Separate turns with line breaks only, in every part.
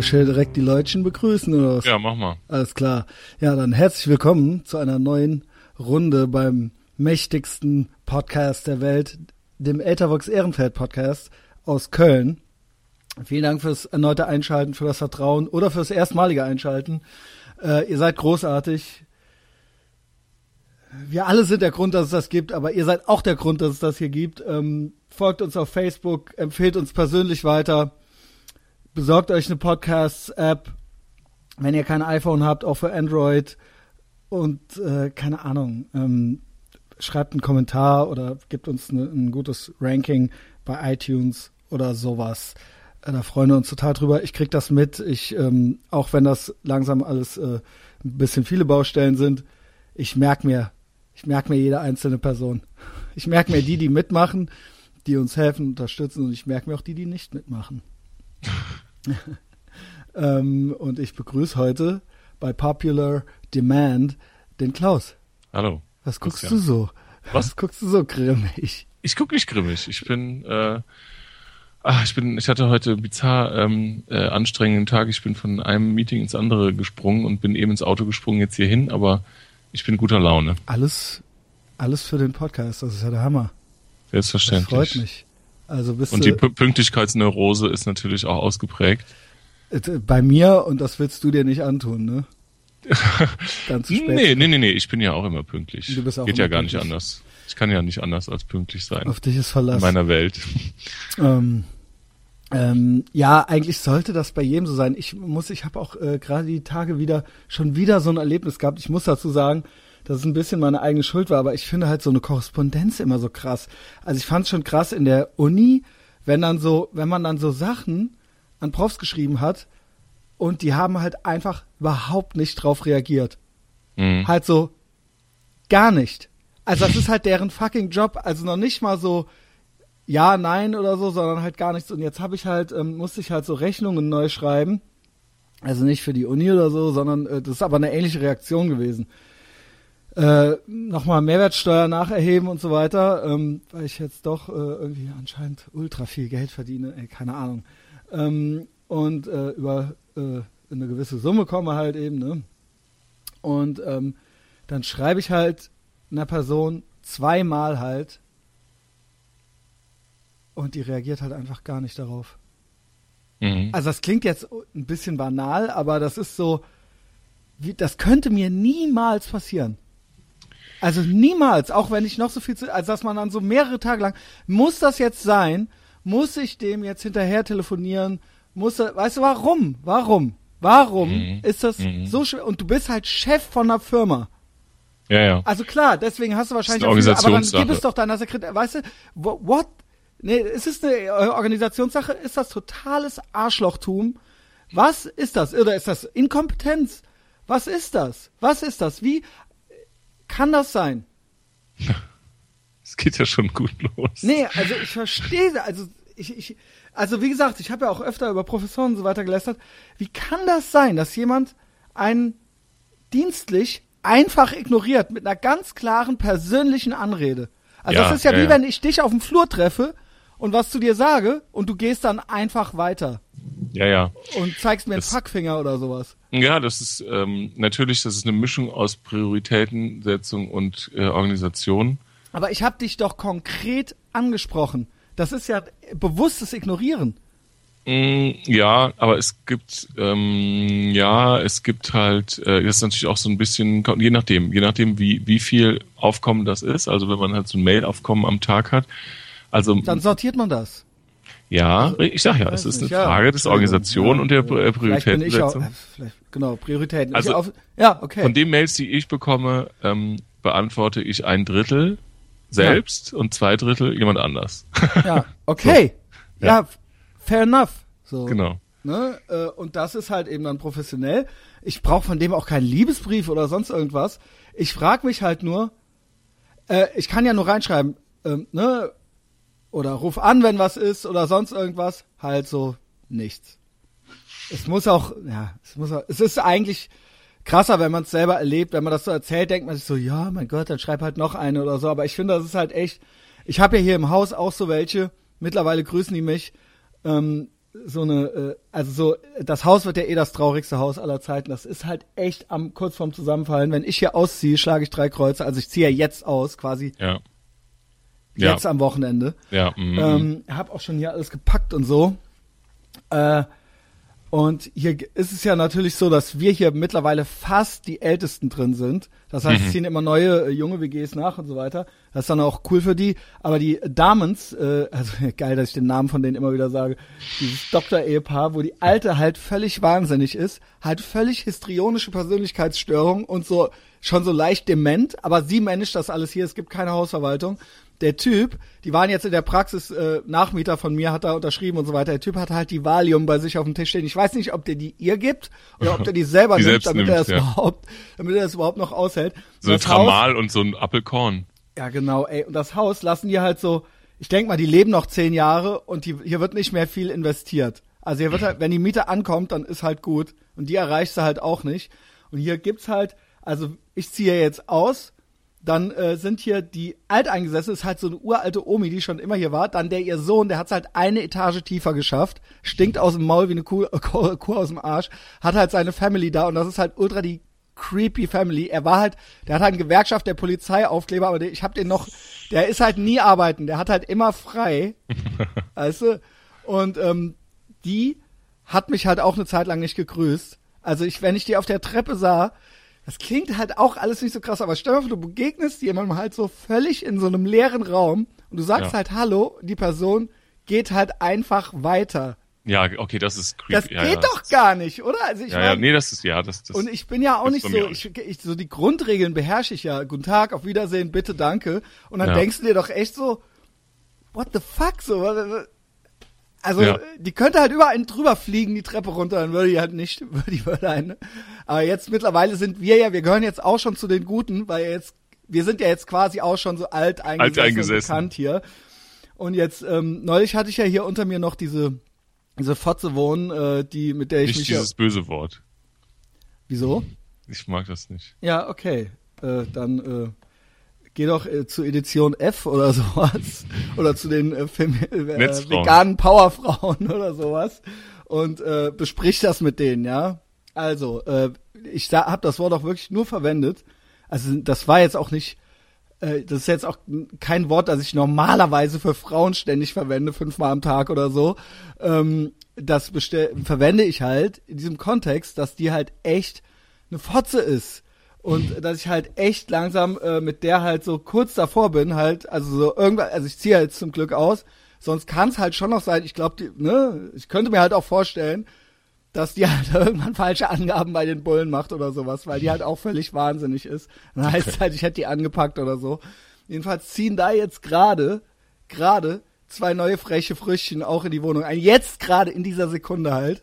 Ich will direkt die Leutchen begrüßen oder was?
Ja, mach mal.
Alles klar. Ja, dann herzlich willkommen zu einer neuen Runde beim mächtigsten Podcast der Welt, dem Ethervox Ehrenfeld Podcast aus Köln. Vielen Dank fürs erneute Einschalten, für das Vertrauen oder fürs erstmalige Einschalten. Äh, ihr seid großartig. Wir alle sind der Grund, dass es das gibt, aber ihr seid auch der Grund, dass es das hier gibt. Ähm, folgt uns auf Facebook, empfehlt uns persönlich weiter, besorgt euch eine Podcast-App, wenn ihr kein iPhone habt, auch für Android und äh, keine Ahnung, ähm, schreibt einen Kommentar oder gebt uns eine, ein gutes Ranking bei iTunes oder sowas. Äh, da freuen wir uns total drüber. Ich krieg das mit. Ich, ähm, auch wenn das langsam alles äh, ein bisschen viele Baustellen sind, ich merke mir, ich merke mir jede einzelne Person. Ich merke mir die, die mitmachen, die uns helfen, unterstützen und ich merke mir auch die, die nicht mitmachen. ähm, und ich begrüße heute bei Popular Demand den Klaus.
Hallo.
Was guckst Christian. du so? Was? Was guckst du so grimmig?
Ich guck nicht grimmig. Ich bin, äh, ach, ich bin, ich hatte heute bizarr ähm, äh, anstrengenden Tag. Ich bin von einem Meeting ins andere gesprungen und bin eben ins Auto gesprungen jetzt hier hin, aber ich bin guter Laune.
Alles, alles für den Podcast. Das ist ja der Hammer.
Selbstverständlich.
Das freut mich. Also bist
und die Pünktlichkeitsneurose ist natürlich auch ausgeprägt.
Äh, bei mir und das willst du dir nicht antun, ne?
Dann zu spät. Nee, nee, nee, nee, ich bin ja auch immer pünktlich. Du bist auch Geht ja gar pünktlich. nicht anders. Ich kann ja nicht anders als pünktlich sein.
Auf dich ist Verlass.
In meiner Welt.
Ähm, ähm, ja, eigentlich sollte das bei jedem so sein. Ich muss, ich habe auch äh, gerade die Tage wieder schon wieder so ein Erlebnis gehabt. Ich muss dazu sagen, dass es ein bisschen meine eigene Schuld war, aber ich finde halt so eine Korrespondenz immer so krass. Also ich fand es schon krass in der Uni, wenn dann so, wenn man dann so Sachen an Profs geschrieben hat und die haben halt einfach überhaupt nicht drauf reagiert. Mhm. Halt so gar nicht. Also das ist halt deren fucking Job. Also noch nicht mal so ja, nein oder so, sondern halt gar nichts. Und jetzt habe ich halt, ähm, musste ich halt so Rechnungen neu schreiben. Also nicht für die Uni oder so, sondern äh, das ist aber eine ähnliche Reaktion gewesen äh, nochmal Mehrwertsteuer nacherheben und so weiter, ähm, weil ich jetzt doch äh, irgendwie anscheinend ultra viel Geld verdiene, ey, keine Ahnung. Ähm, und äh, über äh, eine gewisse Summe komme halt eben, ne? Und ähm, dann schreibe ich halt einer Person zweimal halt und die reagiert halt einfach gar nicht darauf. Mhm. Also das klingt jetzt ein bisschen banal, aber das ist so, wie, das könnte mir niemals passieren. Also niemals, auch wenn ich noch so viel zu, also dass man dann so mehrere Tage lang, muss das jetzt sein? Muss ich dem jetzt hinterher telefonieren? Muss er, weißt du warum? Warum? Warum mhm. ist das mhm. so schwer? Und du bist halt Chef von einer Firma.
Ja, ja.
Also klar, deswegen hast du wahrscheinlich
auch viel, aber dann
gib es doch deiner Sekretärin, weißt du, what? Nee, ist es eine Organisationssache? Ist das totales Arschlochtum? Was ist das? Oder ist das Inkompetenz? Was ist das? Was ist das? Wie? Kann das sein?
Es geht ja schon gut los.
Nee, also ich verstehe, also ich, ich also wie gesagt, ich habe ja auch öfter über Professoren und so weiter gelästert. Wie kann das sein, dass jemand einen dienstlich einfach ignoriert mit einer ganz klaren persönlichen Anrede? Also ja, das ist ja, ja wie ja. wenn ich dich auf dem Flur treffe und was zu dir sage und du gehst dann einfach weiter.
Ja, ja.
Und zeigst mir das, einen Packfinger oder sowas.
Ja, das ist ähm, natürlich, das ist eine Mischung aus Prioritätensetzung und äh, Organisation.
Aber ich habe dich doch konkret angesprochen. Das ist ja bewusstes Ignorieren.
Mm, ja, aber es gibt ähm, ja, es gibt halt, äh, das ist natürlich auch so ein bisschen, je nachdem, je nachdem wie wie viel Aufkommen das ist. Also wenn man halt so ein Mail-Aufkommen am Tag hat, also
dann sortiert man das.
Ja, also, ich sag ja, es ist eine Frage des Organisation und der Prioritätensetzung.
Genau, Prioritäten.
Also, auf, ja, okay. Von den Mails, die ich bekomme, ähm, beantworte ich ein Drittel selbst und zwei Drittel jemand anders.
Ja, okay. so. ja. fair enough. So.
Genau.
Ne? Äh, und das ist halt eben dann professionell. Ich brauche von dem auch keinen Liebesbrief oder sonst irgendwas. Ich frage mich halt nur, äh, ich kann ja nur reinschreiben, ähm, ne, oder ruf an, wenn was ist oder sonst irgendwas, halt so nichts. Es muss auch, ja, es muss auch, es ist eigentlich krasser, wenn man es selber erlebt, wenn man das so erzählt, denkt man sich so, ja, mein Gott, dann schreib halt noch eine oder so, aber ich finde, das ist halt echt, ich habe ja hier im Haus auch so welche, mittlerweile grüßen die mich, ähm, so eine, äh, also so, das Haus wird ja eh das traurigste Haus aller Zeiten. Das ist halt echt am kurz vorm Zusammenfallen. Wenn ich hier ausziehe, schlage ich drei Kreuze. Also ich ziehe ja jetzt aus, quasi
Ja.
jetzt
ja.
am Wochenende.
Ja. mhm.
Ähm, hab auch schon hier alles gepackt und so. Äh, und hier ist es ja natürlich so, dass wir hier mittlerweile fast die Ältesten drin sind. Das heißt, es ziehen immer neue äh, junge WGs nach und so weiter. Das ist dann auch cool für die. Aber die Damens, äh, also geil, dass ich den Namen von denen immer wieder sage, dieses Doktor-Ehepaar, wo die Alte halt völlig wahnsinnig ist, halt völlig histrionische Persönlichkeitsstörung und so schon so leicht dement, aber sie managt das alles hier, es gibt keine Hausverwaltung. Der Typ, die waren jetzt in der Praxis, äh, Nachmieter von mir hat da unterschrieben und so weiter. Der Typ hat halt die Valium bei sich auf dem Tisch stehen. Ich weiß nicht, ob der die ihr gibt oder ob der die selber
Die
nimmt, damit
nimmt,
er das
ja.
überhaupt, damit er das überhaupt noch aushält.
so ein
Das Haus-
Tramal und so ein Appelkorn.
ja, genau, ey. Und das Haus lassen die halt so, ich denk mal, die leben noch zehn Jahre und die, hier wird nicht mehr viel investiert. Also hier wird halt, wenn die Miete ankommt, dann ist halt gut. Und die erreichst du halt auch nicht. Und hier gibt's halt, also ich ziehe jetzt aus, dann äh, sind hier die Alteingesessene, ist halt so eine uralte Omi, die schon immer hier war. Dann der ihr Sohn, der hat's halt eine Etage tiefer geschafft, stinkt aus dem Maul wie eine Kuh, Kuh, Kuh aus dem Arsch, hat halt seine Family da und das ist halt ultra die creepy Family. Er war halt, der hat halt eine Gewerkschaft der Polizeiaufkleber, aber der, ich hab den noch, der ist halt nie arbeiten, der hat halt immer frei, weißt du? Und ähm, die hat mich halt auch eine Zeit lang nicht gegrüßt. Also ich, wenn ich die auf der Treppe sah, das klingt halt auch alles nicht so krass, aber stell dir vor, du begegnest jemandem halt so völlig in so einem leeren Raum und du sagst
Ja.
halt Hallo, die Person geht halt einfach weiter.
Ja, okay, das ist creepy.
Das
ja,
geht
ja,
doch
das-
gar nicht, oder? Also ich
Ja, ja,
mein,
nee, das ist, ja, das, das.
und ich bin ja auch nicht so,
auch
ich, ich, so die Grundregeln beherrsche ich ja. Guten Tag, auf Wiedersehen, bitte, danke. Und dann
Ja.
denkst du dir doch echt so, what the fuck, so. Also,
Ja.
die könnte halt über einen drüber fliegen, die Treppe runter, dann würde die halt nicht, würde die würde einen. Aber jetzt mittlerweile sind wir ja, wir gehören jetzt auch schon zu den Guten, weil jetzt, wir sind ja jetzt quasi auch schon so alt eingesessen, bekannt hier. Und jetzt, ähm, neulich hatte ich ja hier unter mir noch diese, diese Fotze wohnen, äh, die, mit der ich
nicht
mich ja,
dieses böse Wort.
wieso?
Ich mag das nicht.
Ja, okay. Äh, dann äh, geh doch äh, zu Edition F oder sowas. oder zu den äh, äh,
Netzfrauen.
veganen Powerfrauen oder sowas. Und äh, besprich das mit denen, ja. Also, äh, ich habe das Wort auch wirklich nur verwendet. Also das war jetzt auch nicht, äh, das ist jetzt auch kein Wort, das ich normalerweise für Frauen ständig verwende, fünfmal am Tag oder so. Ähm, das verwende ich halt in diesem Kontext, dass die halt echt eine Fotze ist. Und dass ich halt echt langsam äh, mit der halt so kurz davor bin, halt, also so irgendwann, also ich ziehe halt zum Glück aus, sonst kann es halt schon noch sein, ich glaube, ne, ich könnte mir halt auch vorstellen, dass die halt irgendwann falsche Angaben bei den Bullen macht oder sowas, weil die halt auch völlig wahnsinnig ist. Dann heißt es halt, ich hätte die angepackt oder so. Jedenfalls ziehen da jetzt gerade, gerade zwei neue freche Früchtchen auch in die Wohnung ein. Jetzt gerade in dieser Sekunde halt.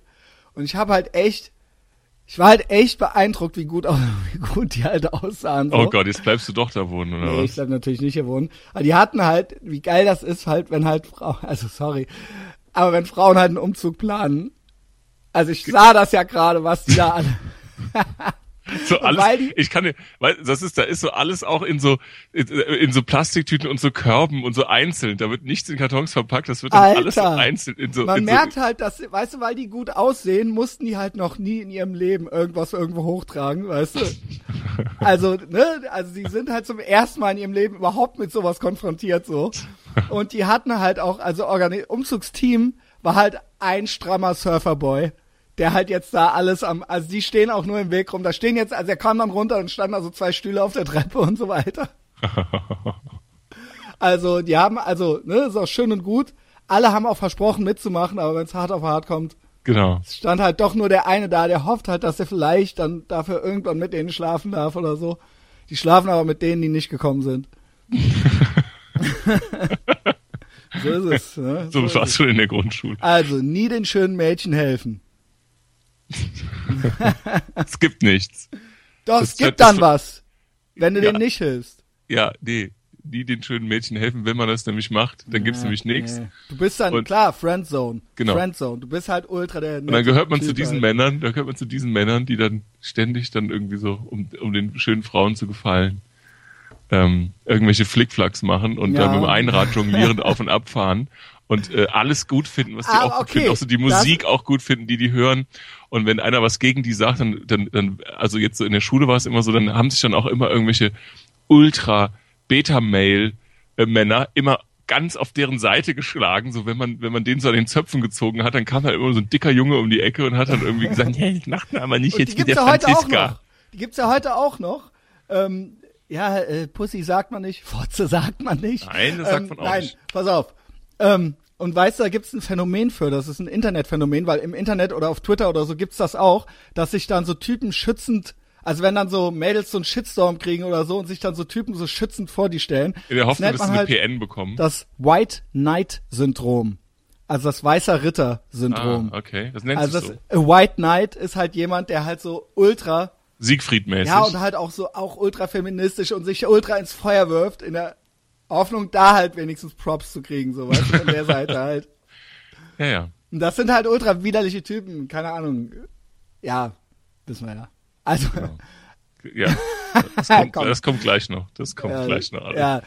Und ich habe halt echt, ich war halt echt beeindruckt, wie gut, wie gut die halt aussahen. So.
Oh Gott, jetzt bleibst du doch da wohnen, oder
Nee, ich
was?
bleib natürlich nicht hier wohnen. Aber die hatten halt, wie geil das ist, halt, wenn halt Frauen, also sorry, aber wenn Frauen halt einen Umzug planen. Also ich sah das ja gerade, was die da alle.
So alles,
weil die-
ich kann dir, weil das ist, da ist so alles auch in so in, in so Plastiktüten und so Körben und so einzeln. Da wird nichts in Kartons verpackt, das wird dann
Alter.
alles so einzeln in so.
Man
in
merkt
so,
halt, dass, weißt du, weil die gut aussehen, mussten die halt noch nie in ihrem Leben irgendwas irgendwo hochtragen, weißt du? Also, ne, also die sind halt zum ersten Mal in ihrem Leben überhaupt mit sowas konfrontiert, so. Und die hatten halt auch, also Organi Umzugsteam war halt ein strammer Surferboy, der halt jetzt da alles am, also die stehen auch nur im Weg rum. Da stehen jetzt, also er kam dann runter und standen also zwei Stühle auf der Treppe und so weiter. Also, die haben, also, ne, ist auch schön und gut. Alle haben auch versprochen mitzumachen, aber wenn es hart auf hart kommt,
genau.
stand halt doch nur der eine da, der hofft halt, dass er vielleicht dann dafür irgendwann mit denen schlafen darf oder so. Die schlafen aber mit denen, die nicht gekommen sind. so ist es. Ne?
So warst
es.
du in der Grundschule.
Also, nie den schönen Mädchen helfen.
Es gibt nichts.
Doch,
Das
es gibt dann was, wenn du
Ja.
denen nicht hilfst.
Ja, nee. Die den schönen Mädchen helfen, wenn man das nämlich macht, dann gibt's
Ja,
nämlich nichts.
nee. Du bist dann,
Und-
klar, Friendzone.
Genau.
Friendzone. Du bist halt ultra der
Und dann gehört man
typ
zu diesen
halt.
Männern, da gehört man zu diesen Männern, die dann ständig dann irgendwie so, um, um den schönen Frauen zu gefallen, ähm, irgendwelche Flickflacks machen und
Ja.
dann mit dem Einrad jonglierend auf und ab fahren und äh, alles gut finden, was die
Ah,
auch gut
okay.
finden, auch so die Musik auch gut finden, die die hören. Und wenn einer was gegen die sagt, dann, dann, dann, also jetzt so in der Schule war es immer so, dann haben sich dann auch immer irgendwelche ultra Beta-Mail äh, Männer immer ganz auf deren Seite geschlagen, so wenn man wenn man den so an den Zöpfen gezogen hat, dann kam halt immer so ein dicker Junge um die Ecke und hat dann irgendwie gesagt, hey, macht mir aber nicht
Und
jetzt
die
wie
gibt's
der
ja heute auch
Franziska.
noch. Die gibt's ja heute auch noch. Ähm, ja, äh, Pussy sagt man nicht, Fotze sagt man nicht.
Nein, das sagt
ähm,
man auch
nein,
nicht.
pass auf. Ähm, und weißt du, da gibt's ein Phänomen für, das ist ein Internetphänomen, weil im Internet oder auf Twitter oder so gibt's das auch, dass sich dann so Typen schützend, also wenn dann so Mädels so einen Shitstorm kriegen oder so und sich dann so Typen so schützend vor die stellen.
In der Hoffnung,
nennt
dass sie eine
halt
PN bekommen.
das White Knight Syndrom. Also das weißer Ritter Syndrom.
Ah, okay. Das nennt
Also
sich
das
so.
a White Knight ist halt jemand, der halt so ultra
Siegfried-mäßig.
ja, und halt auch so, auch ultra feministisch und sich ultra ins Feuer wirft, in der Hoffnung, da halt wenigstens Props zu kriegen, so, weißt du, von der Seite halt.
ja, ja.
Und das sind halt ultra widerliche Typen, keine Ahnung. Ja, wissen wir ja. Also,
Ja, das kommt,
Komm.
das kommt gleich noch. Das kommt
ja,
gleich noch. alles.
ja,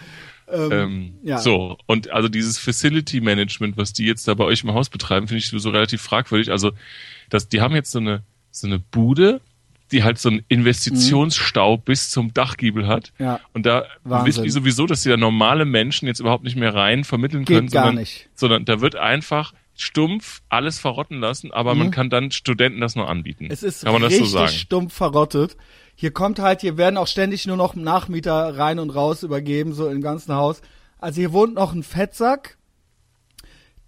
ähm,
Ähm,
ja.
So, und also dieses Facility Management, was die jetzt da bei euch im Haus betreiben, finde ich sowieso relativ fragwürdig. Also, das, die haben jetzt so eine, so eine Bude, die halt so einen Investitionsstau bis zum Dachgiebel hat.
Ja.
Und da
Wahnsinn.
wissen die sowieso, dass die da normale Menschen jetzt überhaupt nicht mehr rein vermitteln
Geht
können,
gar
sondern,
nicht.
sondern da wird einfach stumpf alles verrotten lassen, aber man kann dann Studenten das nur anbieten.
Mhm. Es ist
kann man das
richtig
so sagen?
stumpf verrottet. Hier kommt halt, hier werden auch ständig nur noch Nachmieter rein und raus übergeben, so im ganzen Haus. Also hier wohnt noch ein Fettsack,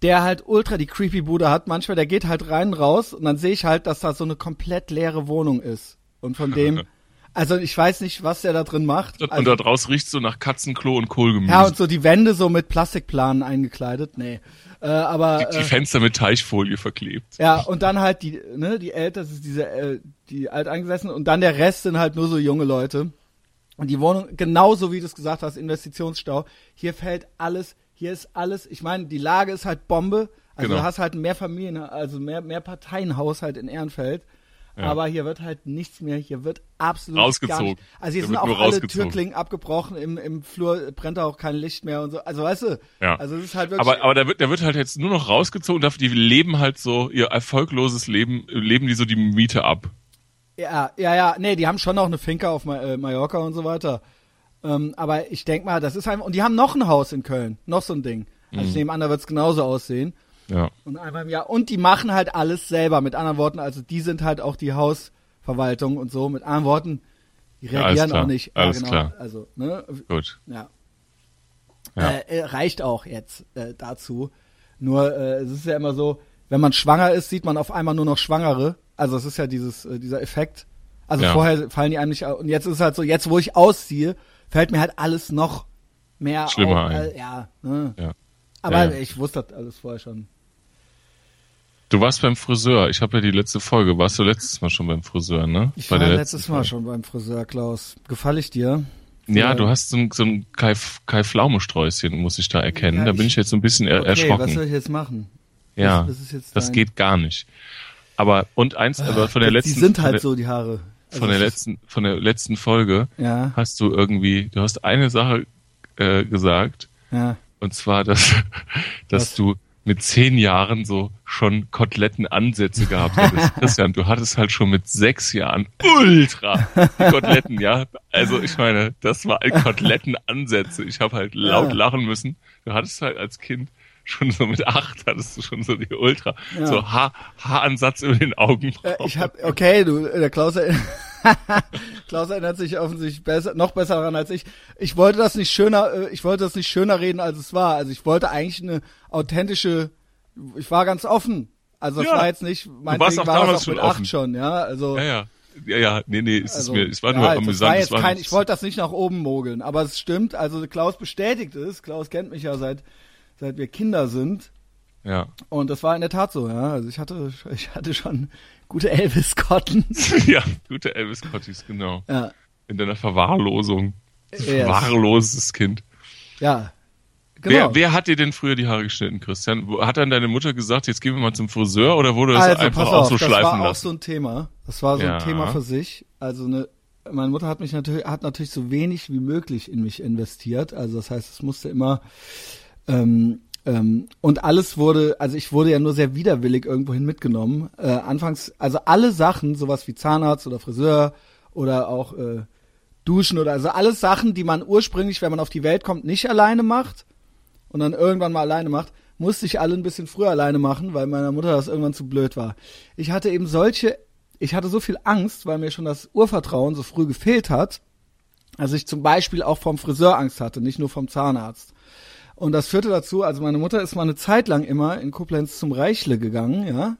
der halt ultra die creepy Bude hat. Manchmal, der geht halt rein raus und dann sehe ich halt, dass da so eine komplett leere Wohnung ist. Und von dem, also ich weiß nicht, was der da drin macht.
Und,
Also,
und da draus riecht so nach Katzenklo und Kohlgemüse.
ja, und so die Wände so mit Plastikplanen eingekleidet. Nee. Äh, aber
die, die
äh,
Fenster mit Teichfolie verklebt.
ja, und dann halt die, ne, die Eltern, das ist diese, äh, die Alteingesessenen und dann der Rest sind halt nur so junge Leute. Und die Wohnung, genauso wie du es gesagt hast, Investitionsstau, hier fällt alles, hier ist alles, ich meine, die Lage ist halt Bombe. Also
Genau.
du hast halt ein Mehrfamilien, also mehr, mehr Parteienhaushalt in Ehrenfeld.
Ja.
Aber hier wird halt nichts mehr, hier wird absolut
Rausgezogen.
Gar nicht. Also hier
Hier
sind auch alle. Türklingen abgebrochen, im, im Flur brennt auch kein Licht mehr und so. Also weißt du,
Ja.
also es ist halt wirklich.
Aber, aber der wird, der wird halt jetzt nur noch rausgezogen, dafür, die leben halt so ihr erfolgloses Leben, leben die so die Miete ab.
Ja, ja, ja, nee, die haben schon noch eine Finca auf Ma äh, Mallorca und so weiter. Ähm, aber ich denk mal, das ist einfach, und die haben noch ein Haus in Köln, noch so ein Ding. Also ich nehme an, da wird's genauso aussehen.
Ja.
Und einmal im Jahr. Und die machen halt alles selber, mit anderen Worten, also die sind halt auch die Hausverwaltung und so, mit anderen Worten, die
Ja,
reagieren
klar,
auch nicht.
alles
ja, genau.
klar.
Also, ne,
Gut.
ja.
Ja.
Äh, äh, reicht auch jetzt äh, dazu. Nur äh, es ist ja immer so, wenn man schwanger ist, sieht man auf einmal nur noch Schwangere. Also es ist ja dieses äh, dieser Effekt. Also
Ja.
vorher fallen die einem nicht und jetzt ist es halt so, jetzt wo ich ausziehe, fällt mir halt alles noch mehr
Schlimmer
auf.
ein.
Äh, ja, ne?
Ja.
Aber
Ja, ja.
ich wusste das alles vorher schon.
Du warst beim Friseur. Ich habe ja die letzte Folge. Warst du letztes Mal schon beim Friseur, ne?
Ich
Bei
war letztes Mal
Folge.
schon beim Friseur, Klaus. Gefall ich dir?
Ja, du hast so ein, so ein Kai, Kai Pflaume-Sträußchen, muss ich da erkennen.
Ja,
da bin
ich-
ich jetzt so ein bisschen er,
Okay, was
erschrocken.
soll ich jetzt machen?
ja,
was- was ist jetzt
das geht gar nicht. Aber und eins, aber von der
die
letzten,
sind
von
halt so, die Haare.
Von der
Also,
letzten, von der letzten Folge
Ja,
hast du irgendwie, du hast eine Sache äh, gesagt,
ja.
und zwar, dass, dass
Was?
du mit zehn Jahren so schon Kotelettenansätze gehabt hattest. Christian, du hattest halt schon mit sechs Jahren ultra Koteletten, ja. Also ich meine, das war ein Kotelettenansätze. Ich habe halt laut
Ja.
lachen müssen. Du hattest halt als Kind schon so mit acht hattest du schon so die Ultra,
Ja.
so Haar, Haaransatz über den Augen.
Äh, ich hab, okay, du, äh, der Klaus, er- Klaus erinnert sich offensichtlich besser, noch besser daran als ich. Ich wollte das nicht schöner, äh, ich wollte das nicht schöner reden, als es war. Also ich wollte eigentlich eine authentische, ich war ganz offen. Also es
Ja.
war jetzt nicht, mein
warst
Ding
auch
war das
damals
auch
schon
mit acht schon, ja, also.
Ja, ja. Ja, ja, nee, nee, es
Also,
ist mir, es war
ja,
nur
das
amüsant.
War
es
jetzt
war
kein, ich wollte das nicht nach oben mogeln, aber es stimmt. Also Klaus bestätigt es. Klaus kennt mich ja seit, seit wir Kinder sind.
ja.
Und das war in der Tat so, ja. Also ich hatte, ich hatte schon gute Elvis-Kotten.
ja, gute Elvis Cottis, genau.
ja,
In deiner Verwahrlosung.
Yes.
Verwahrloses Kind.
ja. Genau.
Wer, wer hat dir denn früher die Haare geschnitten, Christian? Hat dann deine Mutter gesagt, jetzt gehen wir mal zum Friseur oder wurde das
also,
einfach auch so
das
schleifen
war auch
lassen?
so ein Thema. Das war so
Ja.
ein Thema für sich. Also eine, meine Mutter hat mich natürlich, hat natürlich so wenig wie möglich in mich investiert. Also das heißt, es musste immer, ähm, ähm, und alles wurde, also ich wurde ja nur sehr widerwillig irgendwohin mitgenommen. Äh, anfangs, also alle Sachen, sowas wie Zahnarzt oder Friseur oder auch äh, Duschen oder also alles Sachen, die man ursprünglich, wenn man auf die Welt kommt, nicht alleine macht und dann irgendwann mal alleine macht, musste ich alle ein bisschen früher alleine machen, weil meiner Mutter das irgendwann zu blöd war. Ich hatte eben solche, ich hatte so viel Angst, weil mir schon das Urvertrauen so früh gefehlt hat, also ich zum Beispiel auch vom Friseur Angst hatte, nicht nur vom Zahnarzt. Und das führte dazu, also meine Mutter ist mal eine Zeit lang immer in Koblenz zum Reichle gegangen, ja.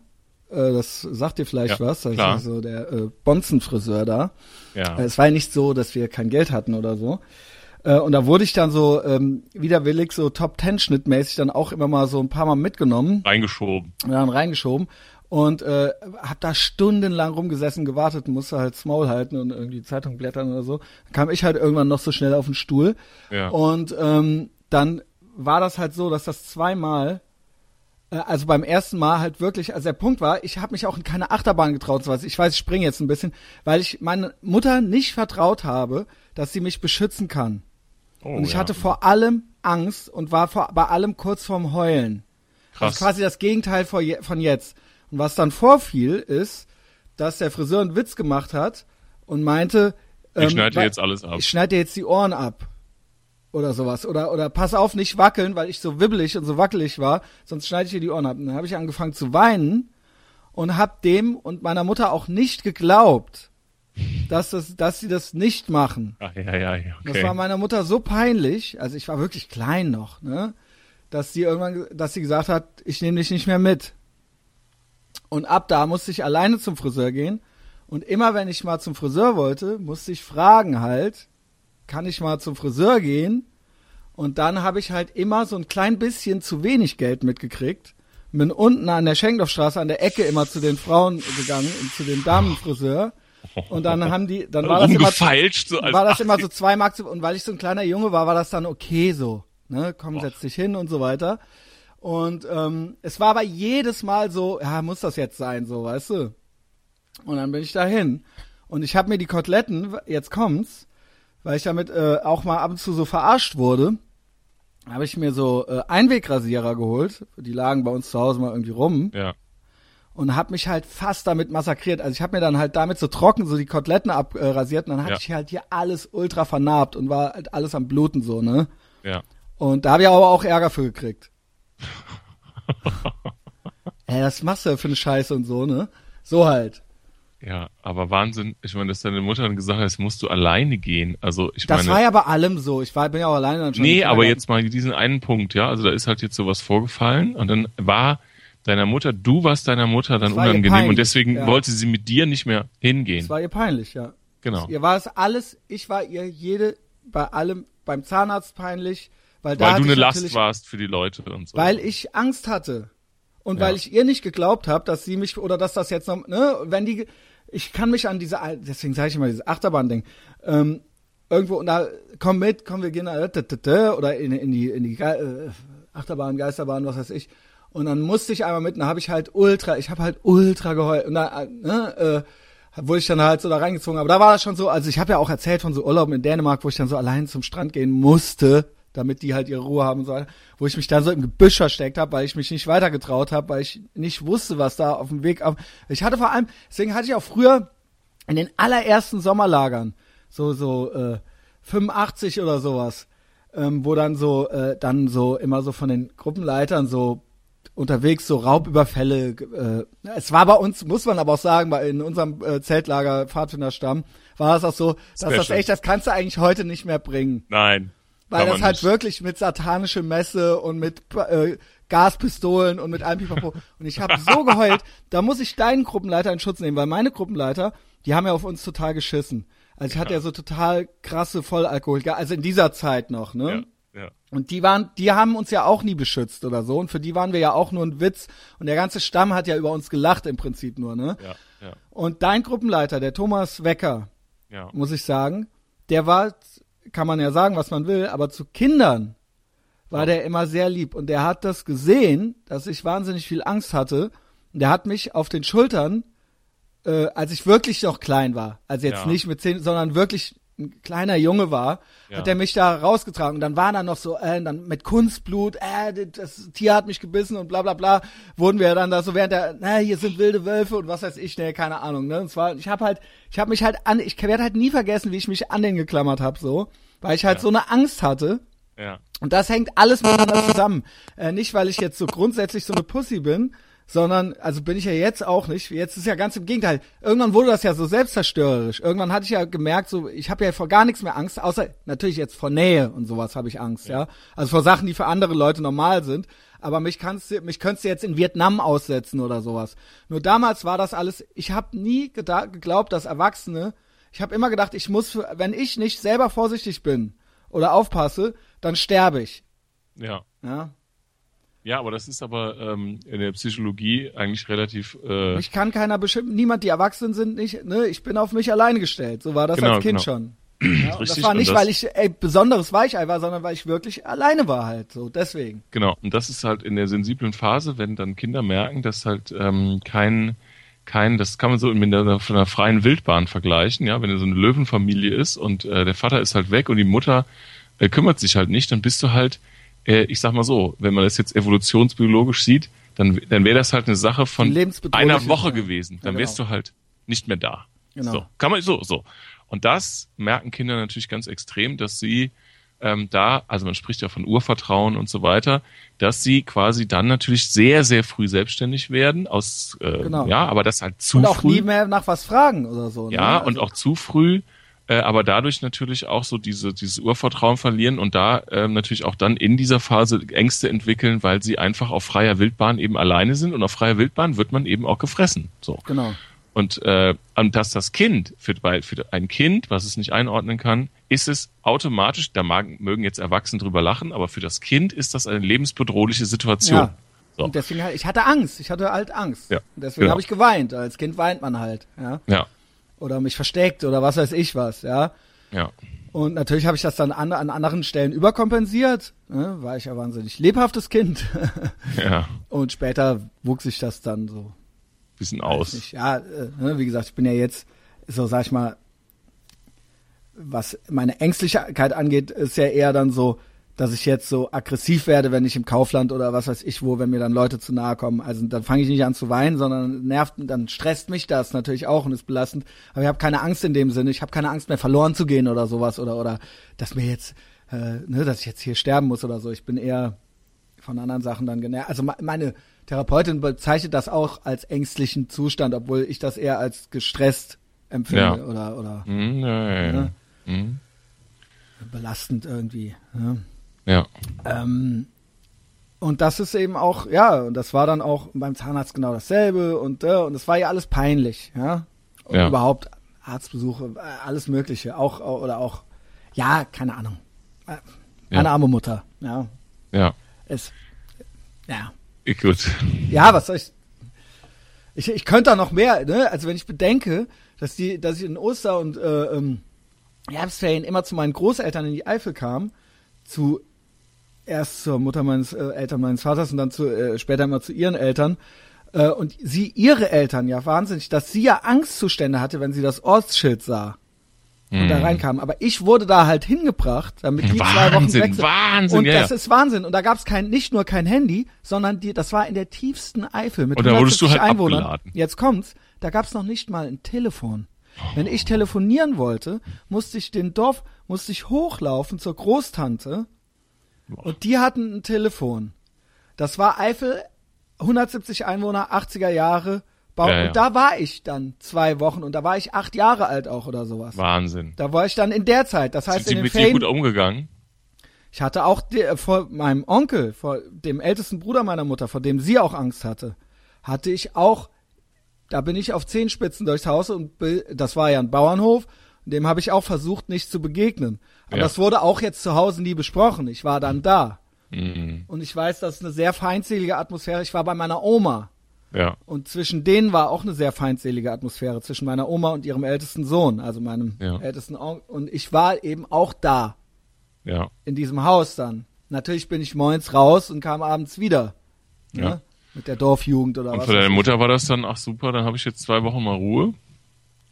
Äh, das sagt dir vielleicht ja, was. Das klar. ist so der äh, Bonzenfriseur da. Ja. Äh, es war ja nicht so, dass wir kein Geld hatten oder so. Äh, und da wurde ich dann so ähm, widerwillig so Top Ten Schnittmäßig dann auch immer mal so ein paar Mal mitgenommen.
Reingeschoben.
Ja, dann reingeschoben und äh, hab da stundenlang rumgesessen, gewartet, musste halt Small halten und irgendwie Zeitung blättern oder so. Dann kam ich halt irgendwann noch so schnell auf den Stuhl. Ja. Und ähm, dann war das halt so, dass das zweimal äh, also beim ersten Mal halt wirklich, also der Punkt war, ich habe mich auch in keine Achterbahn getraut, so was. Ich weiß, ich springe jetzt ein bisschen, weil ich meine Mutter nicht vertraut habe, dass sie mich beschützen kann. Oh, und ich ja. hatte vor allem Angst und war vor, bei allem kurz vorm Heulen. Krass. Das ist quasi das Gegenteil von jetzt. Und was dann vorfiel, ist, dass der Friseur einen Witz gemacht hat und meinte,
ähm, ich schneide dir jetzt alles ab.
Ich schneide dir jetzt die Ohren ab. Oder sowas. Oder, oder pass auf, nicht wackeln, weil ich so wibbelig und so wackelig war, sonst schneide ich dir die Ohren ab. Und dann habe ich angefangen zu weinen und hab dem und meiner Mutter auch nicht geglaubt, dass, das, dass sie das nicht machen.
Ach, ja, ja, okay.
Das war meiner Mutter so peinlich, also ich war wirklich klein noch, ne? Dass sie irgendwann, dass sie gesagt hat, ich nehme dich nicht mehr mit. Und ab da musste ich alleine zum Friseur gehen. Und immer wenn ich mal zum Friseur wollte, musste ich fragen halt, kann ich mal zum Friseur gehen? Und dann habe ich halt immer so ein klein bisschen zu wenig Geld mitgekriegt. Bin unten an der Schenkdorfstraße an der Ecke immer zu den Frauen gegangen, zu den Damenfriseur. Und dann haben die, dann war das immer,
so
war das immer so zwei Mark zu, und weil ich so ein kleiner Junge war, war das dann okay so. Ne, komm, setz dich hin und so weiter. Und ähm, es war aber jedes Mal so, ja, muss das jetzt sein, so, weißt du? Und dann bin ich dahin. Und ich habe mir die Koteletten, jetzt kommt's, weil ich damit äh, auch mal ab und zu so verarscht wurde, habe ich mir so äh, Einwegrasierer geholt. Die lagen bei uns zu Hause mal irgendwie rum.
Ja.
Und habe mich halt fast damit massakriert. Also ich habe mir dann halt damit so trocken so die Koteletten abrasiert und dann hatte ja. ich halt hier alles ultra vernarbt und war halt alles am Bluten so, ne?
Ja.
Und da habe ich aber auch Ärger für gekriegt. Ey, das machst du ja für eine Scheiße und so, ne? So halt.
Ja, aber Wahnsinn. Ich meine, dass deine Mutter dann gesagt hat, jetzt musst du alleine gehen. Also ich
das
meine.
Das war ja bei allem so. Ich war, bin ja auch alleine dann
schon. Nee, aber jetzt mal diesen einen Punkt, ja. Also da ist halt jetzt sowas vorgefallen und dann war deiner Mutter, du warst deiner Mutter dann unangenehm und deswegen ja. wollte sie mit dir nicht mehr hingehen.
Das war ihr peinlich, ja.
Genau.
Ihr war es alles, ich war ihr jede, bei allem, beim Zahnarzt peinlich, weil,
weil du eine Last warst für die Leute und so.
Weil ich Angst hatte. Und ja. weil ich ihr nicht geglaubt habe, dass sie mich oder dass das jetzt noch, ne, wenn die, ich kann mich an diese, deswegen sage ich immer dieses Achterbahn-Ding, ähm, irgendwo und da komm mit, komm wir gehen oder in, in die in die äh, Achterbahn, Geisterbahn, was weiß ich. Und dann musste ich einmal mit, und da habe ich halt ultra, ich habe halt ultra geheult und da, ne, äh, wurde ich dann halt so da reingezogen. Aber da war das schon so, also ich habe ja auch erzählt von so Urlauben in Dänemark, wo ich dann so allein zum Strand gehen musste damit die halt ihre Ruhe haben und so weiter, wo ich mich dann so im Gebüsch versteckt habe, weil ich mich nicht weitergetraut habe, weil ich nicht wusste, was da auf dem Weg auf. Ich hatte vor allem, deswegen hatte ich auch früher in den allerersten Sommerlagern so so äh, 85 oder sowas, ähm, wo dann so äh, dann so immer so von den Gruppenleitern so unterwegs so Raubüberfälle. Äh, es war bei uns, muss man aber auch sagen, bei in unserem äh, Zeltlager Pfadfinderstamm war es auch so, dass das echt, das kannst du eigentlich heute nicht mehr bringen.
Nein.
Weil das halt nicht. wirklich mit satanische Messe und mit äh, Gaspistolen und mit allem Pipapo. Und ich habe so geheult, da muss ich deinen Gruppenleiter in Schutz nehmen, weil meine Gruppenleiter, die haben ja auf uns total geschissen. Also ich hatte ja so total krasse Vollalkohol, also in dieser Zeit noch, ne?
Ja, ja.
Und die waren, die haben uns ja auch nie beschützt oder so. Und für die waren wir ja auch nur ein Witz. Und der ganze Stamm hat ja über uns gelacht im Prinzip nur, ne?
Ja, ja.
Und dein Gruppenleiter, der Thomas Wecker,
ja.
muss ich sagen, der war kann man ja sagen, was man will, aber zu Kindern war der immer sehr lieb. Und der hat das gesehen, dass ich wahnsinnig viel Angst hatte. Und der hat mich auf den Schultern, äh, als ich wirklich noch klein war, also jetzt ja. nicht mit zehn, sondern wirklich ein kleiner Junge war,
Ja.
hat er mich da rausgetragen. Und dann waren da noch so, äh, dann mit Kunstblut, äh, das Tier hat mich gebissen und bla bla bla, wurden wir dann da so während der, na, hier sind wilde Wölfe und was weiß ich, ne, keine Ahnung, ne. Und zwar, ich habe halt, ich habe mich halt an, ich werde halt nie vergessen, wie ich mich an den geklammert habe, so, weil ich halt so eine Angst hatte.
Ja.
Und das hängt alles miteinander zusammen. Äh, nicht, weil ich jetzt so grundsätzlich so eine Pussy bin, sondern, also bin ich ja jetzt auch nicht. Jetzt ist ja ganz im Gegenteil. Irgendwann wurde das ja so selbstzerstörerisch. Irgendwann hatte ich ja gemerkt, so, ich habe ja vor gar nichts mehr Angst, außer natürlich jetzt vor Nähe und sowas habe ich Angst, ja. Also vor Sachen, die für andere Leute normal sind. Aber mich kannst du, mich könntest du jetzt in Vietnam aussetzen oder sowas. Nur damals war das alles, ich habe nie geglaubt, dass Erwachsene, ich habe immer gedacht, ich muss, für, wenn ich nicht selber vorsichtig bin oder aufpasse, dann sterbe ich.
Ja.
Ja.
Ja, aber das ist aber ähm, in der Psychologie eigentlich relativ äh,
Mich kann keiner bestimmen, niemand, die erwachsen sind, nicht, ne, ich bin auf mich alleine gestellt. So war das
Genau,
als Kind
genau.
schon. Ja, und das
Richtig,
war nicht,
das-
weil ich ey, besonderes Weichei war, sondern weil ich wirklich alleine war halt. So, deswegen.
Genau, und das ist halt in der sensiblen Phase, wenn dann Kinder merken, dass halt ähm, kein, kein, das kann man so mit einer, von einer freien Wildbahn vergleichen, ja, wenn so eine Löwenfamilie ist und äh, der Vater ist halt weg und die Mutter äh, kümmert sich halt nicht, dann bist du halt, äh, ich sag mal so, wenn man das jetzt evolutionsbiologisch sieht, dann, dann wäre das halt eine Sache von einer Woche
ja.
gewesen. Dann
Ja,
wärst
genau.
du halt nicht mehr da.
Genau.
So, kann man so, so. Und das merken Kinder natürlich ganz extrem, dass sie ähm, da, also man spricht ja von Urvertrauen und so weiter, dass sie quasi dann natürlich sehr, sehr früh selbstständig werden, aus äh,
Genau.
ja, aber das halt zu
Und auch
früh.
nie mehr nach was fragen oder so.
Ja,
ne?
und
Also,
auch zu früh, äh, aber dadurch natürlich auch so diese, dieses Urvertrauen verlieren und da ähm, natürlich auch dann in dieser Phase Ängste entwickeln, weil sie einfach auf freier Wildbahn eben alleine sind und auf freier Wildbahn wird man eben auch gefressen. So.
Genau.
Und, äh, und dass das Kind, für, für ein Kind, was es nicht einordnen kann, ist es automatisch, da mag, mögen jetzt Erwachsene drüber lachen, aber für das Kind ist das eine lebensbedrohliche Situation.
Ja.
So.
Und deswegen ich hatte Angst. Ich hatte halt Angst.
Ja,
Und deswegen
genau.
habe ich geweint. Als Kind weint man halt, ja.
Ja,
Oder mich versteckt oder was weiß ich was, ja.
ja,
Und natürlich habe ich das dann an, an anderen Stellen überkompensiert. Ne? War ich ja wahnsinnig lebhaftes Kind.
ja,
Und später wuchs ich das dann so
bisschen aus.
Ja, äh, ne, wie gesagt, ich bin ja jetzt, so sag ich mal, was meine Ängstlichkeit angeht, ist ja eher dann so, dass ich jetzt so aggressiv werde, wenn ich im Kaufland oder was weiß ich wo, wenn mir dann Leute zu nahe kommen. Also dann fange ich nicht an zu weinen, sondern nervt, dann stresst mich das natürlich auch und ist belastend. Aber ich habe keine Angst in dem Sinne. Ich habe keine Angst mehr verloren zu gehen oder sowas oder oder dass mir jetzt, äh, ne, dass ich jetzt hier sterben muss oder so. Ich bin eher von anderen Sachen dann genervt. Also me- meine Therapeutin bezeichnet das auch als ängstlichen Zustand, obwohl ich das eher als gestresst empfinde
Ja.
oder oder
Hm, ja, ja, ja.
Ja.
Hm,
belastend irgendwie. Ne?
Ja.
Ähm, und das ist eben auch, ja, und das war dann auch beim Zahnarzt genau dasselbe und äh, und es war ja alles peinlich, ja. Und
Ja.
überhaupt Arztbesuche, äh, alles Mögliche, auch oder auch, ja, keine Ahnung, Äh, meine
Ja.
arme Mutter, ja,
Ja,
es, ja,
gut.
ja, was soll ich, ich, ich könnte da noch mehr, ne? Also wenn ich bedenke, dass die, dass ich in Oster und äh, ähm, Herbstferien immer zu meinen Großeltern in die Eifel kam, zu erst zur Mutter meines äh, Eltern meines Vaters und dann zu, äh, später immer zu ihren Eltern. Äh, und sie, ihre Eltern, ja wahnsinnig, dass sie ja Angstzustände hatte, wenn sie das Ortsschild sah und da
Hm.
reinkam. Aber ich wurde da halt hingebracht, damit die zwei Wochen
Wahnsinn,
weg sind.
Wahnsinn,
Und
ja,
das
ja.
ist Wahnsinn. Und da gab es kein, nicht nur kein Handy, sondern die, das war in der tiefsten Eifel mit
Und da wurdest du
170
halt
Einwohnern.
abgeladen.
Jetzt kommt's, da gab es noch nicht mal ein Telefon. Wenn ich telefonieren wollte, musste ich den Dorf, musste ich hochlaufen zur Großtante und die hatten ein Telefon. Das war Eifel, 170 Einwohner, 80er Jahre. Bau
Ja, ja.
Und da war ich dann zwei Wochen und da war ich acht Jahre alt auch oder sowas.
Wahnsinn.
Da war ich dann in der Zeit. Das heißt,
Sind
in den
mit dir
Ferien,
gut umgegangen?
ich hatte auch die, äh, vor meinem Onkel, vor dem ältesten Bruder meiner Mutter, vor dem sie auch Angst hatte, hatte ich auch, da bin ich auf Zehenspitzen durchs Haus und das war ja ein Bauernhof, dem habe ich auch versucht, nicht zu begegnen. Aber
Ja.
das wurde auch jetzt zu Hause nie besprochen. Ich war dann da.
Mhm.
Und ich weiß, das ist eine sehr feindselige Atmosphäre. Ich war bei meiner Oma.
Ja,
Und zwischen denen war auch eine sehr feindselige Atmosphäre, zwischen meiner Oma und ihrem ältesten Sohn, also meinem
Ja.
ältesten Onkel. Und ich war eben auch da
ja,
in diesem Haus dann. Natürlich bin ich morgens raus und kam abends wieder. Ne?
Ja.
Mit der Dorfjugend oder
Und
was.
für deine. Mutter war das dann, ach super, dann habe ich jetzt zwei Wochen mal Ruhe.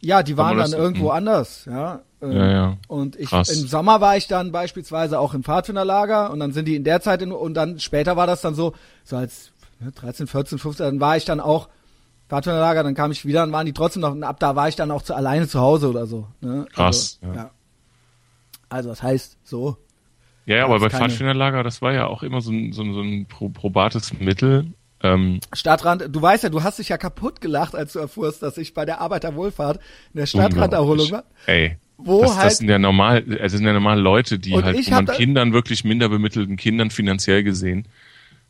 Ja, die waren dann irgendwo
hm.
anders, ja. Ähm,
Ja, ja.
Und ich
Krass.
im Sommer war ich dann beispielsweise auch im Pfadfinderlager und dann sind die in der Zeit in, und dann später war das dann so, so als ne, 13, 14, 15, dann war ich dann auch Pfadfinderlager, dann kam ich wieder, dann waren die trotzdem noch, und ab da war ich dann auch zu, alleine zu Hause oder so. Ne?
Krass,
Also,
ja.
ja. Also das heißt so.
Ja, ja, aber bei
keine-
Pfadfinderlager, das war ja auch immer so ein, so ein, so ein pro- probates Mittel. Ähm,
Stadtrand, du weißt ja, du hast dich ja kaputt gelacht, als du erfuhrst, dass ich bei der Arbeiterwohlfahrt in der Stadtranderholung war.
Ey,
Wo
das,
halt-
das sind ja normal, also sind ja normal Leute, die halt,
da-
Kindern wirklich minder bemittelten Kindern finanziell gesehen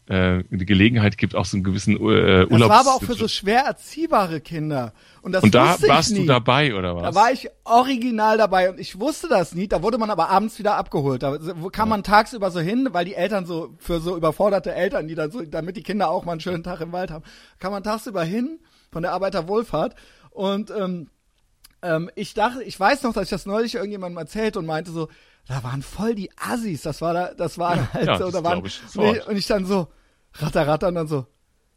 äh, die Gelegenheit gibt, auch so einen gewissen äh,
Das
Urlaubs...
war aber auch für so schwer erziehbare Kinder. Und das
Und da warst
nie.
du dabei, oder was?
Da war ich original dabei und ich wusste das nie. Da wurde man aber abends wieder abgeholt. Da kam man tagsüber so hin, weil die Eltern so, für so überforderte Eltern, die dann so, damit die Kinder auch mal einen schönen Tag im Wald haben, kam man tagsüber hin von der Arbeiterwohlfahrt und ähm, ähm, ich dachte, ich weiß noch, dass ich das neulich irgendjemandem erzählt und meinte so, da waren voll die Assis, das war da, das war halt
ja,
so, da waren,
ich sofort.
und ich dann so, ratter, ratter und dann so,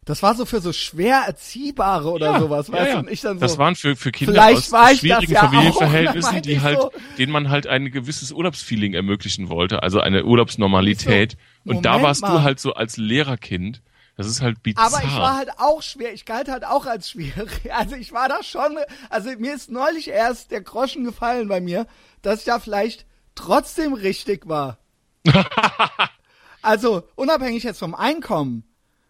das war so für so schwer Erziehbare oder
Ja,
sowas,
ja,
weißt
ja.
du, und ich dann so,
Das waren für, für Kinder aus schwierigen
ja
Familienverhältnissen, die halt,
so.
denen man halt ein gewisses Urlaubsfeeling ermöglichen wollte, also eine Urlaubsnormalität.
So,
Und da warst
mal.
du halt so als Lehrerkind. Das ist halt bizarr.
Aber ich war halt auch schwer, ich galt halt auch als schwierig. Also ich war da schon, also mir ist neulich erst der Groschen gefallen bei mir, dass ich da vielleicht trotzdem richtig war. also unabhängig jetzt vom Einkommen.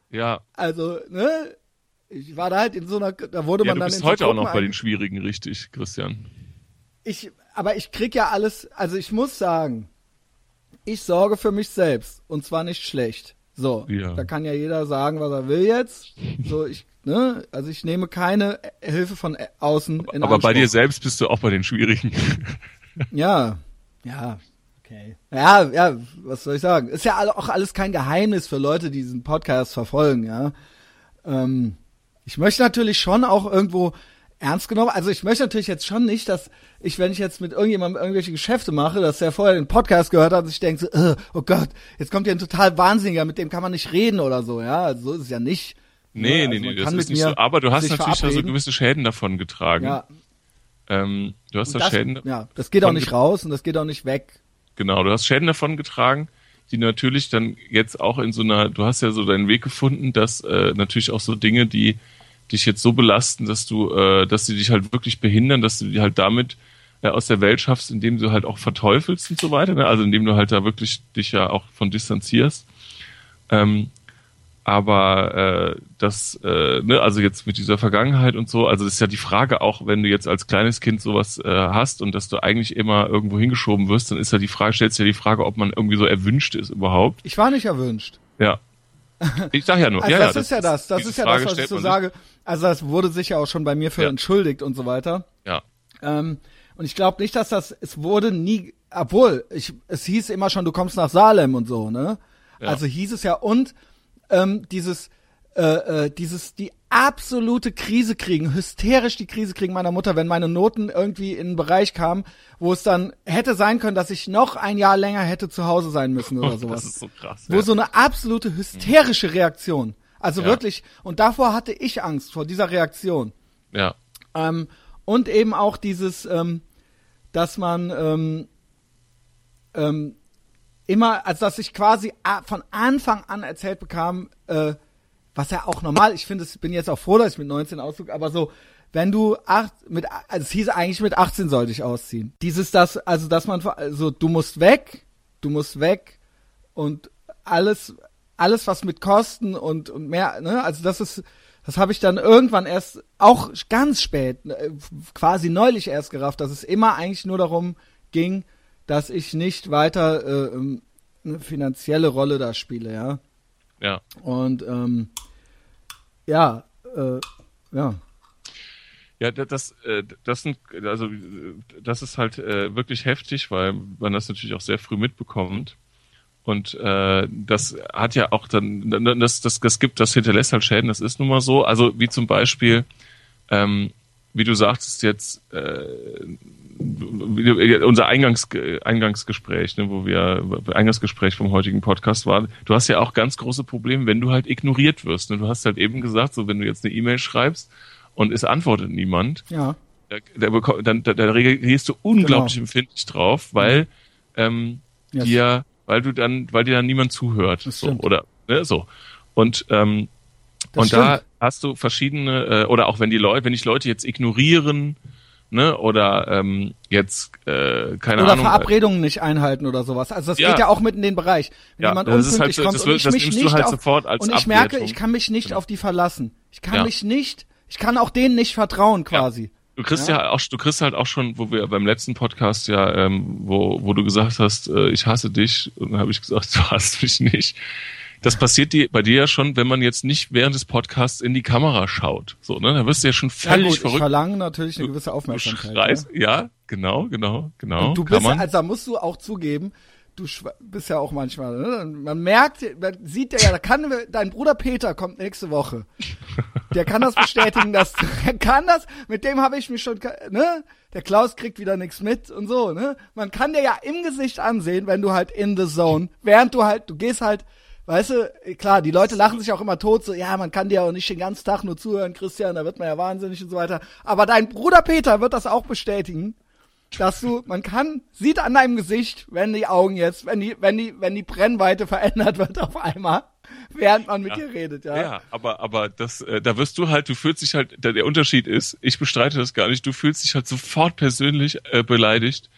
ja,
Also, ne? Ich war da halt in so einer, da wurde
ja
man
du
dann
bist
in so
heute auch
Gruppen
noch bei den Schwierigen richtig, Christian.
ich, aber ich krieg ja alles, also ich muss sagen, ich sorge für mich selbst und zwar nicht schlecht. So,
Ja.
da kann ja jeder sagen, was er will jetzt. So, ich, ne, also ich nehme keine Hilfe von außen in
Aber bei
Anspruch.
dir selbst bist du auch bei den Schwierigen.
Ja, ja, okay. Ja, ja, was soll ich sagen? Ist ja auch alles kein Geheimnis für Leute, die diesen Podcast verfolgen, ja. Ähm, ich möchte natürlich schon auch irgendwo ernst genommen, also ich möchte natürlich jetzt schon nicht, dass ich, wenn ich jetzt mit irgendjemandem irgendwelche Geschäfte mache, dass der vorher den Podcast gehört hat und ich denke so, äh, oh Gott, jetzt kommt hier ein total Wahnsinniger, mit dem kann man nicht reden oder so, ja. Also so ist es ja nicht.
Nee,
Ja,
nee,
also
nee, das
kann
ist nicht so. Aber du hast natürlich da so gewisse Schäden davon getragen.
Ja,
Ähm, du hast da
das,
Schäden.
ja, das geht auch nicht raus und das geht auch nicht weg.
Genau, du hast Schäden davon getragen, die natürlich dann jetzt auch in so einer, du hast ja so deinen Weg gefunden, dass äh, natürlich auch so Dinge, die dich jetzt so belasten, dass du, äh, dass sie dich halt wirklich behindern, dass du die halt damit äh, aus der Welt schaffst, indem du halt auch verteufelst und so weiter, ne? also indem du halt da wirklich dich ja auch von distanzierst. Ähm, aber äh, das, äh, ne, also jetzt mit dieser Vergangenheit und so, also das ist ja die Frage auch, wenn du jetzt als kleines Kind sowas äh, hast und dass du eigentlich immer irgendwo hingeschoben wirst, dann ist ja die Frage, stellst du ja die Frage, ob man irgendwie so erwünscht ist überhaupt.
Ich war nicht erwünscht.
Ja. Ich sag ja nur,
Also
ja,
das,
ja,
ist ja das, das ist ja
Frage
das, was ich so sage. Also das wurde sich ja auch schon bei mir für
Ja.
entschuldigt und so weiter.
Ja,
Ähm, und ich glaube nicht, dass das, es wurde nie, obwohl, ich, es hieß immer schon, du kommst nach Salem und so, ne?
Ja.
Also hieß es ja und ähm, dieses, äh, äh, dieses, die absolute Krise kriegen, hysterisch die Krise kriegen meiner Mutter, wenn meine Noten irgendwie in einen Bereich kamen, wo es dann hätte sein können, dass ich noch ein Jahr länger hätte zu Hause sein müssen oder sowas.
das ist so krass.
Wo
ja.
so eine absolute hysterische Reaktion. Also
Ja.
wirklich, und davor hatte ich Angst, vor dieser Reaktion.
ja,
Ähm, und eben auch dieses, ähm, dass man ähm, ähm, immer, also dass ich quasi a- von Anfang an erzählt bekam, äh, was ja auch normal, ich finde, ich bin jetzt auch froh, dass ich mit 19 auszog, aber so, wenn du acht, mit, also es hieß eigentlich mit 18 sollte ich ausziehen. Dieses, das, also dass man, also du musst weg, du musst weg und alles, alles was mit Kosten und, und mehr, ne, also das ist, das habe ich dann irgendwann erst, auch ganz spät, äh, quasi neulich erst gerafft, dass es immer eigentlich nur darum ging, dass ich nicht weiter äh, ähm, eine finanzielle Rolle da spiele, ja.
ja.
Und ähm, ja, äh, ja.
Ja, da- das, äh, das sind, also das ist halt äh, wirklich heftig, weil man das natürlich auch sehr früh mitbekommt. Und äh, das hat ja auch dann, das, das, das gibt, das hinterlässt halt Schäden, das ist nun mal so. Also wie zum Beispiel, ähm, wie du sagtest jetzt, äh, unser Eingangs, Eingangsgespräch, ne, wo wir Eingangsgespräch vom heutigen Podcast war, du hast ja auch ganz große Probleme, wenn du halt ignoriert wirst. Ne? Du hast halt eben gesagt, so wenn du jetzt eine E-Mail schreibst und es antwortet niemand,
Ja.
da, da, dann, da, da reagierst du unglaublich
Genau.
empfindlich drauf, weil ähm,
Ja,
dir, weil du dann, weil dir dann niemand zuhört, so, oder ne, so. Und ähm,
Das
und da
stimmt.
hast du verschiedene, äh, oder auch wenn die Leute, wenn ich Leute jetzt ignorieren, ne, oder ähm, jetzt, äh, keine
Oder
Ahnung.
Verabredungen nicht einhalten oder sowas. Also das
Ja.
geht ja auch mit in den Bereich. Wenn
Ja,
jemand
das ist halt so-
kommt
das
und
wird-
ich
das
mich
nimmst du halt
auf,
sofort als
und ich merke,
Abwertung.
ich kann mich nicht
Genau.
auf die verlassen. Ich kann
Ja.
mich nicht, ich kann auch denen nicht vertrauen quasi.
Du kriegst ja. auch, du kriegst halt auch schon, wo wir beim letzten Podcast ja, ähm, wo, wo du gesagt hast, äh, ich hasse dich, und dann habe ich gesagt, du hasst mich nicht. Das passiert dir, bei dir ja schon, wenn man jetzt nicht während des Podcasts in die Kamera schaut. So, ne? Da wirst du ja schon
Ja,
völlig
gut, ich
verrückt.
verlange natürlich eine gewisse
Du
Aufmerksamkeit.
schreist,
ja.
ja, genau, genau, genau.
Und du bist,
man.
also da musst du auch zugeben, du bist ja auch manchmal, ne? man merkt, man sieht ja, da kann, dein Bruder Peter kommt nächste Woche. Der kann das bestätigen, dass, er kann das, mit dem habe ich mich schon, ne? Der Klaus kriegt wieder nichts mit und so, ne? Man kann dir ja im Gesicht ansehen, wenn du halt in the zone, während du halt, du gehst halt, weißt du, klar, die Leute lachen sich auch immer tot, so, ja, man kann dir auch nicht den ganzen Tag nur zuhören, Christian, da wird man ja wahnsinnig und so weiter. Aber dein Bruder Peter wird das auch bestätigen dass du, man kann, sieht an deinem Gesicht, wenn die Augen jetzt, wenn die, wenn die, wenn die Brennweite verändert wird auf einmal, während man mit
Ja.
dir redet, ja.
Ja, aber, aber das, äh, da wirst du halt, du fühlst dich halt, der, der Unterschied ist, ich bestreite das gar nicht, du fühlst dich halt sofort persönlich äh, beleidigt,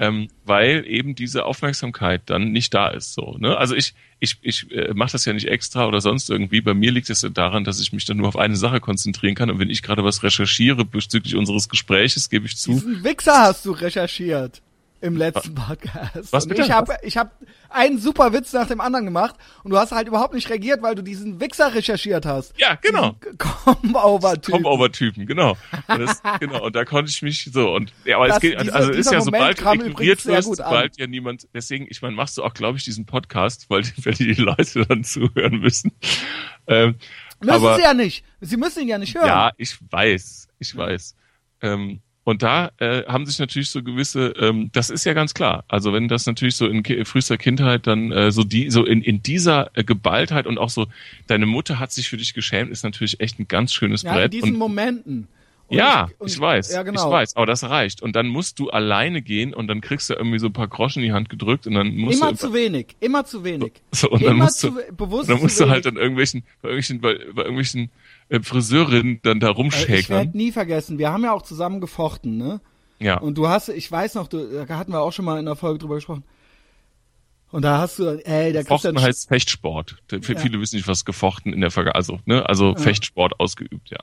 ähm, weil eben diese Aufmerksamkeit dann nicht da ist. So, ne? Also ich, ich, ich äh, mache das ja nicht extra oder sonst irgendwie. Bei mir liegt es ja daran, dass ich mich dann nur auf eine Sache konzentrieren kann. Und wenn ich gerade was recherchiere bezüglich unseres Gespräches, gebe ich zu.
Diesen Wichser hast du recherchiert im letzten Podcast.
Was
und
bitte?
ich habe ich hab einen super Witz nach dem anderen gemacht und du hast halt überhaupt nicht reagiert, weil du diesen Wichser recherchiert hast.
Ja, genau.
Come-over-Typ.
Come-over-Typen, genau. Das, genau. Und da konnte ich mich so und ja, aber
Das-
es geht,
dieser-
also ist
dieser
ja
Moment
sobald du ignoriert wirst, sobald ja niemand. Deswegen, ich meine, machst du auch, glaube ich, diesen Podcast, weil, weil die Leute dann zuhören müssen. Ähm,
Müssen
aber,
sie ja nicht. Sie müssen ihn ja nicht hören.
Ja, ich weiß, ich weiß. Ähm, und da äh, haben sich natürlich so gewisse, ähm, das ist ja ganz klar. Also wenn das natürlich so in ki frühester Kindheit dann äh, so die, so in, in dieser äh, Geballtheit und auch so, deine Mutter hat sich für dich geschämt, ist natürlich echt ein ganz schönes
Ja, in
Brett.
diesen
und,
Momenten. Und
ja,
und-
ich weiß,
Ja, genau.
ich weiß, aber das reicht. Und dann musst du alleine gehen und dann kriegst du irgendwie so ein paar Groschen in die Hand gedrückt und dann musst
Immer
du
zu wenig, immer zu wenig.
so, und dann
immer
musst du,
zu we- bewusst
dann
zu
musst du halt an irgendwelchen, bei irgendwelchen, bei, bei irgendwelchen äh, Friseurinnen dann da
Äh, Ich
rumschäkern.
werde nie vergessen, wir haben ja auch zusammen gefochten, ne?
Ja.
Und du hast, ich weiß noch, du, da hatten wir auch schon mal in der Folge drüber gesprochen. Und da hast du, ey, der Christian,
Fochten heißt Fechtsport.
Ja.
Viele wissen nicht, was gefochten in der Vergangenheit, also, ne, also Fechtsport ausgeübt, ja.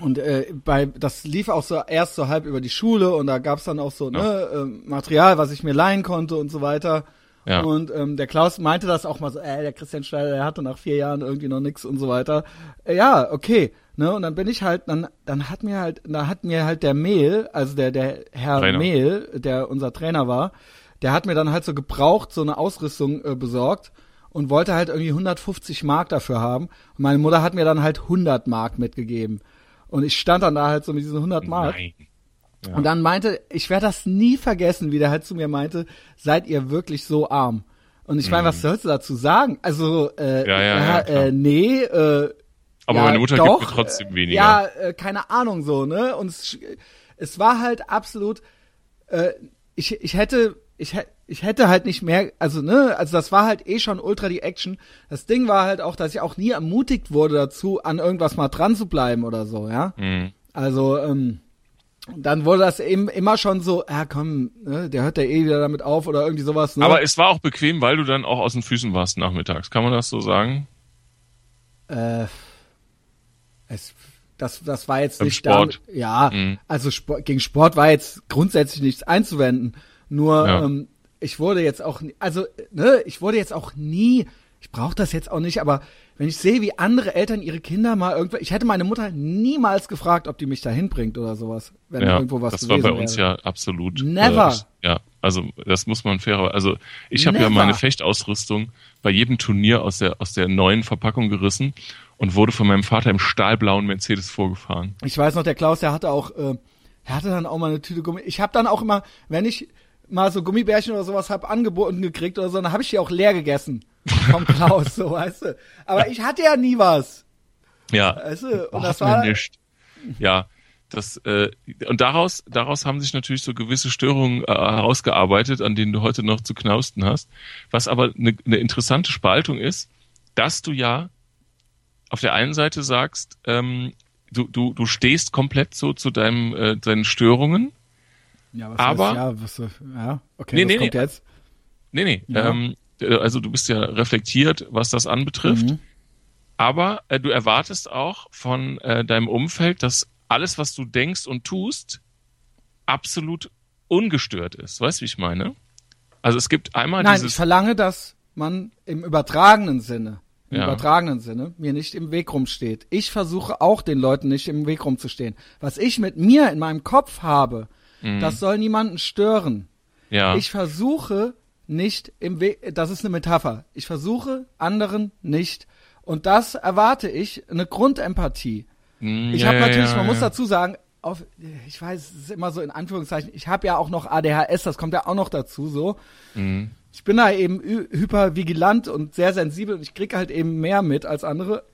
und äh, bei, das lief auch so erst so halb über die Schule und da gab's dann auch so ne, ähm, Material, was ich mir leihen konnte und so weiter.
Ja.
Und ähm, der Klaus meinte das auch mal so, ey, der Christian Schneider, der hatte nach vier Jahren irgendwie noch nix und so weiter. Äh, ja, okay. Ne, und dann bin ich halt, dann, dann hat mir halt, da hat mir halt der Mehl, also der, der Herr
Trainer.
Mehl, der unser Trainer war, der hat mir dann halt so gebraucht, so eine Ausrüstung äh, besorgt und wollte halt irgendwie 150 Mark dafür haben. Und meine Mutter hat mir dann halt 100 Mark mitgegeben. Und ich stand dann da halt so mit diesen 100 Mark.
Nein. Ja.
Und dann meinte, ich werde das nie vergessen, wie der halt zu mir meinte, seid ihr wirklich so arm? Und ich meine, was sollst du dazu sagen? Also, äh,
Mhm. Ja, ja,
äh, nee, äh,
Aber meine Mutter
doch,
gibt mir trotzdem weniger.
Ja, äh, keine Ahnung so, ne? Und es, es war halt absolut, äh, ich, ich hätte, ich, ich hätte halt nicht mehr, also ne, also das war halt eh schon ultra die Action. Das Ding war halt auch, dass ich auch nie ermutigt wurde dazu, an irgendwas mal dran zu bleiben oder so, ja.
Mhm.
Also, ähm, dann wurde das eben immer schon so, ja komm, ne, der hört ja eh wieder damit auf oder irgendwie sowas, ne?
Aber es war auch bequem, weil du dann auch aus den Füßen warst nachmittags. Kann man das so sagen?
Äh, es, das, das war jetzt
Beim
nicht
Sport.
damit- ja,
Mhm.
also Sport, gegen Sport war jetzt grundsätzlich nichts einzuwenden. Nur
Ja.
ähm, ich wurde jetzt auch, nie- also ne, ich wurde jetzt auch nie, ich brauche das jetzt auch nicht, aber wenn ich sehe, wie andere Eltern ihre Kinder mal irgendwo, ich hätte meine Mutter niemals gefragt, ob die mich da hinbringt oder sowas, wenn
ja,
irgendwo was
das war bei uns
wäre.
ja absolut.
Never.
Äh, ja, also das muss man fairer. Also ich habe ja meine Fechtausrüstung bei jedem Turnier aus der aus der neuen Verpackung gerissen und wurde von meinem Vater im stahlblauen Mercedes vorgefahren.
Ich weiß noch, der Klaus, der hatte auch, äh, er hatte dann auch mal eine Tüte Gummi. Ich habe dann auch immer, wenn ich mal so Gummibärchen oder sowas hab angeboten gekriegt oder so, dann habe ich die auch leer gegessen. Vom Klaus, so weißt du. Aber ich hatte ja nie was.
Ja,
Weißt du? Und das war,
nicht. Ja, das, äh, und daraus, daraus haben sich natürlich so gewisse Störungen äh, herausgearbeitet, an denen du heute noch zu knausten hast. Was aber eine, eine interessante Spaltung ist, dass du ja auf der einen Seite sagst, ähm, du, du, du stehst komplett so zu deinem, äh, deinen Störungen.
Ja, was
aber,
heißt, ja, was, ja, okay,
nee, nee,
kommt
nee.
jetzt?
Nee, nee,
Ja.
ähm, also du bist ja reflektiert, was das anbetrifft.
Mhm.
Aber äh, du erwartest auch von äh, deinem Umfeld, dass alles, was du denkst und tust, absolut ungestört ist. Weißt du, wie ich meine? Also es gibt einmal
Nein, ich
dieses.
verlange, dass man im übertragenen Sinne, im
Ja.
übertragenen Sinne, mir nicht im Weg rumsteht. Ich versuche auch den Leuten nicht im Weg rumzustehen. Was ich mit mir in meinem Kopf habe, das soll niemanden stören.
Mhm. ja,
Ich versuche nicht im Weg, das ist eine Metapher. Ich versuche anderen nicht, und das erwarte ich, eine Grundempathie.
Mm,
Ich
ja,
habe natürlich,
ja,
man muss
ja.
dazu sagen, auf, ich weiß, es ist immer so in Anführungszeichen, ich habe ja auch noch ADHS, das kommt ja auch noch dazu, so.
Mhm.
Ich bin da eben hypervigilant und sehr sensibel und ich krieg halt eben mehr mit als andere.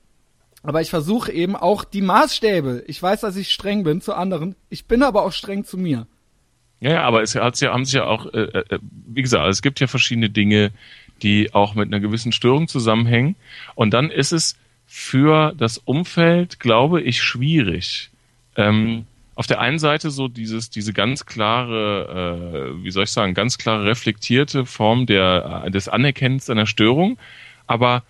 Aber ich versuche eben auch die Maßstäbe. Ich weiß, dass ich streng bin zu anderen. Ich bin aber auch streng zu mir.
Ja, ja, aber es hat's ja, haben sich ja auch, äh, äh, wie gesagt, es gibt ja verschiedene Dinge, die auch mit einer gewissen Störung zusammenhängen. Und dann ist es für das Umfeld, glaube ich, schwierig. Ähm, auf der einen Seite so dieses, diese ganz klare, äh, wie soll ich sagen, ganz klare reflektierte Form der, äh, des Anerkennens einer Störung, aber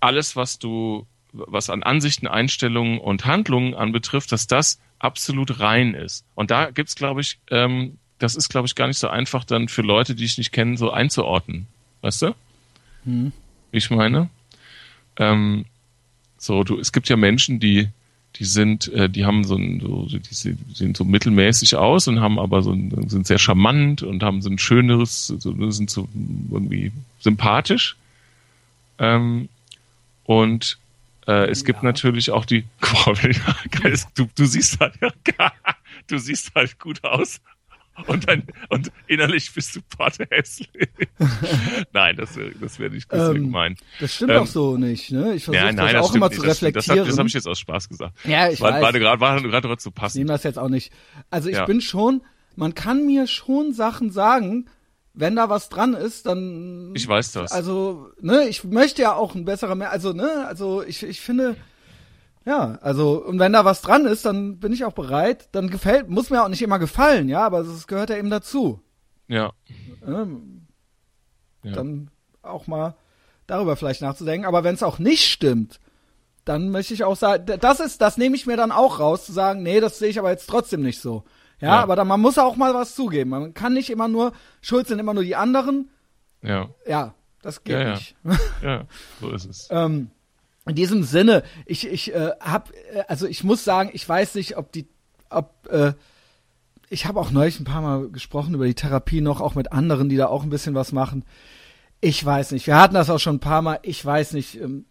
alles, was du, was an Ansichten, Einstellungen und Handlungen anbetrifft, dass das absolut rein ist. Und da gibt's, glaube ich, ähm, das ist, glaube ich, gar nicht so einfach dann für Leute, die ich nicht kenne, so einzuordnen. Weißt du?
Hm.
Ich meine? Ähm, so, du, es gibt ja Menschen, die, die sind, äh, die haben so ein, so, die se- sehen so mittelmäßig aus und haben aber so ein, sind sehr charmant und haben so ein schöneres, so, sind so irgendwie sympathisch. Ähm, und äh, es gibt
Ja.
natürlich auch die, du, du siehst halt, du siehst halt gut aus. Und, dann, und innerlich bist du Pate hässlich. Nein, das, wär- das wäre nicht das wär
Ähm,
gemein.
Das stimmt
Ähm,
auch so nicht, ne? Ich versuche
Ja, nein,
das auch immer
stimmt
zu
nicht. Das, das,
reflektieren.
das habe ich jetzt aus Spaß gesagt.
Ja, ich
war,
weiß.
war gerade war gerade gerade zu
Ich
passen.
nehme das jetzt auch nicht. Also ich
Ja.
bin schon, man kann mir schon Sachen sagen, wenn da was dran ist, dann.
Ich weiß das.
Also, ne, ich möchte ja auch ein besserer, mehr, also, ne, also ich, ich finde, ja, also, und wenn da was dran ist, dann bin ich auch bereit, dann gefällt, muss mir auch nicht immer gefallen, ja, aber es gehört ja eben dazu.
Ja.
Ne?
ja.
Dann auch mal darüber vielleicht nachzudenken. Aber wenn es auch nicht stimmt, dann möchte ich auch sagen, das ist, das nehme ich mir dann auch raus, zu sagen, nee, das sehe ich aber jetzt trotzdem nicht so. Ja,
Ja.
aber dann, man muss auch mal was zugeben. Man kann nicht immer nur, schuld sind immer nur die anderen.
ja,
Ja, das geht
ja.
nicht.
ja, so ist es.
ähm, in diesem Sinne, ich, ich äh, hab, äh, also ich muss sagen, ich weiß nicht, ob die, ob, äh, ich habe auch neulich ein paar Mal gesprochen über die Therapie noch, auch mit anderen, die da auch ein bisschen was machen. Ich weiß nicht. Wir hatten das auch schon ein paar Mal. Ich weiß nicht. Ähm,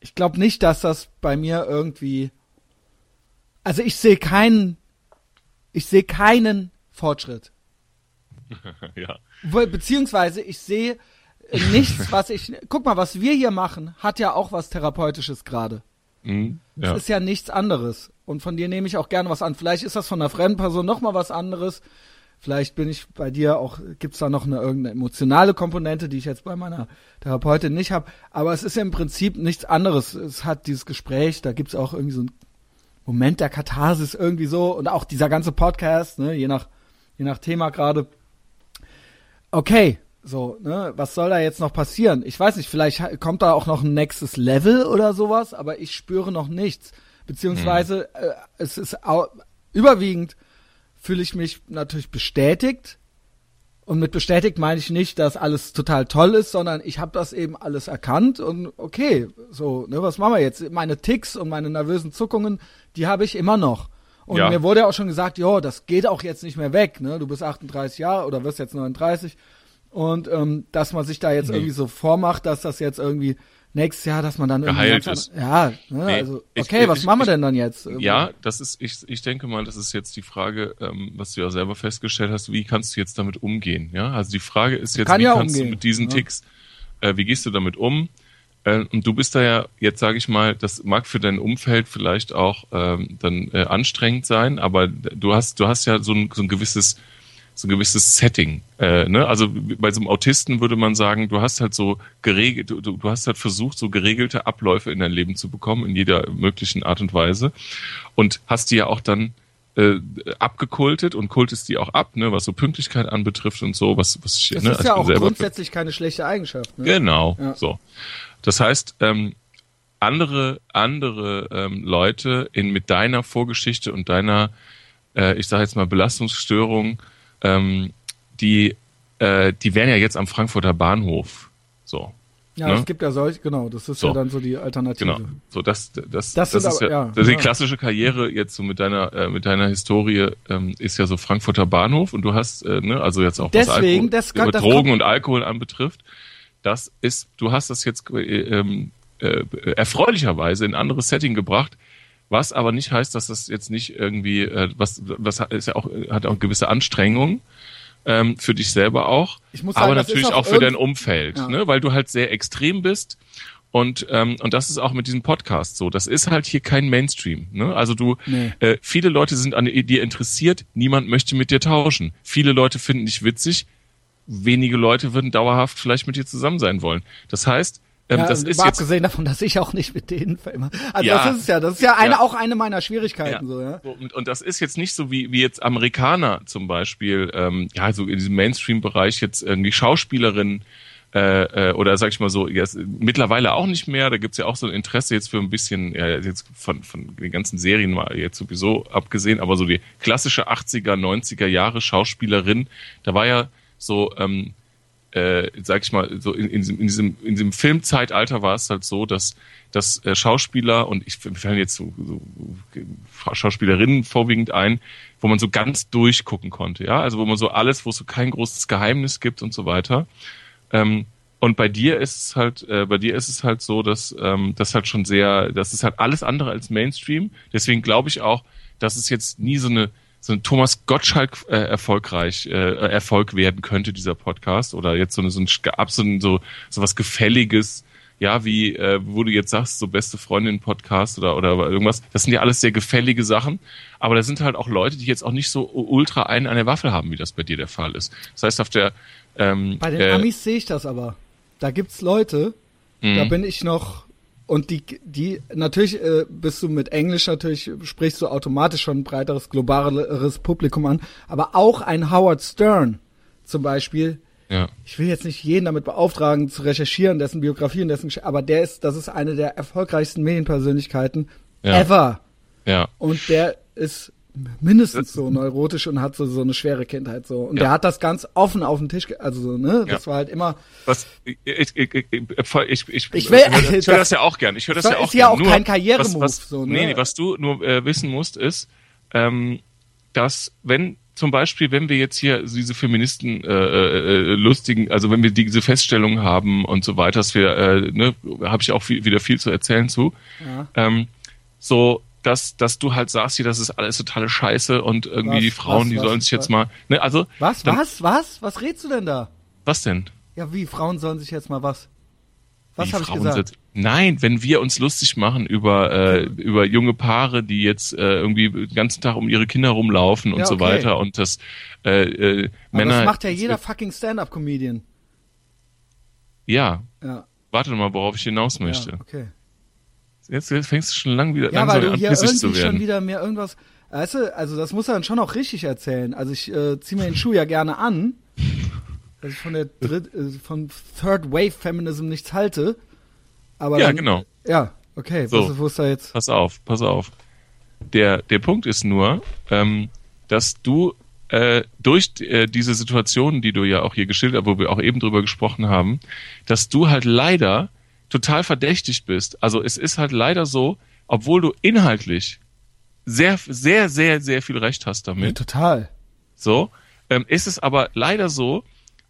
ich glaube nicht, dass das bei mir irgendwie. Also ich sehe keinen. Ich sehe keinen Fortschritt.
ja.
Beziehungsweise ich sehe äh, nichts, was ich. Guck mal, was wir hier machen, hat ja auch was Therapeutisches gerade.
Mhm.
Es
ja.
ist ja nichts anderes. Und von dir nehme ich auch gerne was an. Vielleicht ist das von einer fremden Person noch mal was anderes. Vielleicht bin ich bei dir auch, gibt's da noch eine irgendeine emotionale Komponente, die ich jetzt bei meiner Therapeutin nicht habe. Aber es ist ja im Prinzip nichts anderes. Es hat dieses Gespräch, da gibt's auch irgendwie so einen Moment der Katharsis irgendwie so und auch dieser ganze Podcast, ne, je nach, je nach Thema gerade. Okay, so, ne, was soll da jetzt noch passieren? Ich weiß nicht, vielleicht kommt da auch noch ein nächstes Level oder sowas, aber ich spüre noch nichts. Beziehungsweise äh, es ist überwiegend fühle ich mich natürlich bestätigt. Und mit bestätigt meine ich nicht, dass alles total toll ist, sondern ich habe das eben alles erkannt und okay, so, ne, was machen wir jetzt? Meine Ticks und meine nervösen Zuckungen, die habe ich immer noch. Und
Ja.
mir wurde ja auch schon gesagt, jo, das geht auch jetzt nicht mehr weg, ne? Du bist 38 Jahre oder wirst jetzt 39. Und ähm, dass man sich da jetzt
Nee.
irgendwie so vormacht, dass das jetzt irgendwie nächstes Jahr, dass man dann
Geheilt ist.
Ja, ne,
Nee,
also
ich-
okay, was
ich-
machen wir
ich-
denn dann jetzt?
Ja, das ist, ich, ich denke mal, das ist jetzt die Frage, ähm, was du ja selber festgestellt hast, wie kannst du jetzt damit umgehen? Ja, also die Frage ist jetzt,
Kann
wie
ja
kannst du
umgehen,
mit diesen
ja.
Ticks, äh, wie gehst du damit um? Äh, und du bist da ja jetzt, sage ich mal, das mag für dein Umfeld vielleicht auch ähm, dann äh, anstrengend sein, aber du hast, du hast ja so ein, so ein gewisses so ein gewisses Setting. Äh, ne? Also bei so einem Autisten würde man sagen, du hast halt so geregelt, du, du hast halt versucht, so geregelte Abläufe in dein Leben zu bekommen, in jeder möglichen Art und Weise. Und hast die ja auch dann äh, abgekultet und kultest die auch ab, ne, was so Pünktlichkeit anbetrifft und so, was, was
ich,
das
ne, ist ja auch grundsätzlich keine schlechte Eigenschaft.
Ne? Genau, ja. so. Das heißt, ähm, andere andere ähm, Leute in mit deiner Vorgeschichte und deiner, äh, ich sage jetzt mal Belastungsstörung ähm, die, äh, die wären ja jetzt am Frankfurter Bahnhof. So.
Ja, ne? es gibt ja solche, genau, das ist so. ja dann so die Alternative. Genau.
So, das, das, das, das ist aber, ja, das ist die klassische Karriere jetzt so mit deiner, äh, mit deiner Historie ähm, ist ja so Frankfurter Bahnhof und du hast, äh, ne, also jetzt auch
Deswegen,
was
Alkohol,
das, Drogen und Alkohol anbetrifft, das ist, du hast das jetzt äh, ähm, äh, erfreulicherweise in ein anderes Setting gebracht, was aber nicht heißt, dass das jetzt nicht irgendwie, äh, was, was ist ja auch, hat auch gewisse Anstrengungen ähm, für dich selber auch, sagen, aber natürlich auch, auch für dein Umfeld, ja. ne? weil du halt sehr extrem bist. Und, ähm, und das ist auch mit diesem Podcast so. Das ist halt hier kein Mainstream. Ne? Also du, nee. äh, viele Leute sind an dir interessiert, niemand möchte mit dir tauschen. Viele Leute finden dich witzig, wenige Leute würden dauerhaft vielleicht mit dir zusammen sein wollen. Das heißt,
ähm, ja, das ist jetzt, abgesehen davon, dass ich auch nicht mit denen immer. Also ja, das ist ja, das ist ja eine ja. auch eine meiner Schwierigkeiten so, ja.
Und, und das ist jetzt nicht so wie wie jetzt Amerikaner zum Beispiel, ähm, ja so in diesem Mainstream-Bereich jetzt irgendwie Schauspielerinnen äh, äh, oder sag ich mal so, jetzt, mittlerweile auch nicht mehr. Da gibt's ja auch so ein Interesse jetzt für ein bisschen, ja, jetzt von, von den ganzen Serien mal jetzt sowieso abgesehen, aber so die klassische 80er, 90er Jahre Schauspielerin, da war ja so ähm, äh, sag ich mal, so in, in, diesem, in, diesem, in diesem Filmzeitalter war es halt so, dass, dass äh, Schauspieler und ich mir fallen jetzt so, so Schauspielerinnen vorwiegend ein, wo man so ganz durchgucken konnte, ja, also wo man so alles, wo es so kein großes Geheimnis gibt und so weiter. Ähm, und bei dir ist es halt, äh, bei dir ist es halt so, dass ähm, das halt schon sehr, das ist halt alles andere als Mainstream. Deswegen glaube ich auch, dass es jetzt nie so eine so ein Thomas Gottschalk äh, erfolgreich äh, Erfolg werden könnte dieser Podcast. Oder jetzt so eine so ein absolut so so was gefälliges. Ja wie äh, wo du jetzt sagst so beste Freundin Podcast oder oder irgendwas. Das sind ja alles sehr gefällige Sachen. Aber da sind halt auch Leute die jetzt auch nicht so ultra einen an der Waffel haben wie das bei dir der Fall ist. Das heißt auf der
ähm, bei den äh, Amis sehe ich das aber. Da gibt's Leute da mhm. bin ich noch und die, die, natürlich äh, bist du mit Englisch natürlich, sprichst du automatisch schon ein breiteres, globaleres Publikum an, aber auch ein Howard Stern zum Beispiel. Ja. Ich will jetzt nicht jeden damit beauftragen, zu recherchieren, dessen Biografie und dessen, aber der ist, das ist eine der erfolgreichsten Medienpersönlichkeiten ja. ever. Ja. Und der ist mindestens so neurotisch und hat so, so eine schwere Kindheit so. Und ja. der hat das ganz offen auf den Tisch, also so, ne, das ja. war halt immer.
Was, ich, ich, ich, ich, ich, ich, will, ich höre das, ja auch gern. Ich höre das, das ja auch
ist ja auch nur, kein Karrieremove, was,
was, so, ne? Nee, nee, was du nur äh, wissen musst, ist, ähm, dass wenn zum Beispiel, wenn wir jetzt hier diese Feministen äh, äh, lustigen, also wenn wir diese Feststellung haben und so weiter, dass wir, äh, ne, habe ich auch viel, wieder viel zu erzählen zu. Ja. Ähm, so dass, dass du halt sagst, hier, das ist alles totale Scheiße und irgendwie was, die Frauen, was, die was, sollen sich jetzt mal. Ne, also,
was, dann, was, was? Was redst du denn da?
Was denn?
Ja, wie, Frauen sollen sich jetzt mal was? Was habe ich gesagt? Sind,
nein, wenn wir uns lustig machen über, äh, über junge Paare, die jetzt äh, irgendwie den ganzen Tag um ihre Kinder rumlaufen und ja, okay. so weiter und das äh, äh, Männer. Aber das
macht ja jeder fucking Stand-up-Comedian.
Ja. ja. Warte mal, worauf ich hinaus möchte. Ja, okay. Jetzt, jetzt fängst du schon lang wieder
ja, weil du hier irgendwie schon wieder mehr irgendwas. Weißt du, also das muss er dann schon auch richtig erzählen. Also ich äh, ziehe mir den Schuh ja gerne an, dass ich von der Dritt, äh, von Third Wave Feminism nichts halte. Aber
ja,
dann,
genau.
Ja, okay.
So, was wo ist da jetzt? Pass auf, pass auf. Der der Punkt ist nur, ähm, dass du äh, durch äh, diese Situationen, die du ja auch hier geschildert, wo wir auch eben drüber gesprochen haben, dass du halt leider total verdächtigt bist. Also es ist halt leider so, obwohl du inhaltlich sehr, sehr, sehr, sehr viel Recht hast damit. Ja,
total.
So, ähm, ist es aber leider so,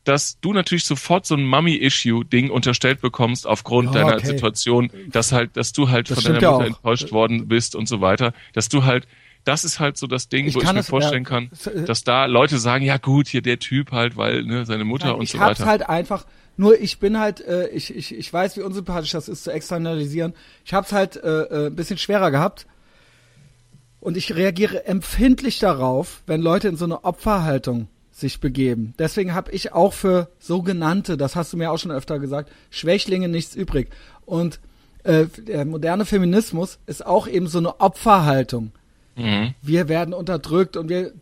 dass du natürlich sofort so ein Mummy-Issue-Ding unterstellt bekommst aufgrund oh, deiner okay. Situation, dass halt, dass du halt das von deiner Mutter ja enttäuscht worden bist und so weiter, dass du halt, das ist halt so das Ding, ich wo ich mir vorstellen ja, kann, dass da Leute sagen, ja gut, hier der Typ halt, weil ne, seine Mutter Nein, und so weiter. Ich
hab's halt einfach, Nur ich bin halt, äh, ich, ich, ich weiß, wie unsympathisch das ist zu externalisieren. Ich habe es halt äh, äh, ein bisschen schwerer gehabt. Und ich reagiere empfindlich darauf, wenn Leute in so eine Opferhaltung sich begeben. Deswegen habe ich auch für sogenannte, das hast du mir auch schon öfter gesagt, Schwächlinge nichts übrig. Und äh, der moderne Feminismus ist auch eben so eine Opferhaltung. Mhm. Wir werden unterdrückt und wir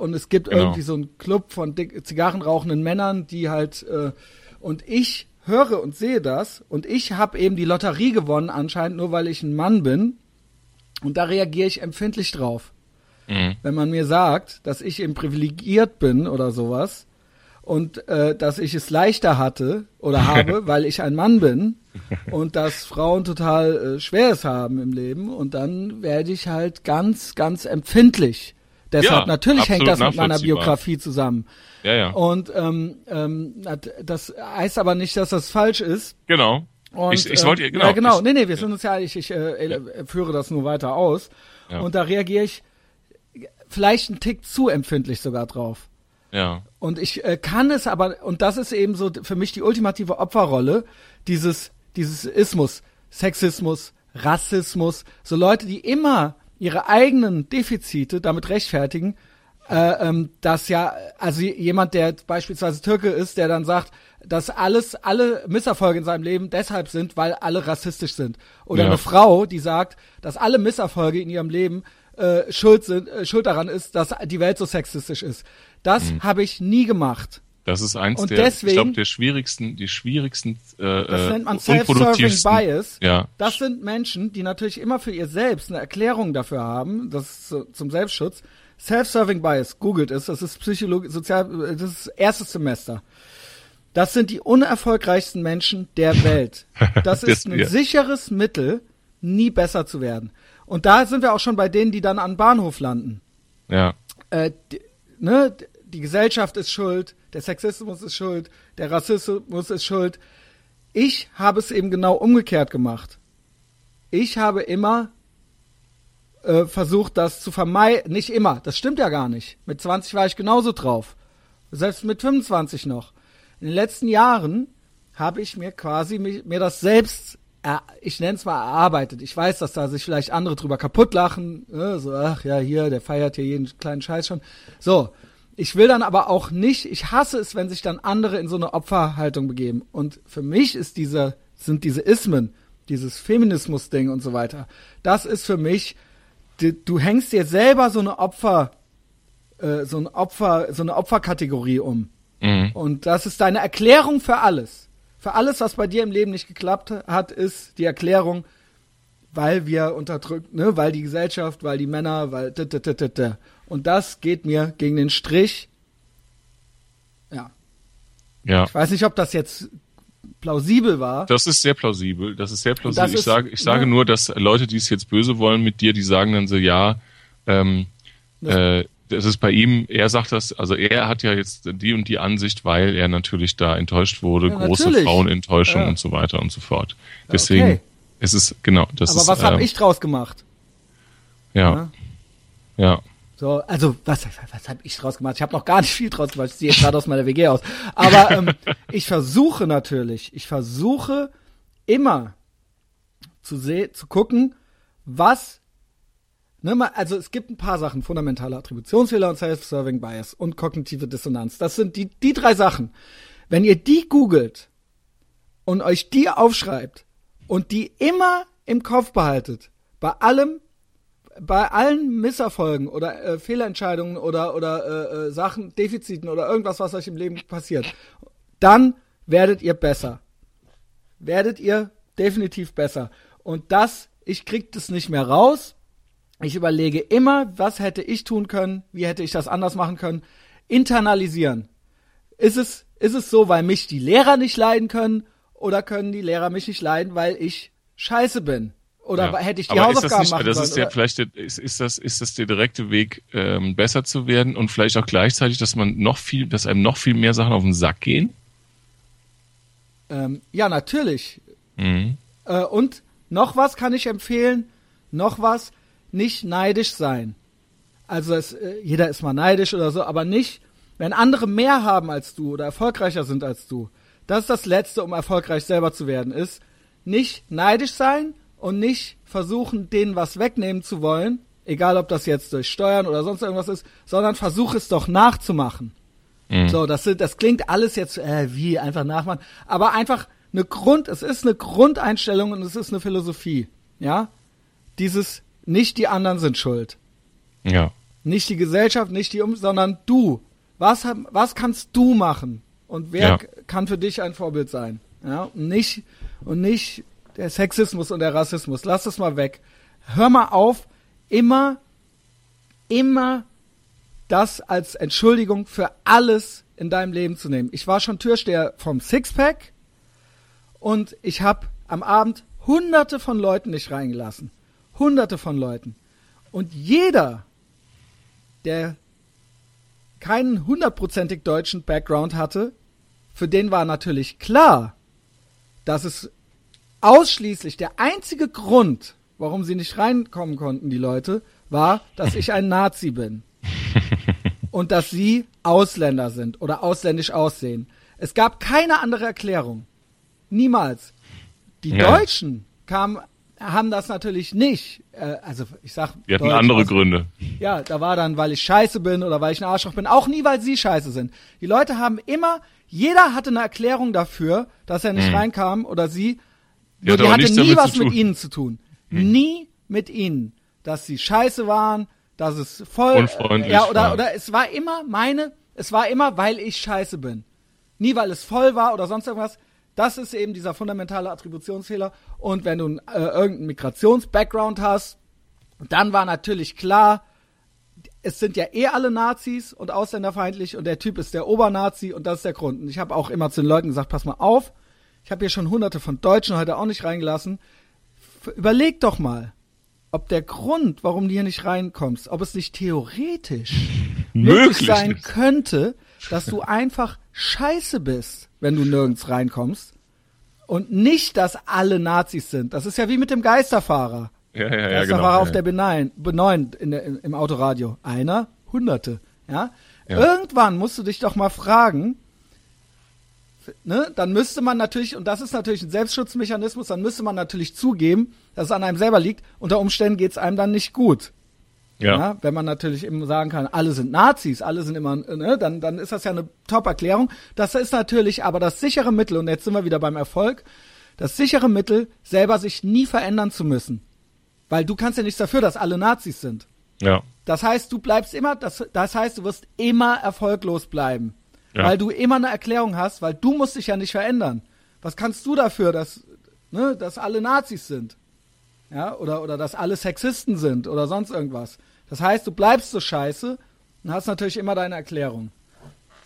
und es gibt genau. irgendwie so einen Club von Zigarren rauchenden Männern, die halt äh, und ich höre und sehe das und ich habe eben die Lotterie gewonnen anscheinend nur weil ich ein Mann bin und da reagiere ich empfindlich drauf. Mhm. Wenn man mir sagt, dass ich eben privilegiert bin oder sowas und äh, dass ich es leichter hatte oder habe, weil ich ein Mann bin und dass Frauen total äh, Schweres haben im Leben und dann werde ich halt ganz, ganz empfindlich. Deshalb ja, natürlich hängt das mit meiner Biografie zusammen.
Ja, ja.
Und ähm, ähm, das heißt aber nicht, dass das falsch ist.
Genau.
Und, ich, ich wollte, genau. Ja, genau. nee, nee, wir sind uns ja, ich, ich äh, ja. führe das nur weiter aus. Ja. Und da reagiere ich vielleicht einen Tick zu empfindlich sogar drauf.
Ja.
Und ich äh, kann es aber, und das ist eben so für mich die ultimative Opferrolle, dieses, dieses Ismus, Sexismus, Rassismus, so Leute, die immer ihre eigenen Defizite damit rechtfertigen, äh, ähm, dass ja, also jemand, der beispielsweise Türke ist, der dann sagt, dass alles, alle Misserfolge in seinem Leben deshalb sind, weil alle rassistisch sind. Oder ja. eine Frau, die sagt, dass alle Misserfolge in ihrem Leben äh, schuld sind, äh, schuld daran ist, dass die Welt so sexistisch ist. Das mhm. habe ich nie gemacht.
Das ist eins und der, deswegen, ich glaube, der schwierigsten, die schwierigsten, äh,
das nennt man Self-Serving Bias.
Ja.
Das sind Menschen, die natürlich immer für ihr selbst eine Erklärung dafür haben, das zum Selbstschutz. Self-Serving Bias, googelt es, das ist Psychologie, Sozial, das ist erstes Semester. Das sind die unerfolgreichsten Menschen der Welt. Das ist ein sicheres Mittel, nie besser zu werden. Und da sind wir auch schon bei denen, die dann an Bahnhof landen.
Ja.
Äh, ne, die Gesellschaft ist schuld, der Sexismus ist schuld, der Rassismus ist schuld. Ich habe es eben genau umgekehrt gemacht. Ich habe immer äh, versucht, das zu vermeiden. Nicht immer, das stimmt ja gar nicht. Mit 20 war ich genauso drauf. Selbst mit 25 noch. In den letzten Jahren habe ich mir quasi mich, mir das selbst ich nenne es mal erarbeitet. Ich weiß, dass da sich vielleicht andere drüber kaputt lachen. Ne? So, ach ja, hier, der feiert hier jeden kleinen Scheiß schon. So. Ich will dann aber auch nicht, ich hasse es, wenn sich dann andere in so eine Opferhaltung begeben. Und für mich ist diese, sind diese Ismen, dieses Feminismus-Ding und so weiter, das ist für mich, du, du hängst dir selber so eine Opfer, äh, so ein Opfer, so eine Opferkategorie um. Mhm. Und das ist deine Erklärung für alles für alles, was bei dir im Leben nicht geklappt hat, ist die Erklärung, weil wir unterdrückt, ne, weil die Gesellschaft, weil die Männer, weil und das geht mir gegen den Strich. Ja.
Ja.
Ich weiß nicht, ob das jetzt plausibel war.
Das ist sehr plausibel. Das ist sehr plausibel. Ich ist, sage, ich sage ja. nur, dass Leute, die es jetzt böse wollen mit dir, die sagen dann so, ja, ähm, äh, das ist bei ihm, er sagt das, also er hat ja jetzt die und die Ansicht, weil er natürlich da enttäuscht wurde, ja, große natürlich. Frauenenttäuschung ja. und so weiter und so fort. Deswegen okay. ist es, genau, das
Aber
ist.
Aber was habe ähm, ich draus gemacht?
Ja. Ja.
So, also, was, was habe ich draus gemacht? Ich habe noch gar nicht viel draus gemacht, ich sehe gerade aus meiner WG aus. Aber ähm, ich versuche natürlich, ich versuche immer zu sehen, zu gucken, was Ne, also es gibt ein paar Sachen, fundamentale Attributionsfehler und Self-Serving Bias und kognitive Dissonanz. Das sind die, die drei Sachen. Wenn ihr die googelt und euch die aufschreibt und die immer im Kopf behaltet, bei allem, bei allen Misserfolgen oder äh, Fehlentscheidungen oder, oder äh, äh, Sachen, Defiziten oder irgendwas, was euch im Leben passiert, dann werdet ihr besser. Werdet ihr definitiv besser. Und das, ich krieg das nicht mehr raus, ich überlege immer, was hätte ich tun können, wie hätte ich das anders machen können. Internalisieren. Ist es, ist es so, weil mich die Lehrer nicht leiden können oder können die Lehrer mich nicht leiden, weil ich scheiße bin? Oder ja. hätte ich die Aber Hausaufgaben
ist das nicht, das ist ja vielleicht ist, ist das ist das der direkte Weg ähm, besser zu werden und vielleicht auch gleichzeitig, dass man noch viel, dass einem noch viel mehr Sachen auf den Sack gehen.
Ähm, ja, natürlich.
Mhm.
Äh, und noch was kann ich empfehlen? Noch was? nicht neidisch sein. Also es, äh, jeder ist mal neidisch oder so, aber nicht, wenn andere mehr haben als du oder erfolgreicher sind als du, das ist das Letzte, um erfolgreich selber zu werden, ist nicht neidisch sein und nicht versuchen, denen was wegnehmen zu wollen, egal ob das jetzt durch Steuern oder sonst irgendwas ist, sondern versuch es doch nachzumachen. Mhm. So, das, das klingt alles jetzt äh, wie einfach nachmachen, aber einfach eine Grund, es ist eine Grundeinstellung und es ist eine Philosophie, ja? Dieses nicht die anderen sind schuld.
Ja.
Nicht die Gesellschaft, nicht die um, sondern du. Was was kannst du machen? Und wer ja. kann für dich ein Vorbild sein? Ja, und nicht und nicht der Sexismus und der Rassismus. Lass das mal weg. Hör mal auf, immer immer das als Entschuldigung für alles in deinem Leben zu nehmen. Ich war schon Türsteher vom Sixpack und ich habe am Abend hunderte von Leuten nicht reingelassen. Hunderte von Leuten. Und jeder, der keinen hundertprozentig deutschen Background hatte, für den war natürlich klar, dass es ausschließlich der einzige Grund, warum sie nicht reinkommen konnten, die Leute, war, dass ich ein Nazi bin. und dass sie Ausländer sind oder ausländisch aussehen. Es gab keine andere Erklärung. Niemals. Die ja. Deutschen kamen, haben das natürlich nicht. Äh, also ich sag.
Die hatten Deutsch, andere also, Gründe.
Ja, da war dann, weil ich scheiße bin oder weil ich ein Arschloch bin. Auch nie, weil sie scheiße sind. Die Leute haben immer, jeder hatte eine Erklärung dafür, dass er nicht mhm. reinkam oder sie. Die, nur die hatte nie was mit ihnen zu tun. Mhm. Nie mit ihnen. Dass sie scheiße waren, dass es voll
unfreundlich
ja oder war. oder es war immer meine es war immer weil ich scheiße bin nie weil es voll war oder sonst irgendwas das ist eben dieser fundamentale Attributionsfehler und wenn du äh, irgendeinen Migrations-Background hast dann war natürlich klar es sind ja eh alle Nazis und ausländerfeindlich und der Typ ist der Obernazi und das ist der Grund und ich habe auch immer zu den Leuten gesagt pass mal auf ich habe hier schon hunderte von Deutschen heute auch nicht reingelassen überleg doch mal ob der Grund, warum du hier nicht reinkommst, ob es nicht theoretisch möglich sein ist. könnte, dass du einfach scheiße bist, wenn du nirgends reinkommst. Und nicht, dass alle Nazis sind. Das ist ja wie mit dem Geisterfahrer.
Ja, ja, ja,
Geisterfahrer
genau,
auf der B9, B9 in der, im Autoradio. Einer, Hunderte. Ja? ja? Irgendwann musst du dich doch mal fragen, ne, dann müsste man natürlich, und das ist natürlich ein Selbstschutzmechanismus, dann müsste man natürlich zugeben, dass es an einem selber liegt. Unter Umständen geht es einem dann nicht gut. Ja. ja. Wenn man natürlich eben sagen kann, alle sind Nazis, alle sind immer, ne, dann, dann ist das ja eine Top-Erklärung. Das ist natürlich aber das sichere Mittel, und jetzt sind wir wieder beim Erfolg, das sichere Mittel, selber sich nie verändern zu müssen. Weil du kannst ja nichts dafür, dass alle Nazis sind.
Ja.
Das heißt, du bleibst immer, das, das heißt, du wirst immer erfolglos bleiben. Ja. Weil du immer eine Erklärung hast, weil du musst dich ja nicht verändern. Was kannst du dafür, dass, ne, dass alle Nazis sind? Ja, oder, oder dass alle Sexisten sind oder sonst irgendwas. Das heißt, du bleibst so scheiße und hast natürlich immer deine Erklärung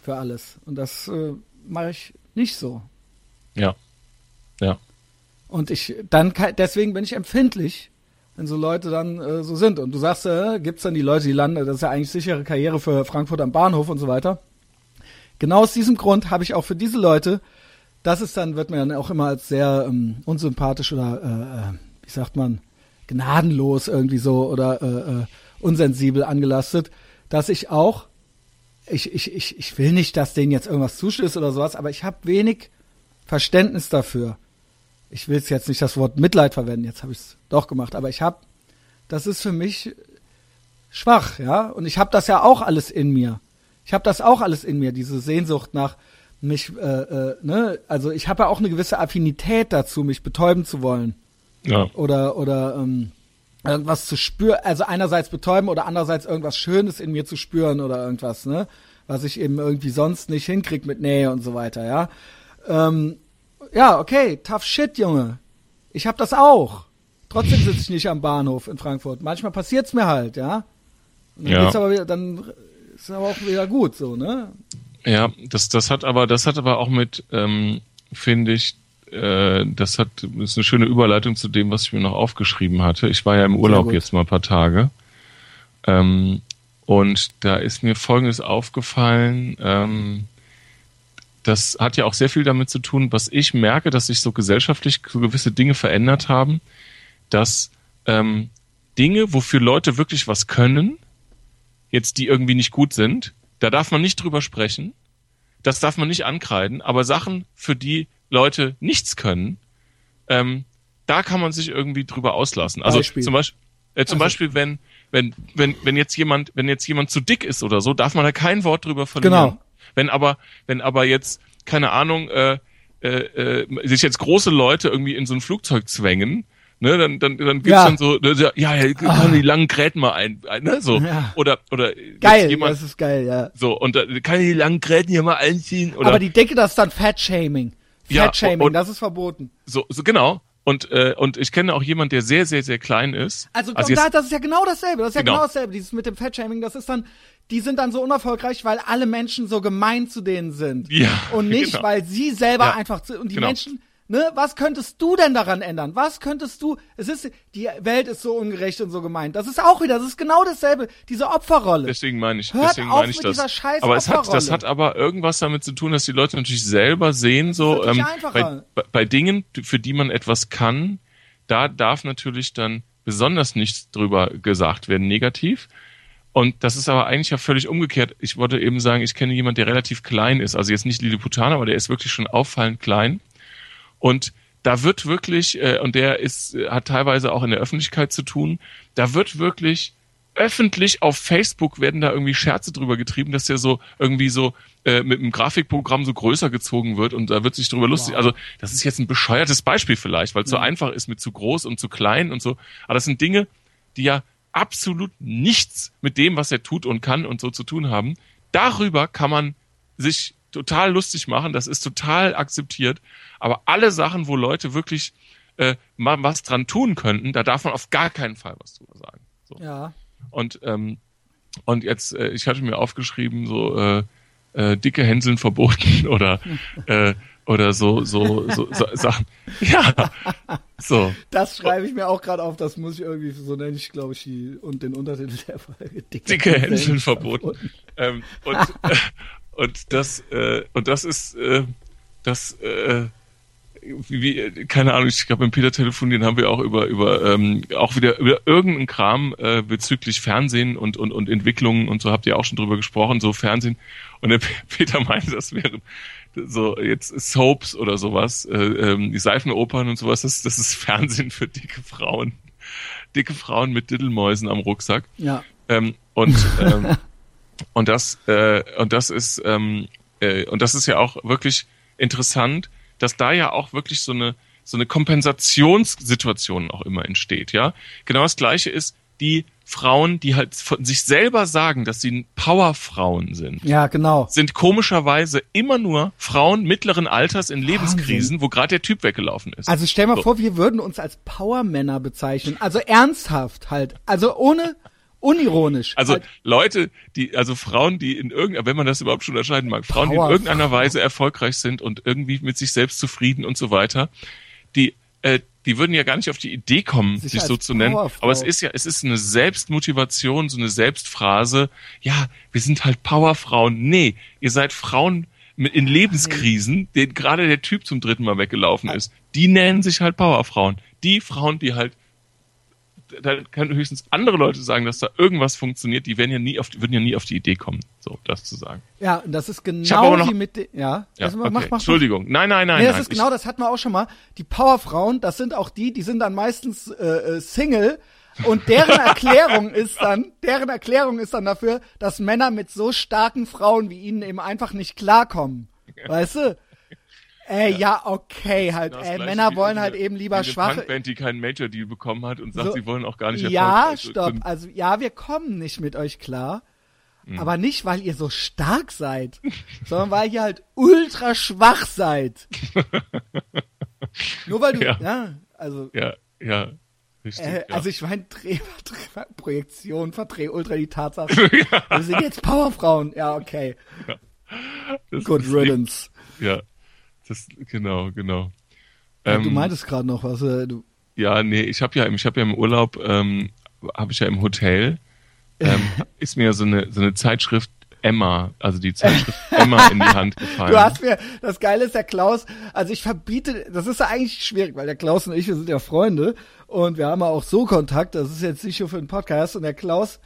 für alles. Und das äh, mache ich nicht so.
Ja. Ja.
Und ich, dann, deswegen bin ich empfindlich, wenn so Leute dann äh, so sind. Und du sagst, äh, gibt's dann die Leute, die landen, das ist ja eigentlich sichere Karriere für Frankfurt am Bahnhof und so weiter. Genau aus diesem Grund habe ich auch für diese Leute, das ist dann, wird mir dann auch immer als sehr ähm, unsympathisch oder, äh, äh, wie sagt man, gnadenlos irgendwie so oder äh, äh, unsensibel angelastet, dass ich auch, ich, ich, ich, ich will nicht, dass denen jetzt irgendwas zustößt oder sowas, aber ich habe wenig Verständnis dafür. Ich will jetzt nicht das Wort Mitleid verwenden, jetzt habe ich es doch gemacht, aber ich habe, das ist für mich schwach, ja, und ich habe das ja auch alles in mir. Ich habe das auch alles in mir, diese Sehnsucht nach mich, äh, äh, ne, also ich habe ja auch eine gewisse Affinität dazu, mich betäuben zu wollen.
Ja.
Oder, oder ähm, irgendwas zu spüren, also einerseits betäuben oder andererseits irgendwas Schönes in mir zu spüren oder irgendwas, ne? Was ich eben irgendwie sonst nicht hinkrieg mit Nähe und so weiter, ja. Ähm, ja, okay, tough shit, Junge. Ich hab das auch. Trotzdem sitze ich nicht am Bahnhof in Frankfurt. Manchmal passiert's mir halt, ja. Und dann ja. geht's aber wieder, dann ist aber auch wieder gut so, ne?
Ja, das, das hat aber, das hat aber auch mit, ähm, finde ich, äh, das hat, das ist eine schöne Überleitung zu dem, was ich mir noch aufgeschrieben hatte. Ich war ja im Urlaub jetzt mal ein paar Tage. Ähm, und da ist mir Folgendes aufgefallen. Ähm, das hat ja auch sehr viel damit zu tun, was ich merke, dass sich so gesellschaftlich so gewisse Dinge verändert haben, dass ähm, Dinge, wofür Leute wirklich was können, jetzt die irgendwie nicht gut sind, da darf man nicht drüber sprechen. das darf man nicht ankreiden, aber Sachen, für die Leute nichts können, ähm, da kann man sich irgendwie drüber auslassen. Also
Beispiel.
zum Beispiel, äh, zum
Also-
Beispiel, wenn, wenn, wenn, wenn jetzt jemand, wenn jetzt jemand zu dick ist oder so, darf man da kein Wort drüber verlieren.
Genau.
Wenn aber, wenn aber jetzt, keine Ahnung, äh, äh, äh, sich jetzt große Leute irgendwie in so ein Flugzeug zwängen, ne, dann, dann, dann gibt's
Ja.
dann so, ne, ja, ja, kann die langen Gräten mal ein, ein ne, so.
Ja.
Oder, oder
Geil,
jemand,
das ist geil, ja.
so, und da kann ich die langen Gräten hier mal einziehen, oder
Aber die denke, das ist dann Fat-Shaming.
Ja,
Fat-Shaming,
und-
das ist verboten.
so, so, genau. Und, äh, und ich kenne auch jemand, der sehr, sehr, sehr klein ist.
Also,
also
da,
jetzt,
das ist ja genau dasselbe. Das ist ja
Genau.
genau, dasselbe. Dieses mit dem Fat-Shaming, das ist dann, die sind dann so unerfolgreich, weil alle Menschen so gemein zu denen sind.
Ja,
Und nicht,
genau.
weil sie selber
Ja,
einfach zu, und die
genau.
Menschen, ne, was könntest du denn daran ändern? Was könntest du, es ist, die Welt ist so ungerecht und so gemein. Das ist auch wieder, das ist genau dasselbe, diese Opferrolle.
deswegen meine ich,
Hört
deswegen meine ich das. aber es hat, das hat aber irgendwas damit zu tun, dass die Leute natürlich selber sehen, so ähm, bei, bei Dingen, für die man etwas kann, da darf natürlich dann besonders nichts drüber gesagt werden, negativ. Und das ist aber eigentlich ja völlig umgekehrt. Ich wollte eben sagen, ich kenne jemanden, der relativ klein ist. Also jetzt nicht Lilliputaner, aber der ist wirklich schon auffallend klein. Und da wird wirklich, äh, und der ist, äh, hat teilweise auch in der Öffentlichkeit zu tun, da wird wirklich öffentlich auf Facebook werden da irgendwie Scherze drüber getrieben, dass der so irgendwie so äh, mit einem Grafikprogramm so größer gezogen wird und da wird sich drüber lustig. Also das ist jetzt ein bescheuertes Beispiel vielleicht, weil es so einfach ist mit zu groß und zu klein und so. Aber das sind Dinge, die ja absolut nichts mit dem, was er tut und kann und so zu tun haben. Darüber kann man sich total lustig machen, das ist total akzeptiert. Aber alle Sachen, wo Leute wirklich äh, mal was dran tun könnten, da darf man auf gar keinen Fall was drüber sagen. So.
ja.
Und ähm, und jetzt, äh, ich hatte mir aufgeschrieben, so äh, äh, dicke Hänseln verboten oder äh, oder so so so, so Sachen. Ja, so.
Das schreibe ich mir auch gerade auf, das muss ich irgendwie, so nenne ich, glaube ich, die, und den Untertitel der Folge.
dicke Hänseln verboten. Ähm, und, und das äh, und das ist äh, das äh, wie, wie, keine Ahnung, ich glaube, mit Peter telefonieren haben wir auch über, über ähm, auch wieder über irgendeinen Kram äh, bezüglich Fernsehen und, und, und Entwicklungen und so habt ihr auch schon drüber gesprochen, so Fernsehen. Und der Peter meinte, das wären so jetzt Soaps oder sowas, äh, ähm, die Seifenopern und sowas, das, das ist Fernsehen für dicke Frauen. Dicke Frauen mit Diddelmäusen am Rucksack.
Ja.
Ähm, und, ähm, und das äh, und das ist ähm, äh, und das ist ja auch wirklich interessant, dass da ja auch wirklich so eine so eine Kompensationssituation auch immer entsteht, ja. Genau das Gleiche ist die Frauen, die halt von sich selber sagen, dass sie Powerfrauen sind,
Ja, genau.
sind komischerweise immer nur Frauen mittleren Alters in Lebenskrisen, wo gerade der Typ weggelaufen ist.
Also stell mal
So.
vor, wir würden uns als Powermänner bezeichnen. Also ernsthaft halt. Also ohne, unironisch.
Also Leute, die, also Frauen, die in irgendeiner, wenn man das überhaupt schon unterscheiden mag, Frauen, die in irgendeiner Weise erfolgreich sind und irgendwie mit sich selbst zufrieden und so weiter, die, äh, die würden ja gar nicht auf die Idee kommen,
Sich
sich, so zu nennen.
Powerfrau.
Aber es ist ja, es ist eine Selbstmotivation, so eine Selbstphrase. Ja, wir sind halt Powerfrauen. Nee, ihr seid Frauen mit, in Lebenskrisen, denen gerade der Typ zum dritten Mal weggelaufen ist. Die nennen sich halt Powerfrauen. Die Frauen, die halt da können höchstens andere Leute sagen, dass da irgendwas funktioniert, die werden ja nie auf, würden ja nie auf die Idee kommen, so das zu sagen.
ja, und das ist genau
noch-
wie mit, de- ja.
Ja,
also,
okay.
mach, mach.
Entschuldigung. Nein, nein, nein,
Nee, das
nein.
ist genau, das hatten wir auch schon mal. Die Powerfrauen, das sind auch die, die sind dann meistens äh, äh, Single und deren Erklärung ist dann, deren Erklärung ist dann dafür, dass Männer mit so starken Frauen wie ihnen eben einfach nicht klarkommen. Weißt du? Ey, ja, okay, halt.
Das
Ey, Männer wollen
diese-
halt eben lieber schwache.
Punkband, die keinen Major Deal bekommen hat und sagt,
So.
sie wollen auch gar nicht
Ja, stopp. Also ja, wir kommen nicht mit euch klar.
Hm.
Aber nicht, weil ihr so stark seid, sondern weil ihr halt ultra schwach seid. Nur weil du, ja,
Ja.
also,
Ja, ja. Richtig.
äh,
ja.
also ich meine, Dreh, Dreh, Projektion verdreht ultra die Tatsache. Wir sind jetzt Powerfrauen. Ja, okay.
Das
Good riddance.
Ja. Das, genau, genau.
Ja,
Ähm,
du meintest gerade noch was. Äh, du,
Ja, nee, ich habe ja, ich habe ja im Urlaub, ähm, habe ich ja im Hotel, ähm, ist mir so eine so eine Zeitschrift Emma, also die Zeitschrift Emma in die Hand gefallen.
Du hast mir, das Geile ist, der Klaus, also ich verbiete, das ist ja eigentlich schwierig, weil der Klaus und ich, wir sind ja Freunde und wir haben ja auch so Kontakt, das ist jetzt nicht nur für den Podcast und der Klaus,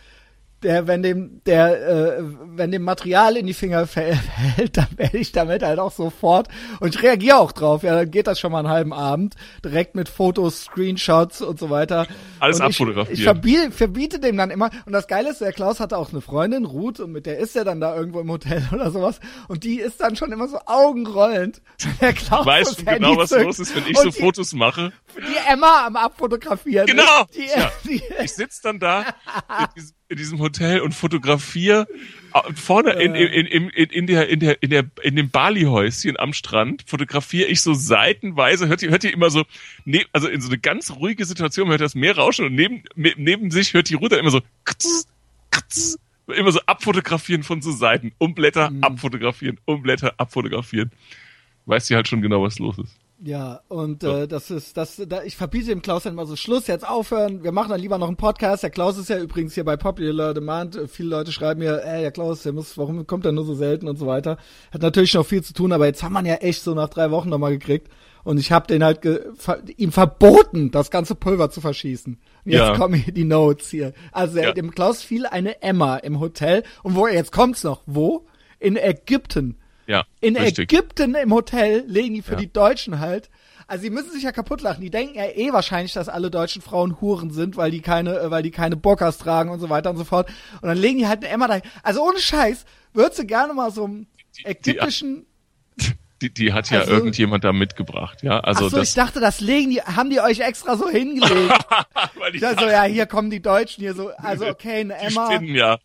der, wenn dem, der, äh, wenn dem Material in die Finger fällt, dann werde ich damit halt auch sofort und ich reagiere auch drauf. Ja, dann geht das schon mal einen halben Abend direkt mit Fotos, Screenshots und so weiter.
Alles
und
abfotografieren.
Ich, ich verbiete, verbiete dem dann immer. Und das Geile ist, der Klaus hatte auch eine Freundin, Ruth, und mit der ist er dann da irgendwo im Hotel oder sowas. Und die ist dann schon immer so augenrollend. Der Klaus
weißt du genau, was los ist, wenn ich so die, Fotos mache?
Die Emma am Abfotografieren.
Genau. Die, ja. die, ich sitze dann da in diesem, in diesem Hotel und fotografiere äh, vorne in, in, in, in, in der in der in der in dem Bali-Häuschen am Strand fotografiere ich so seitenweise hört ihr hört ihr immer so ne, also in so eine ganz ruhige Situation hört das Meer rauschen und neben neben sich hört die Ruder immer so kts, kts, immer so abfotografieren von so Seiten umblätter mhm. abfotografieren umblätter abfotografieren. Weiß sie halt schon genau was los ist
ja, und äh, das ist, das, da, ich verbiete dem Klaus dann immer so, Schluss, jetzt aufhören, wir machen dann lieber noch einen Podcast. Der Klaus ist ja übrigens hier bei Popular Demand. Viele Leute schreiben mir, ey, der Klaus, der muss, warum kommt er nur so selten und so weiter. Hat natürlich noch viel zu tun, aber jetzt haben wir ja echt so nach drei Wochen nochmal gekriegt. Und ich habe den halt ver ihm verboten, das ganze Pulver zu verschießen. Und jetzt ja. kommen hier die Notes hier. Also ja. dem Klaus fiel eine Emma im Hotel. Und wo, jetzt kommt's noch, wo? In Ägypten.
Ja,
In richtig. Ägypten im Hotel legen die für ja. die Deutschen halt. Also die müssen sich ja kaputt lachen. Die denken ja eh wahrscheinlich, dass alle deutschen Frauen Huren sind, weil die keine, äh, weil die keine Bockers tragen und so weiter und so fort. Und dann legen die halt eine Emma da. Also ohne Scheiß, würdest du gerne mal so einen ägyptischen
die, die hat ja also, irgendjemand da mitgebracht, ja. Also
ach so,
das,
ich dachte, das legen die, haben die euch extra so hingelegt. Weil ich so, ja, hier kommen die Deutschen hier so, also okay, eine Emma.
Die spinnen, ja,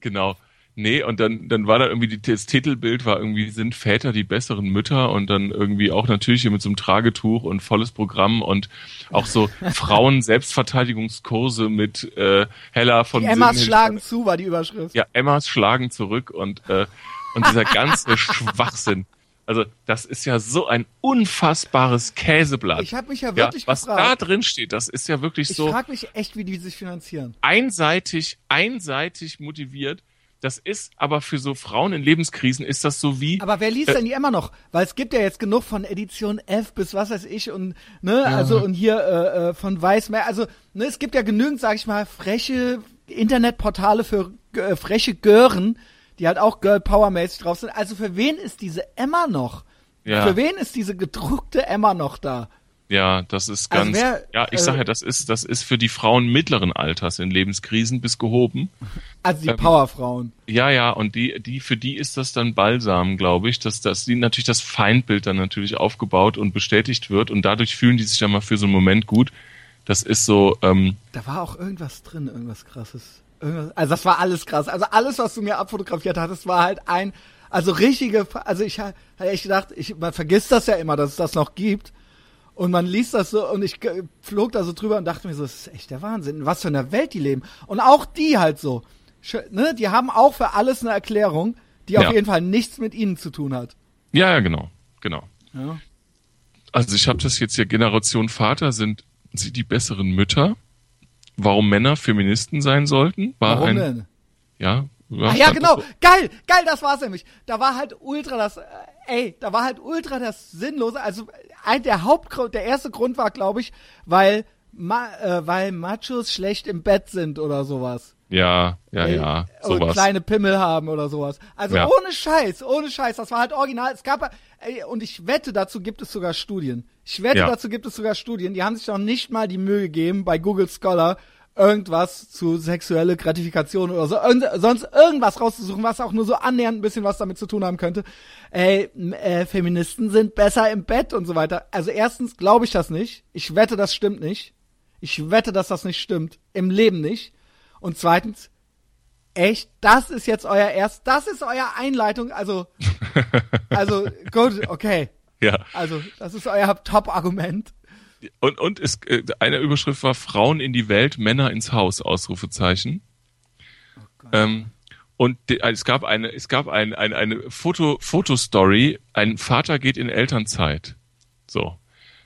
genau. Nee, und dann, dann war da irgendwie das Titelbild war irgendwie, sind Väter die besseren Mütter und dann irgendwie auch natürlich mit so einem Tragetuch und volles Programm und auch so Frauen-Selbstverteidigungskurse mit äh, Hella von
die Emmas Sinn schlagen zu, war die Überschrift.
Ja, Emmas schlagen zurück und, äh, und dieser ganze Schwachsinn. Also das ist ja so ein unfassbares Käseblatt.
Ich habe mich ja wirklich
ja, was
gefragt.
Was da drin steht, das ist ja wirklich
ich
so.
Ich frage mich echt, wie die sich finanzieren.
Einseitig, einseitig motiviert das ist aber für so Frauen in Lebenskrisen ist das so wie.
Aber wer liest äh, denn die immer noch? Weil es gibt ja jetzt genug von Edition F bis was weiß ich und ne, ja. also und hier äh, äh von Weißmeer. Also ne, es gibt ja genügend, sag ich mal, freche Internetportale für äh, freche Gören, die halt auch Girl Power mäßig drauf sind. Also für wen ist diese Emma noch? Ja. Für wen ist diese gedruckte Emma noch da?
Ja, das ist also ganz. Also wer, ja, ich äh, sage ja, das ist, das ist für die Frauen mittleren Alters in Lebenskrisen bis gehoben.
Also die ähm, Powerfrauen.
Ja, ja, und die, die, für die ist das dann Balsam, glaube ich, dass, dass die natürlich das Feindbild dann natürlich aufgebaut und bestätigt wird und dadurch fühlen die sich dann mal für so einen Moment gut. Das ist so. Ähm,
da war auch irgendwas drin, irgendwas krasses. Irgendwas, also das war alles krass. Also alles, was du mir abfotografiert hattest, war halt ein, also richtige, also ich habe echt gedacht, ich, man vergisst das ja immer, dass es das noch gibt. Und man liest das so und ich flog da so drüber und dachte mir so, das ist echt der Wahnsinn, in was für einer Welt die leben. Und auch die halt so. Ne, die haben auch für alles eine Erklärung, die ja. auf jeden Fall nichts mit ihnen zu tun hat.
Ja, ja, genau, genau. Ja. Also ich habe das jetzt hier, Generation Vater sind sie die besseren Mütter. Warum Männer Feministen sein sollten, war
Warum
ein,
denn?
Ja,
ja, Ach ja, genau. So. Geil, geil, das war's nämlich. Da war halt ultra das, äh, ey, da war halt ultra das Sinnlose. Also ein, der Hauptgrund, der erste Grund war, glaube ich, weil, ma, äh, weil Machos schlecht im Bett sind oder sowas.
Ja, ja, ey, ja.
Sowas. Und kleine Pimmel haben oder sowas. Also ja. ohne Scheiß, ohne Scheiß. Das war halt original. Es gab, ey, und ich wette, dazu gibt es sogar Studien. Ich wette, ja. dazu gibt es sogar Studien. Die haben sich noch nicht mal die Mühe gegeben, bei Google Scholar irgendwas zu sexuelle Gratifikation oder so, irgend, sonst irgendwas rauszusuchen, was auch nur so annähernd ein bisschen was damit zu tun haben könnte. Ey, äh, Feministen sind besser im Bett und so weiter. Also erstens glaube ich das nicht. Ich wette, das stimmt nicht. Ich wette, dass das nicht stimmt. Im Leben nicht. Und zweitens, echt, das ist jetzt euer erst, das ist euer Einleitung, also, also, gut, okay.
Ja.
Also, das ist euer Top-Argument.
Und, und es, äh, eine Überschrift war Frauen in die Welt, Männer ins Haus, Ausrufezeichen. Oh ähm, und de, es gab eine, es gab ein, ein, eine Foto, Fotostory, ein Vater geht in Elternzeit. So.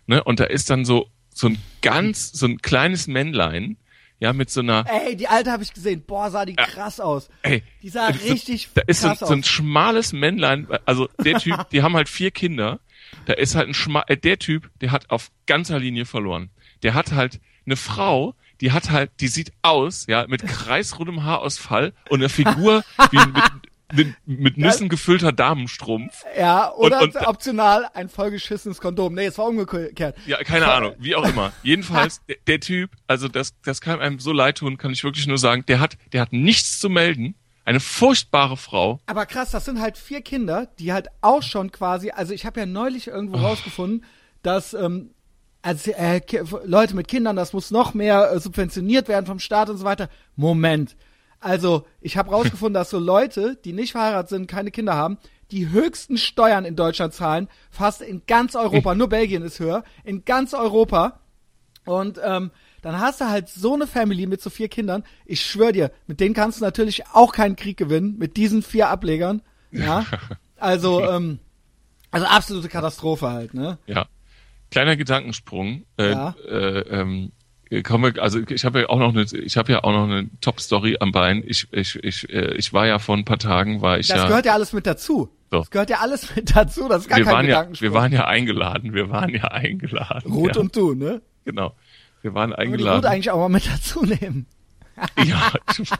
Ne? Und da ist dann so, so ein ganz, so ein kleines Männlein, ja, mit so einer.
Ey, die alte habe ich gesehen. Boah, sah die krass aus.
Ey,
die sah richtig
da ist
krass
so, so ein schmales Männlein. Also der Typ, die haben halt vier Kinder da ist halt ein Schma äh, der Typ, der hat auf ganzer Linie verloren. Der hat halt eine Frau, die hat halt, die sieht aus, ja, mit kreisrundem Haarausfall und einer Figur wie mit, mit, mit Nüssen gefüllter Damenstrumpf.
Ja, oder
Und- und-
optional ein vollgeschissenes Kondom. Nee, es war umgekehrt.
Ja, keine Ahnung, wie auch immer. Jedenfalls, der, der Typ, also das, das kann einem so leid tun, kann ich wirklich nur sagen, der hat, der hat nichts zu melden. Eine furchtbare Frau.
Aber krass, das sind halt vier Kinder, die halt auch schon quasi, also ich habe ja neulich irgendwo rausgefunden, dass ähm, also, äh, Leute mit Kindern, das muss noch mehr äh, subventioniert werden vom Staat und so weiter. Moment. Also, ich habe rausgefunden, dass so Leute, die nicht verheiratet sind, keine Kinder haben, die höchsten Steuern in Deutschland zahlen, fast in ganz Europa, nur Belgien ist höher, in ganz Europa. Und ähm, dann hast du halt so eine Family mit so vier Kindern. Ich schwör dir, mit denen kannst du natürlich auch keinen Krieg gewinnen, mit diesen vier Ablegern. Ja. Also, ähm, also absolute Katastrophe halt, ne?
Ja. Kleiner Gedankensprung. Äh,
Ja.
äh, ähm, komme, also ich habe ja auch noch eine, ich habe ja auch noch eine Top-Story am Bein. Ich, ich, ich, äh, ich war ja vor ein paar Tagen, war ich
Das
ja.
gehört ja alles mit dazu.
So.
Das gehört ja alles mit dazu. Das ist gar
wir
kein
waren ja, wir waren ja eingeladen. Wir waren ja eingeladen.
Ruth
ja,
und du, ne?
genau. Wir waren
wir die
eingeladen.
eigentlich auch mal mit dazu nehmen.
Ja, ich,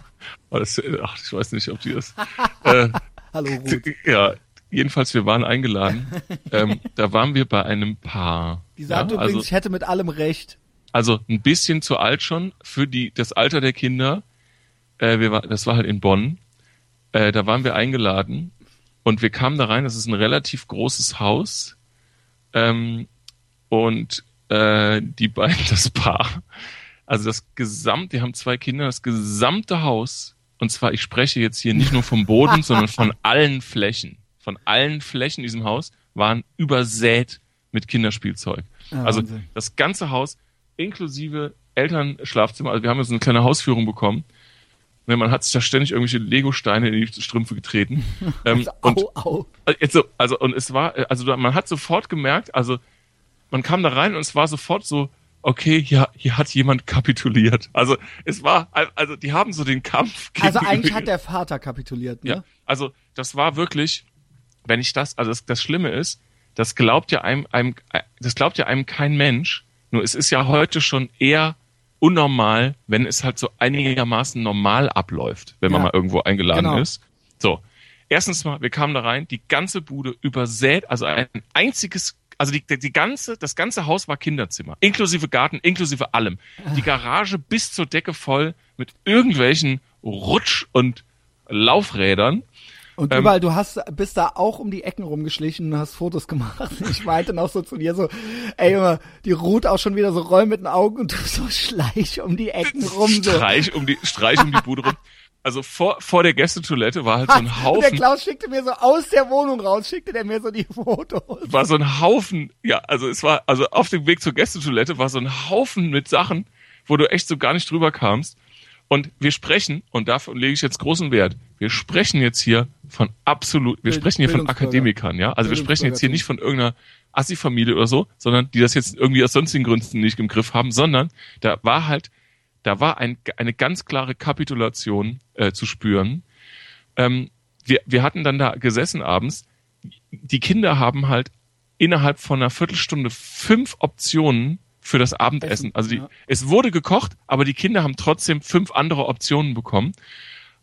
das, ach, ich weiß nicht, ob die das. Äh,
Hallo Ruth.
ja, jedenfalls, wir waren eingeladen. ähm, da waren wir bei einem Paar.
Die sagt
ja,
übrigens,
also,
ich hätte mit allem recht.
also ein bisschen zu alt schon für die das Alter der Kinder. Äh, wir war, das war halt in Bonn. Äh, da waren wir eingeladen und wir kamen da rein. Das ist ein relativ großes Haus ähm, und äh, die beiden, das Paar, also das gesamt, die haben zwei Kinder, das gesamte Haus und zwar, ich spreche jetzt hier nicht nur vom Boden, sondern von allen Flächen, von allen Flächen in diesem Haus waren übersät mit Kinderspielzeug.
Ja,
also
Wahnsinn.
das ganze Haus inklusive Elternschlafzimmer, also wir haben jetzt eine kleine Hausführung bekommen. Ne, man hat sich da ständig irgendwelche Lego-Steine in die Strümpfe getreten. ähm, und
au, au.
also, so, also und es war, äh, also man hat sofort gemerkt, also man kam da rein und es war sofort so, okay, hier, hier hat jemand kapituliert. Also es war, also die haben so den Kampf
Also
gegen-
eigentlich hat der Vater kapituliert, ne?
ja, also das war wirklich, wenn ich das, also das, das Schlimme ist, das glaubt ja einem, einem, das glaubt ja einem kein Mensch. Nur es ist ja heute schon eher unnormal, wenn es halt so einigermaßen normal abläuft, wenn man
Ja.
mal irgendwo eingeladen
Genau.
ist. So. Erstens mal, wir kamen da rein, die ganze Bude übersät, also ein einziges, also die, die ganze, das ganze Haus war Kinderzimmer, inklusive Garten, inklusive allem. Die Garage bis zur Decke voll mit irgendwelchen Rutsch- und Laufrädern.
Und
Ähm,
überall, du hast, bist da auch um die Ecken rumgeschlichen und hast Fotos gemacht. Ich meinte noch so zu dir so, ey Junge, die Ruth auch schon wieder so roll mit den Augen und du so schleich um die Ecken rum. So.
Streich um die, Streich um die Bude rum. Also vor, vor der Gästetoilette war halt so ein
Und der
Haufen,
Klaus schickte mir so aus der Wohnung raus, schickte der mir so die Fotos.
war so ein Haufen, ja, also es war, also auf dem Weg zur Gästetoilette war so ein Haufen mit Sachen, wo du echt so gar nicht drüber kamst. Und wir sprechen, und davon lege ich jetzt großen Wert, wir sprechen jetzt hier von absolut, wir sprechen hier von. Akademikern, ja. Also wir sprechen jetzt hier nicht von irgendeiner Assi-Familie oder so, sondern die das jetzt irgendwie aus sonstigen Gründen nicht im Griff haben, sondern da war halt, da war ein, eine ganz klare Kapitulation äh, zu spüren. Ähm, wir, wir hatten dann da gesessen abends. Die Kinder haben halt innerhalb von einer Viertelstunde fünf Optionen für das Abendessen.
Essen,
Also die,
ja.
es wurde gekocht, aber die Kinder haben trotzdem fünf andere Optionen bekommen.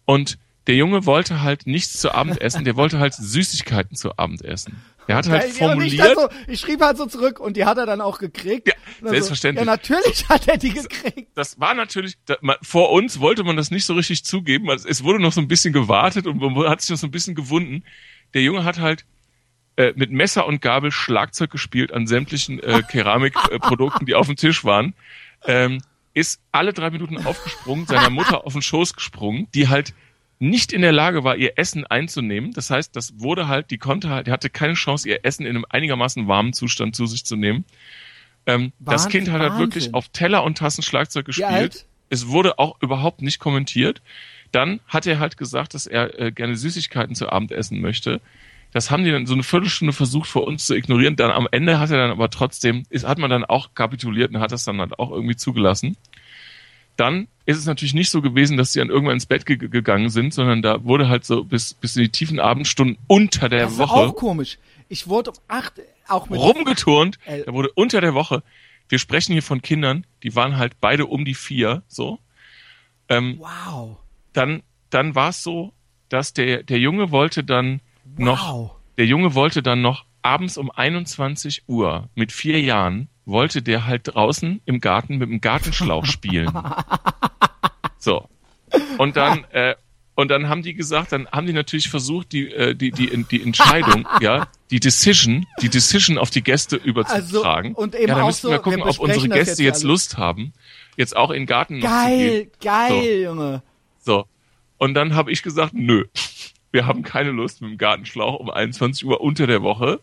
Und der Junge wollte halt nichts zu Abend essen, der wollte halt Süßigkeiten zu Abend essen. Der hat halt
Ja,
formuliert,
dann so, ich schrieb halt so zurück und die hat er dann auch gekriegt.
Ja, selbstverständlich.
So, ja, natürlich hat er die gekriegt.
das war natürlich, da, man, vor uns wollte man das nicht so richtig zugeben. Also es wurde noch so ein bisschen gewartet und man hat sich noch so ein bisschen gewunden. Der Junge hat halt äh, mit Messer und Gabel Schlagzeug gespielt an sämtlichen äh, Keramikprodukten, äh, die auf dem Tisch waren. Ähm, ist alle drei Minuten aufgesprungen, seiner Mutter auf den Schoß gesprungen, die halt nicht in der Lage war, ihr Essen einzunehmen. Das heißt, das wurde halt, die konnte halt, die hatte keine Chance, ihr Essen in einem einigermaßen warmen Zustand zu sich zu nehmen. Ähm, das Kind hat halt wirklich auf Teller und Tassen Schlagzeug gespielt.
alt?
Es wurde auch überhaupt nicht kommentiert. Dann hat er halt gesagt, dass er äh, gerne Süßigkeiten zu Abend essen möchte. Das haben die dann so eine Viertelstunde versucht vor uns zu ignorieren. Dann am Ende hat er dann aber trotzdem, ist, hat man dann auch kapituliert und hat das dann halt auch irgendwie zugelassen. Dann ist es natürlich nicht so gewesen, dass sie dann irgendwann ins Bett ge gegangen sind, sondern da wurde halt so bis, bis in die tiefen Abendstunden unter der
Das ist
Woche
auch komisch. Ich wurde um acht, auch mit
rumgeturnt.
Äh.
Da wurde unter der Woche wir sprechen hier von Kindern, die waren halt beide um die vier, so. Ähm,
Wow.
dann, dann war es so, dass der, der Junge wollte dann noch,
Wow.
der Junge wollte dann noch abends um 21 Uhr mit vier Jahren wollte der halt draußen im Garten mit dem Gartenschlauch spielen. So. Und dann, äh, und dann haben die gesagt, dann haben die natürlich versucht, die, äh, die, die, die Entscheidung, ja, die Decision, die Decision auf die Gäste überzutragen.
Also, und eben
ja, dann
auch
müssen
so,
wir gucken,
wir
ob unsere Gäste
jetzt
jetzt. Lust haben, jetzt auch in den Garten noch zu gehen.
Geil, geil, Junge.
So. Und dann habe ich gesagt, nö, wir haben keine Lust mit dem Gartenschlauch um 21 Uhr unter der Woche.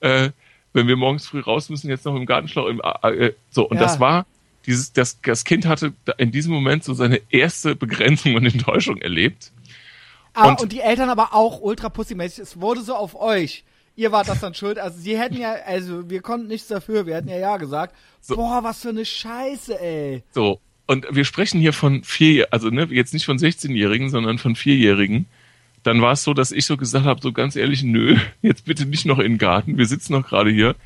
Äh, wenn wir morgens früh raus müssen, jetzt noch im Gartenschlauch. Im, äh, äh, so, und
Ja.
das war dieses, das, das Kind hatte in diesem Moment so seine erste Begrenzung und Enttäuschung erlebt.
Ah,
Und-
und, die Eltern aber auch ultra pussymäßig. Es wurde so auf euch. Ihr wart das dann schuld. Also sie hätten ja, also wir konnten nichts dafür. Wir hätten ja ja gesagt.
So.
Boah, was für eine Scheiße, ey.
So. Und wir sprechen hier von vier, also ne, jetzt nicht von 16-Jährigen, sondern von Vierjährigen. Dann war es so, dass ich so gesagt habe, so ganz ehrlich, nö, jetzt bitte nicht noch in den Garten, wir sitzen noch gerade hier.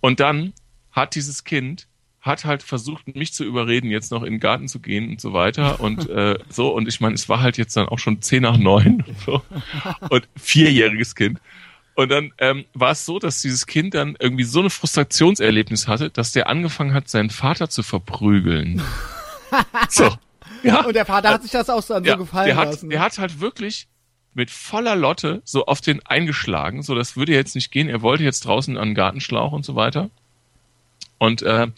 Und dann hat dieses Kind hat halt versucht, mich zu überreden, jetzt noch in den Garten zu gehen und so weiter und äh, so. Und ich meine, es war halt jetzt dann auch schon zehn nach neun und so. und vierjähriges Kind. Und dann ähm, war es so, dass dieses Kind dann irgendwie so eine Frustrationserlebnis hatte, dass der angefangen hat, seinen Vater zu verprügeln. so. Ja.
Und der Vater hat sich das auch dann so gefallen
der hat,
lassen.
Der hat halt wirklich mit voller Lotte so auf den eingeschlagen. So, das würde jetzt nicht gehen. Er wollte jetzt draußen an den Gartenschlauch und so weiter. Und äh,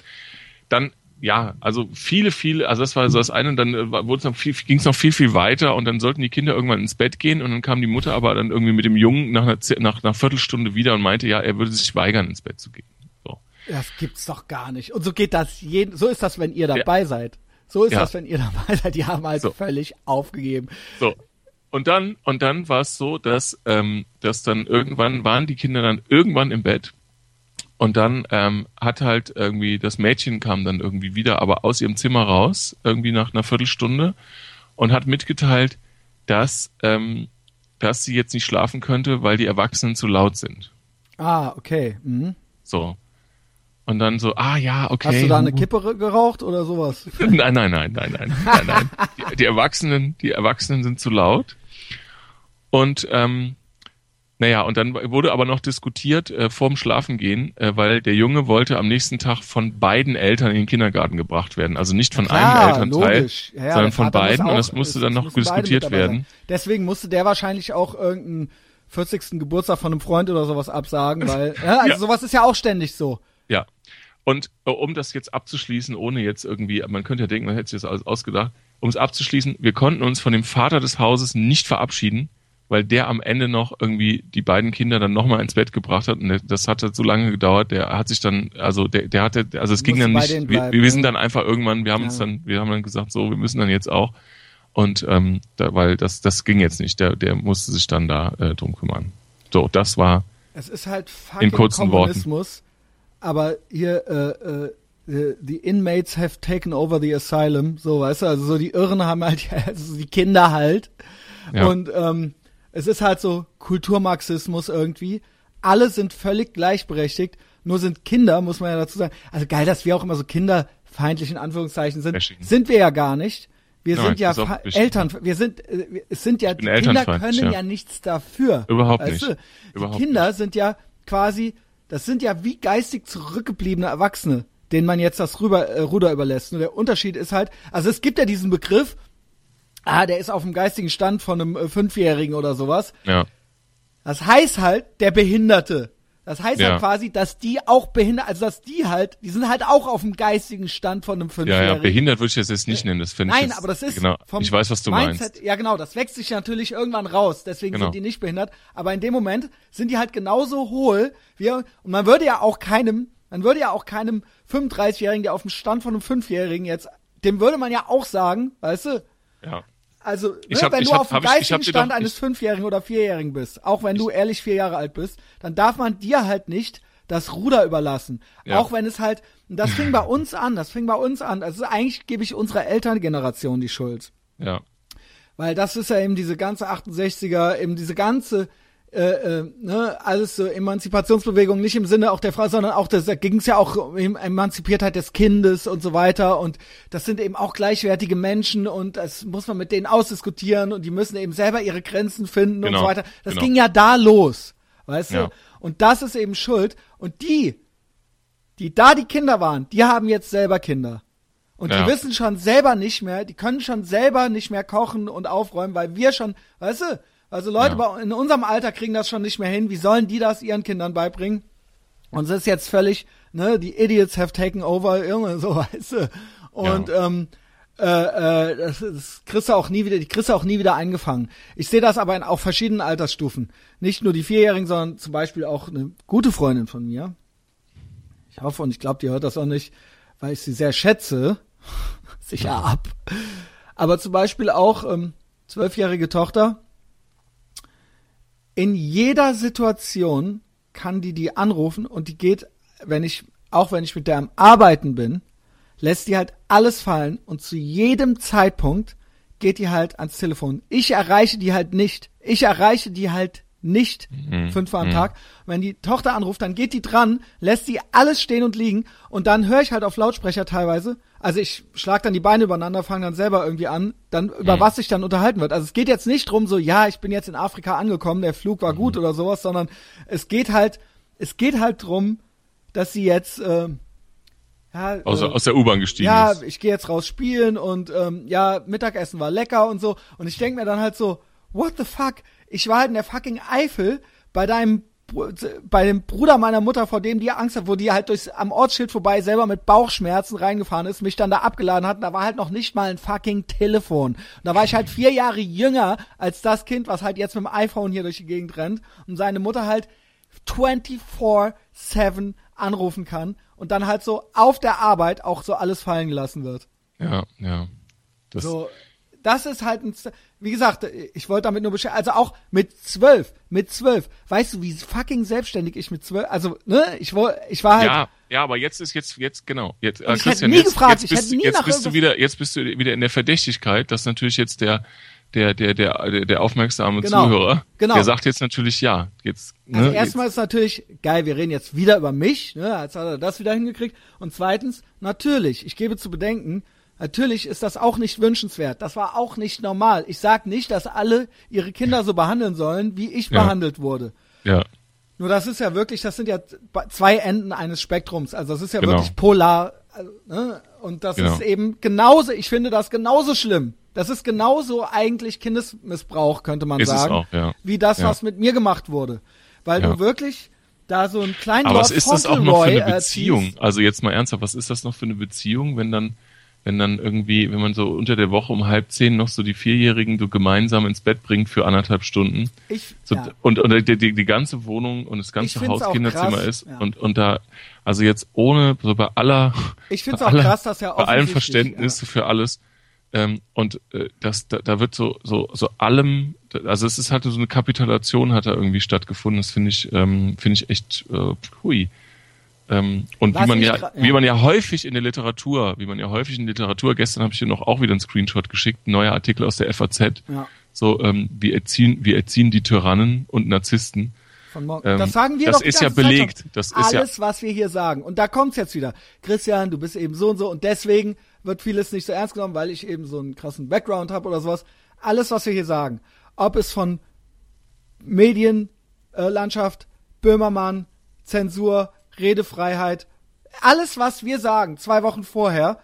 dann, ja, also viele, viele, also das war so das eine, und dann äh, wurde es noch viel, ging es noch viel, viel weiter und dann sollten die Kinder irgendwann ins Bett gehen und dann kam die Mutter aber dann irgendwie mit dem Jungen nach einer, nach einer Viertelstunde wieder und meinte, ja, er würde sich weigern, ins Bett zu gehen. So.
Das gibt's doch gar nicht. Und so geht das jeden, so ist das, wenn ihr dabei seid. So ist
Ja.
das, wenn ihr dabei seid. Die haben halt
So.
völlig aufgegeben.
So. Und dann, und dann war es so, dass, ähm, dass dann irgendwann waren die Kinder dann irgendwann im Bett. Und dann ähm, hat halt irgendwie, das Mädchen kam dann irgendwie wieder, aber aus ihrem Zimmer raus, irgendwie nach einer Viertelstunde, und hat mitgeteilt, dass, ähm, dass sie jetzt nicht schlafen könnte, weil die Erwachsenen zu laut sind.
Ah, okay. Mhm.
So. Und dann so, ah ja, okay.
Hast du da eine Kippe geraucht oder sowas?
Nein, nein, nein, nein, nein, nein, nein. Die, die Erwachsenen, die Erwachsenen sind zu laut. Und ähm, naja, und dann wurde aber noch diskutiert äh, vorm Schlafengehen, äh, weil der Junge wollte am nächsten Tag von beiden Eltern in den Kindergarten gebracht werden. Also nicht von
Klar,
einem Elternteil.
Ja,
sondern
der
von beiden.
auch-
und das musste dann noch diskutiert werden.
sein. Deswegen musste der wahrscheinlich auch irgendeinen 40. Geburtstag von einem Freund oder sowas absagen, weil, ja, also
Ja.
sowas ist ja auch ständig so.
Ja. Und äh, um das jetzt abzuschließen, ohne jetzt irgendwie, man könnte ja denken, man hätte sich das alles ausgedacht, um es abzuschließen, wir konnten uns von dem Vater des Hauses nicht verabschieden, weil der am Ende noch irgendwie die beiden Kinder dann nochmal ins Bett gebracht hat. Und das hat halt so lange gedauert, der hat sich dann, also der, der hatte, also es ging dann nicht,
denen
wir,
bleiben,
wir sind
ne?
dann einfach irgendwann, wir haben uns
Ja.
dann, wir haben dann gesagt, so, wir müssen dann jetzt auch. Und ähm, da, weil das, das ging jetzt nicht, der, der musste sich dann da äh, drum kümmern. So, das war,
Es ist halt fucking
In kurzen
Kommunismus. Aber hier, äh, äh, the- the inmates have taken over the asylum, so, weißt du, also so die Irren haben halt, also die Kinder halt.
Ja.
Und ähm, es ist halt so Kulturmarxismus irgendwie. Alle sind völlig gleichberechtigt, nur sind Kinder, muss man ja dazu sagen. Also geil, dass wir auch immer so kinderfeindlich in Anführungszeichen sind.
Bashing.
Sind wir ja gar nicht. Wir
Nein,
sind ja. Eltern, wir sind, äh, es sind ja, Kinder können
ja.
ja nichts dafür.
Überhaupt
weißt
nicht.
Du? Die
Überhaupt
Kinder sind ja quasi, das sind ja wie geistig zurückgebliebene Erwachsene, denen man jetzt das Rüber, äh, Ruder überlässt. Nur der Unterschied ist halt, also es gibt ja diesen Begriff, ah, der ist auf dem geistigen Stand von einem äh, Fünfjährigen oder sowas.
ja,
Das heißt halt, der Behinderte. Das heißt
Ja.
halt quasi, dass die auch behindert, also dass die halt, die sind halt auch auf dem geistigen Stand von einem
ja,
Fünfjährigen.
ja, behindert würde ich das jetzt nicht nennen, das finde ich
Nein,
jetzt,
aber das ist
genau,
vom
ich weiß, was du
Mindset,
meinst.
Ja, genau, das wächst sich natürlich irgendwann raus, deswegen
Genau.
sind die nicht behindert, aber in dem Moment sind die halt genauso hohl, wie und man würde ja auch keinem, man würde ja auch keinem 35-jährigen, der auf dem Stand von einem 5-jährigen jetzt, dem würde man ja auch sagen, weißt du,
Ja.
Also,
Ich
ne,
hab-
wenn
ich
du
hab-
auf dem
ich- ich
geistigen Stand
doch-
eines
ich-
Fünfjährigen oder Vierjährigen bist, auch wenn du ehrlich vier Jahre alt bist, dann darf man dir halt nicht das Ruder überlassen.
Ja.
Auch wenn es halt, und das fing bei uns an, das fing bei uns an. Also eigentlich gebe ich unserer Elterngeneration die Schuld.
Ja.
Weil das ist ja eben diese ganze 68er, eben diese ganze, äh, äh, ne, alles so Emanzipationsbewegung nicht im Sinne auch der Frau, sondern auch das, da ging es ja auch um Emanzipiertheit des Kindes und so weiter und das sind eben auch gleichwertige Menschen und das muss man mit denen ausdiskutieren und die müssen eben selber ihre Grenzen finden
Genau,
und so weiter. Das
genau.
ging ja da los, weißt
Ja.
du? Und das ist eben Schuld und die, die da die Kinder waren, die haben jetzt selber Kinder. Und
Ja.
die wissen schon selber nicht mehr, die können schon selber nicht mehr kochen und aufräumen, weil wir schon, weißt du, also Leute
Ja.
in unserem Alter kriegen das schon nicht mehr hin. Wie sollen die das ihren Kindern beibringen? Und es ist jetzt völlig, ne, die Idiots have taken over, irgendwie so, weißt du. Und ähm, äh, äh, das, das kriegst du auch nie wieder, die kriegst du auch nie wieder eingefangen. Ich sehe das aber in auch verschiedenen Altersstufen. Nicht nur die Vierjährigen, sondern zum Beispiel auch eine gute Freundin von mir. Ich hoffe und ich glaube, die hört das auch nicht, weil ich sie sehr schätze. Sicher ab. Aber zum Beispiel auch ähm, zwölfjährige Tochter. In jeder Situation kann die die anrufen und die geht, wenn ich, auch wenn ich mit der am Arbeiten bin, lässt die halt alles fallen und zu jedem Zeitpunkt geht die halt ans Telefon. Ich erreiche die halt nicht. Ich erreiche die halt nicht
Mhm.
fünfmal am Tag. Wenn die Tochter anruft, dann geht die dran, lässt sie alles stehen und liegen und dann höre ich halt auf Lautsprecher teilweise. Also ich schlag dann die Beine übereinander, fange dann selber irgendwie an, dann über
Mhm.
was sich dann unterhalten wird. Also es geht jetzt nicht drum so, ja, ich bin jetzt in Afrika angekommen, der Flug war
Mhm.
gut oder sowas, sondern es geht halt, es geht halt drum, dass sie jetzt äh, ja,
Aus,
äh,
aus der U-Bahn gestiegen
ja,
ist.
ich gehe jetzt raus spielen und ähm, ja, Mittagessen war lecker und so. Und ich denk mir dann halt so, what the fuck? Ich war halt in der fucking Eifel bei deinem bei dem Bruder meiner Mutter, vor dem die Angst hat, wo die halt durchs am Ortsschild vorbei selber mit Bauchschmerzen reingefahren ist, mich dann da abgeladen hat, und da war halt noch nicht mal ein fucking Telefon. Und da war ich halt vier Jahre jünger als das Kind, was halt jetzt mit dem iPhone hier durch die Gegend rennt und seine Mutter halt 24-7 anrufen kann und dann halt so auf der Arbeit auch so alles fallen gelassen wird.
Ja, ja. Das,
So, das ist halt ein, wie gesagt, ich wollte damit nur beschäftigen, also auch mit zwölf, mit zwölf, weißt du, wie fucking selbstständig ich mit zwölf, also, ne, ich, ich war halt,
ja, ja, aber jetzt ist jetzt jetzt genau. Jetzt, äh,
ich hätte
Christian,
nie
jetzt,
gefragt,
jetzt
ich
bist,
hätte nie
jetzt bist du wieder, jetzt bist du wieder in der Verdächtigkeit, dass natürlich jetzt der der der der der, aufmerksame
Genau,
Zuhörer,
genau.
der sagt jetzt natürlich ja. Jetzt
Also
ne,
erstmal ist natürlich geil, wir reden jetzt wieder über mich, ne, als hat er das wieder hingekriegt. Und zweitens, natürlich, ich gebe zu bedenken, natürlich ist das auch nicht wünschenswert. Das war auch nicht normal. Ich sag nicht, dass alle ihre Kinder so behandeln sollen, wie ich
Ja.
behandelt wurde.
ja,
Nur das ist ja wirklich, das sind ja zwei Enden eines Spektrums. Also das ist ja
Genau.
wirklich polar. also, Ne? Und das
Genau.
ist eben genauso, ich finde das genauso schlimm. Das ist genauso eigentlich Kindesmissbrauch, könnte man
Ist
sagen,
auch, ja.
wie das,
Ja.
was mit mir gemacht wurde. Weil du wirklich da so einen kleinen
aber
Lord
was ist das auch noch für eine Beziehung?
erziehst.
Also jetzt mal ernsthaft, was ist das noch für eine Beziehung, wenn dann wenn dann irgendwie, wenn man so unter der Woche um halb zehn noch so die Vierjährigen so gemeinsam ins Bett bringt für anderthalb Stunden
Ich,
So,
ja.
und, und die, die, die ganze Wohnung und das ganze Haus Kinderzimmer ist
ja.
und, und da, also jetzt ohne, so bei aller,
Ich find's
bei
auch
aller-
krass, dass ja
bei allem Verständnis für alles, ähm, und äh, das, da, da wird so, so, so allem, also es ist halt so eine Kapitulation hat da irgendwie stattgefunden, das finde ich, ähm, finde ich echt, äh, hui. Ähm, und wie man ja,
ja.
wie man ja häufig in der Literatur, wie man ja häufig in der Literatur, gestern habe ich dir noch auch wieder einen Screenshot geschickt, ein neuer Artikel aus der FAZ,
Ja.
so, ähm, wir erziehen, wir erziehen die Tyrannen und Narzissten.
Von morgen.
Ähm,
das sagen wir
das
doch
ist ja belegt. Das ist ja-
Alles, was wir hier sagen. Und da kommt's jetzt wieder. Christian, du bist eben so und so und deswegen wird vieles nicht so ernst genommen, weil ich eben so einen krassen Background habe oder sowas. Alles, was wir hier sagen, ob es von Medienlandschaft, äh, Böhmermann, Zensur, Redefreiheit, alles, was wir sagen, zwei Wochen vorher,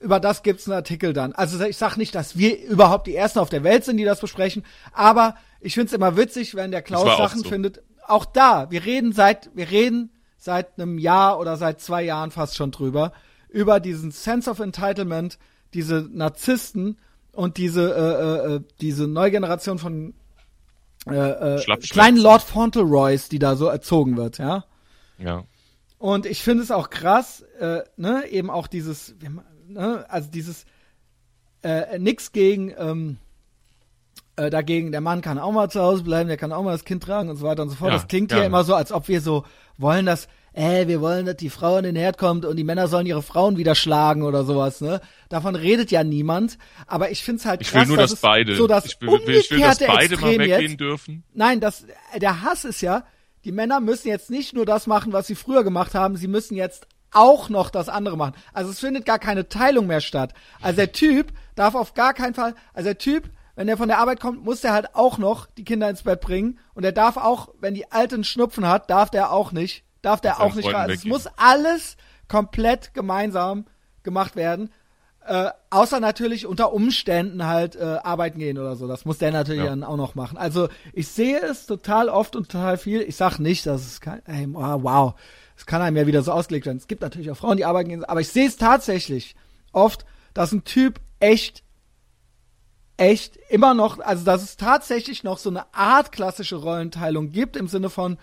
über das gibt's einen Artikel dann. Also ich sag nicht, dass wir überhaupt die Ersten auf der Welt sind, die das besprechen, aber ich find's immer witzig, wenn der Klaus Sachen
so.
findet. Auch da, wir reden seit, wir reden seit einem Jahr oder seit zwei Jahren fast schon drüber, über diesen Sense of Entitlement, diese Narzissten und diese, äh, äh, äh, diese neue Generation von äh, äh, kleinen Lord Fauntleroys, die da so erzogen wird, ja.
Ja.
Und ich finde es auch krass, äh, ne, eben auch dieses, ne, also dieses äh, nix gegen ähm, äh, dagegen, der Mann kann auch mal zu Hause bleiben, der kann auch mal das Kind tragen und so weiter und so fort.
Ja,
das klingt ja immer so, als ob wir so wollen, dass äh, wir wollen, dass die Frau in den Herd kommt und die Männer sollen ihre Frauen wieder schlagen oder sowas, ne? Davon redet ja niemand. Aber ich find's halt
Ich
krass,
will nur,
dass
dass
es
beide,
so das
ich will, ich will, dass beide mal
Extrem
weggehen
jetzt,
dürfen.
Nein, das, der Hass ist ja, die Männer müssen jetzt nicht nur das machen, was sie früher gemacht haben, sie müssen jetzt auch noch das andere machen. Also es findet gar keine Teilung mehr statt. Also der Typ darf auf gar keinen Fall, also der Typ, wenn er von der Arbeit kommt, muss der halt auch noch die Kinder ins Bett bringen und er darf auch, wenn die Alten Schnupfen hat, darf der auch nicht, darf der auch nicht. Also es muss alles komplett gemeinsam gemacht werden. Äh, außer natürlich unter Umständen halt äh, arbeiten gehen oder so. Das muss der natürlich
Ja.
dann auch noch machen. Also ich sehe es total oft und total viel. Ich sag nicht, dass es kein, ey, wow, wow, es kann einem ja wieder so ausgelegt werden. Es gibt natürlich auch Frauen, die arbeiten gehen, aber ich sehe es tatsächlich oft, dass ein Typ echt echt immer noch, also dass es tatsächlich noch so eine Art klassische Rollenteilung gibt im Sinne von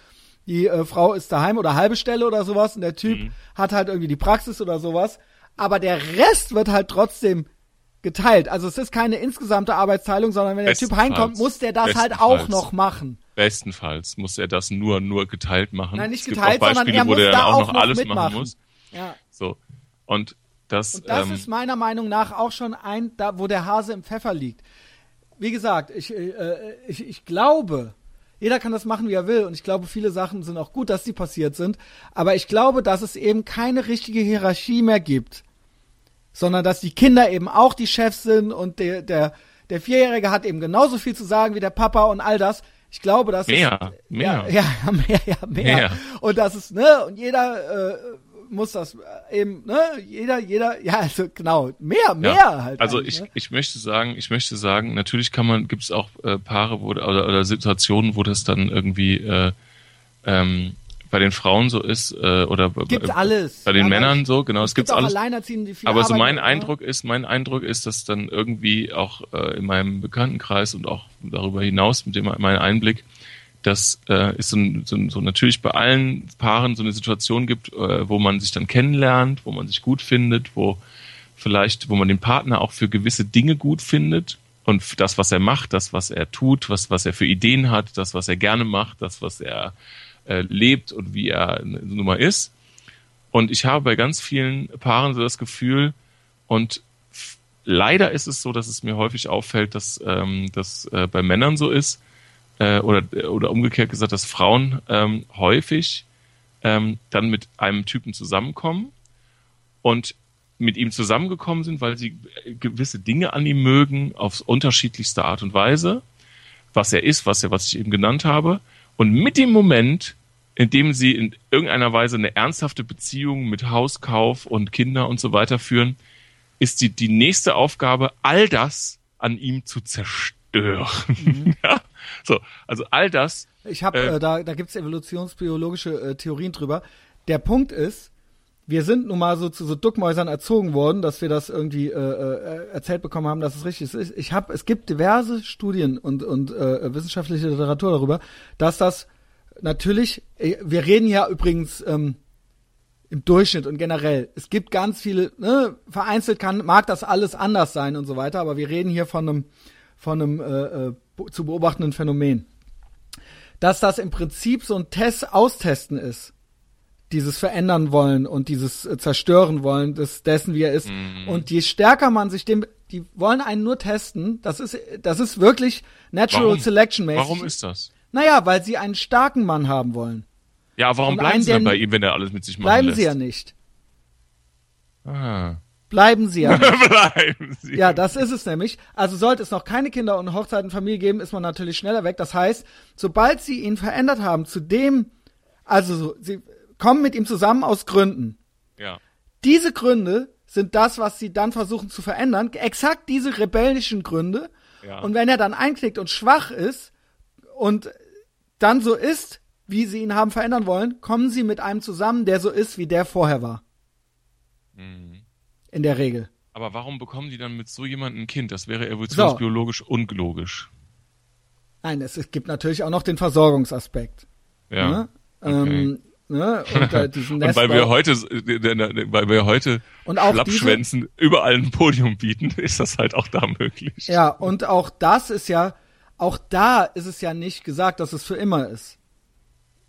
die äh, Frau ist daheim oder halbe Stelle oder sowas und der Typ
Mhm.
hat halt irgendwie die Praxis oder sowas, aber der Rest wird halt trotzdem geteilt. Also es ist keine insgesamte Arbeitsteilung, sondern wenn der Typ heimkommt, muss der das halt auch noch machen.
Bestenfalls muss er das nur, nur geteilt machen.
Nein, nicht
es gibt
geteilt,
auch
sondern
Beispiele,
er
wo der
da
dann auch
auch
noch
noch
alles
mitmachen.
machen muss.
Ja.
So. Und das,
Und das
ähm,
ist meiner Meinung nach auch schon ein, da wo der Hase im Pfeffer liegt. Wie gesagt, ich, äh, ich, ich glaube, jeder kann das machen, wie er will, und ich glaube, viele Sachen sind auch gut, dass die passiert sind, aber ich glaube, dass es eben keine richtige Hierarchie mehr gibt, sondern dass die Kinder eben auch die Chefs sind und der, der, der Vierjährige hat eben genauso viel zu sagen wie der Papa und all das. Ich glaube, dass
Mehr,
es,
mehr.
Ja, ja, mehr, ja, mehr.
Mehr.
Und das ist, ne, und jeder äh, muss das äh, eben, ne, jeder, jeder, ja, also genau, mehr, mehr
Ja,
halt.
also ich,
ne?
ich möchte sagen, ich möchte sagen, natürlich kann man, gibt es auch äh, Paare wo, oder, oder Situationen, wo das dann irgendwie äh, ähm, bei den Frauen so ist äh, oder
Gibt
b-
alles.
bei den
Aber
Männern so, genau,
es
es
gibt auch
alles.
Alleinerziehende, die viel
Aber so mein
arbeiten, ne?
Eindruck ist, mein Eindruck ist, dass dann irgendwie auch äh, in meinem Bekanntenkreis und auch darüber hinaus mit dem mein Einblick, dass äh, es so, so, so natürlich bei allen Paaren so eine Situation gibt, äh, wo man sich dann kennenlernt, wo man sich gut findet, wo vielleicht, wo man den Partner auch für gewisse Dinge gut findet und das, was er macht, das, was er tut, was, was er für Ideen hat, das, was er gerne macht, das, was er äh, lebt und wie er nun mal ist. Und ich habe bei ganz vielen Paaren so das Gefühl, und leider ist es so, dass es mir häufig auffällt, dass ähm, das äh, bei Männern so ist, äh, oder, oder umgekehrt gesagt, dass Frauen ähm, häufig ähm, dann mit einem Typen zusammenkommen und mit ihm zusammengekommen sind, weil sie äh, gewisse Dinge an ihm mögen, auf unterschiedlichste Art und Weise, was er ist, was er, was ich eben genannt habe. Und mit dem Moment, in dem sie in irgendeiner Weise eine ernsthafte Beziehung mit Hauskauf und Kinder und so weiter führen, ist die, die nächste Aufgabe, all das an ihm zu zerstören. ja? So, also all das,
Ich habe,
Äh,
äh, da, da gibt's evolutionsbiologische äh, Theorien drüber. Der Punkt ist, wir sind nun mal so zu so Duckmäusern erzogen worden, dass wir das irgendwie äh, äh, erzählt bekommen haben, dass es richtig ist. Ich habe, es gibt diverse Studien und und äh, wissenschaftliche Literatur darüber, dass das natürlich, äh, wir reden ja übrigens ähm, im Durchschnitt und generell. Es gibt ganz viele, ne, vereinzelt kann, mag das alles anders sein und so weiter, aber wir reden hier von einem, von einem äh, äh, zu beobachtenden Phänomen. Dass das im Prinzip so ein Test, Austesten ist. Dieses verändern wollen und dieses äh, zerstören wollen des, dessen, wie er ist. Und je stärker man sich dem, die wollen einen nur testen, das ist, das ist wirklich Natural
Warum?
Selection mäßig.
warum ist das?
Naja, weil sie einen starken Mann haben wollen.
Ja, warum
Und
bleiben sie dann bei ihm, wenn er alles mit sich machen
Bleiben
lässt?
sie ja nicht.
Ah.
Bleiben sie ja
bleiben sie.
Ja, das ist es nämlich. Also sollte es noch keine Kinder und Hochzeiten Familie geben, ist man natürlich schneller weg. Das heißt, sobald sie ihn verändert haben zu dem, also so, sie kommen mit ihm zusammen aus Gründen.
ja.
Diese Gründe sind das, was sie dann versuchen zu verändern. Exakt diese rebellischen Gründe.
Ja.
Und wenn er dann einknickt und schwach ist und dann so ist, wie sie ihn haben verändern wollen, kommen sie mit einem zusammen, der so ist, wie der vorher war.
Mhm.
In der Regel.
Aber warum bekommen die dann mit so jemandem ein Kind? Das wäre evolutionsbiologisch unlogisch.
Nein, es, es gibt natürlich auch noch den Versorgungsaspekt.
Ja.
Ne?
Okay.
Ähm, ne? Und äh, diesen
Und weil wir heute, äh, weil wir heute
Und auch
Schlappschwänzen überall ein Podium bieten, ist das halt auch da möglich.
Ja, und auch das ist ja, auch da ist es ja nicht gesagt, dass es für immer ist.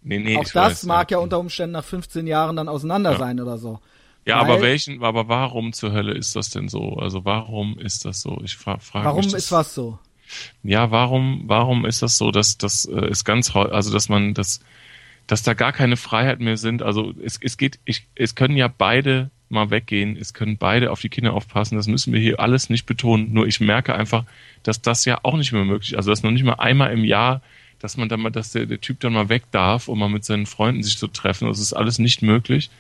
Nee, nee,
Auch das
weiß,
mag ja.
ja
unter Umständen nach 15 Jahren dann auseinander
Ja.
sein oder so.
Ja,
Weil-
aber welchen, aber warum zur Hölle ist das denn so? Also warum ist das so? Ich fra frage
Warum
mich das,
ist was so?
Ja, warum, warum ist das so, dass das äh, ist ganz, also dass man das, dass da gar keine Freiheit mehr sind. Also es, es geht, ich, es können ja beide mal weggehen, es können beide auf die Kinder aufpassen. Das müssen wir hier alles nicht betonen. Nur ich merke einfach, dass das ja auch nicht mehr möglich ist. Also dass noch nicht mal einmal im Jahr, dass man dann mal, dass der, der Typ dann mal weg darf, um mal mit seinen Freunden sich zu treffen. Das ist alles nicht möglich.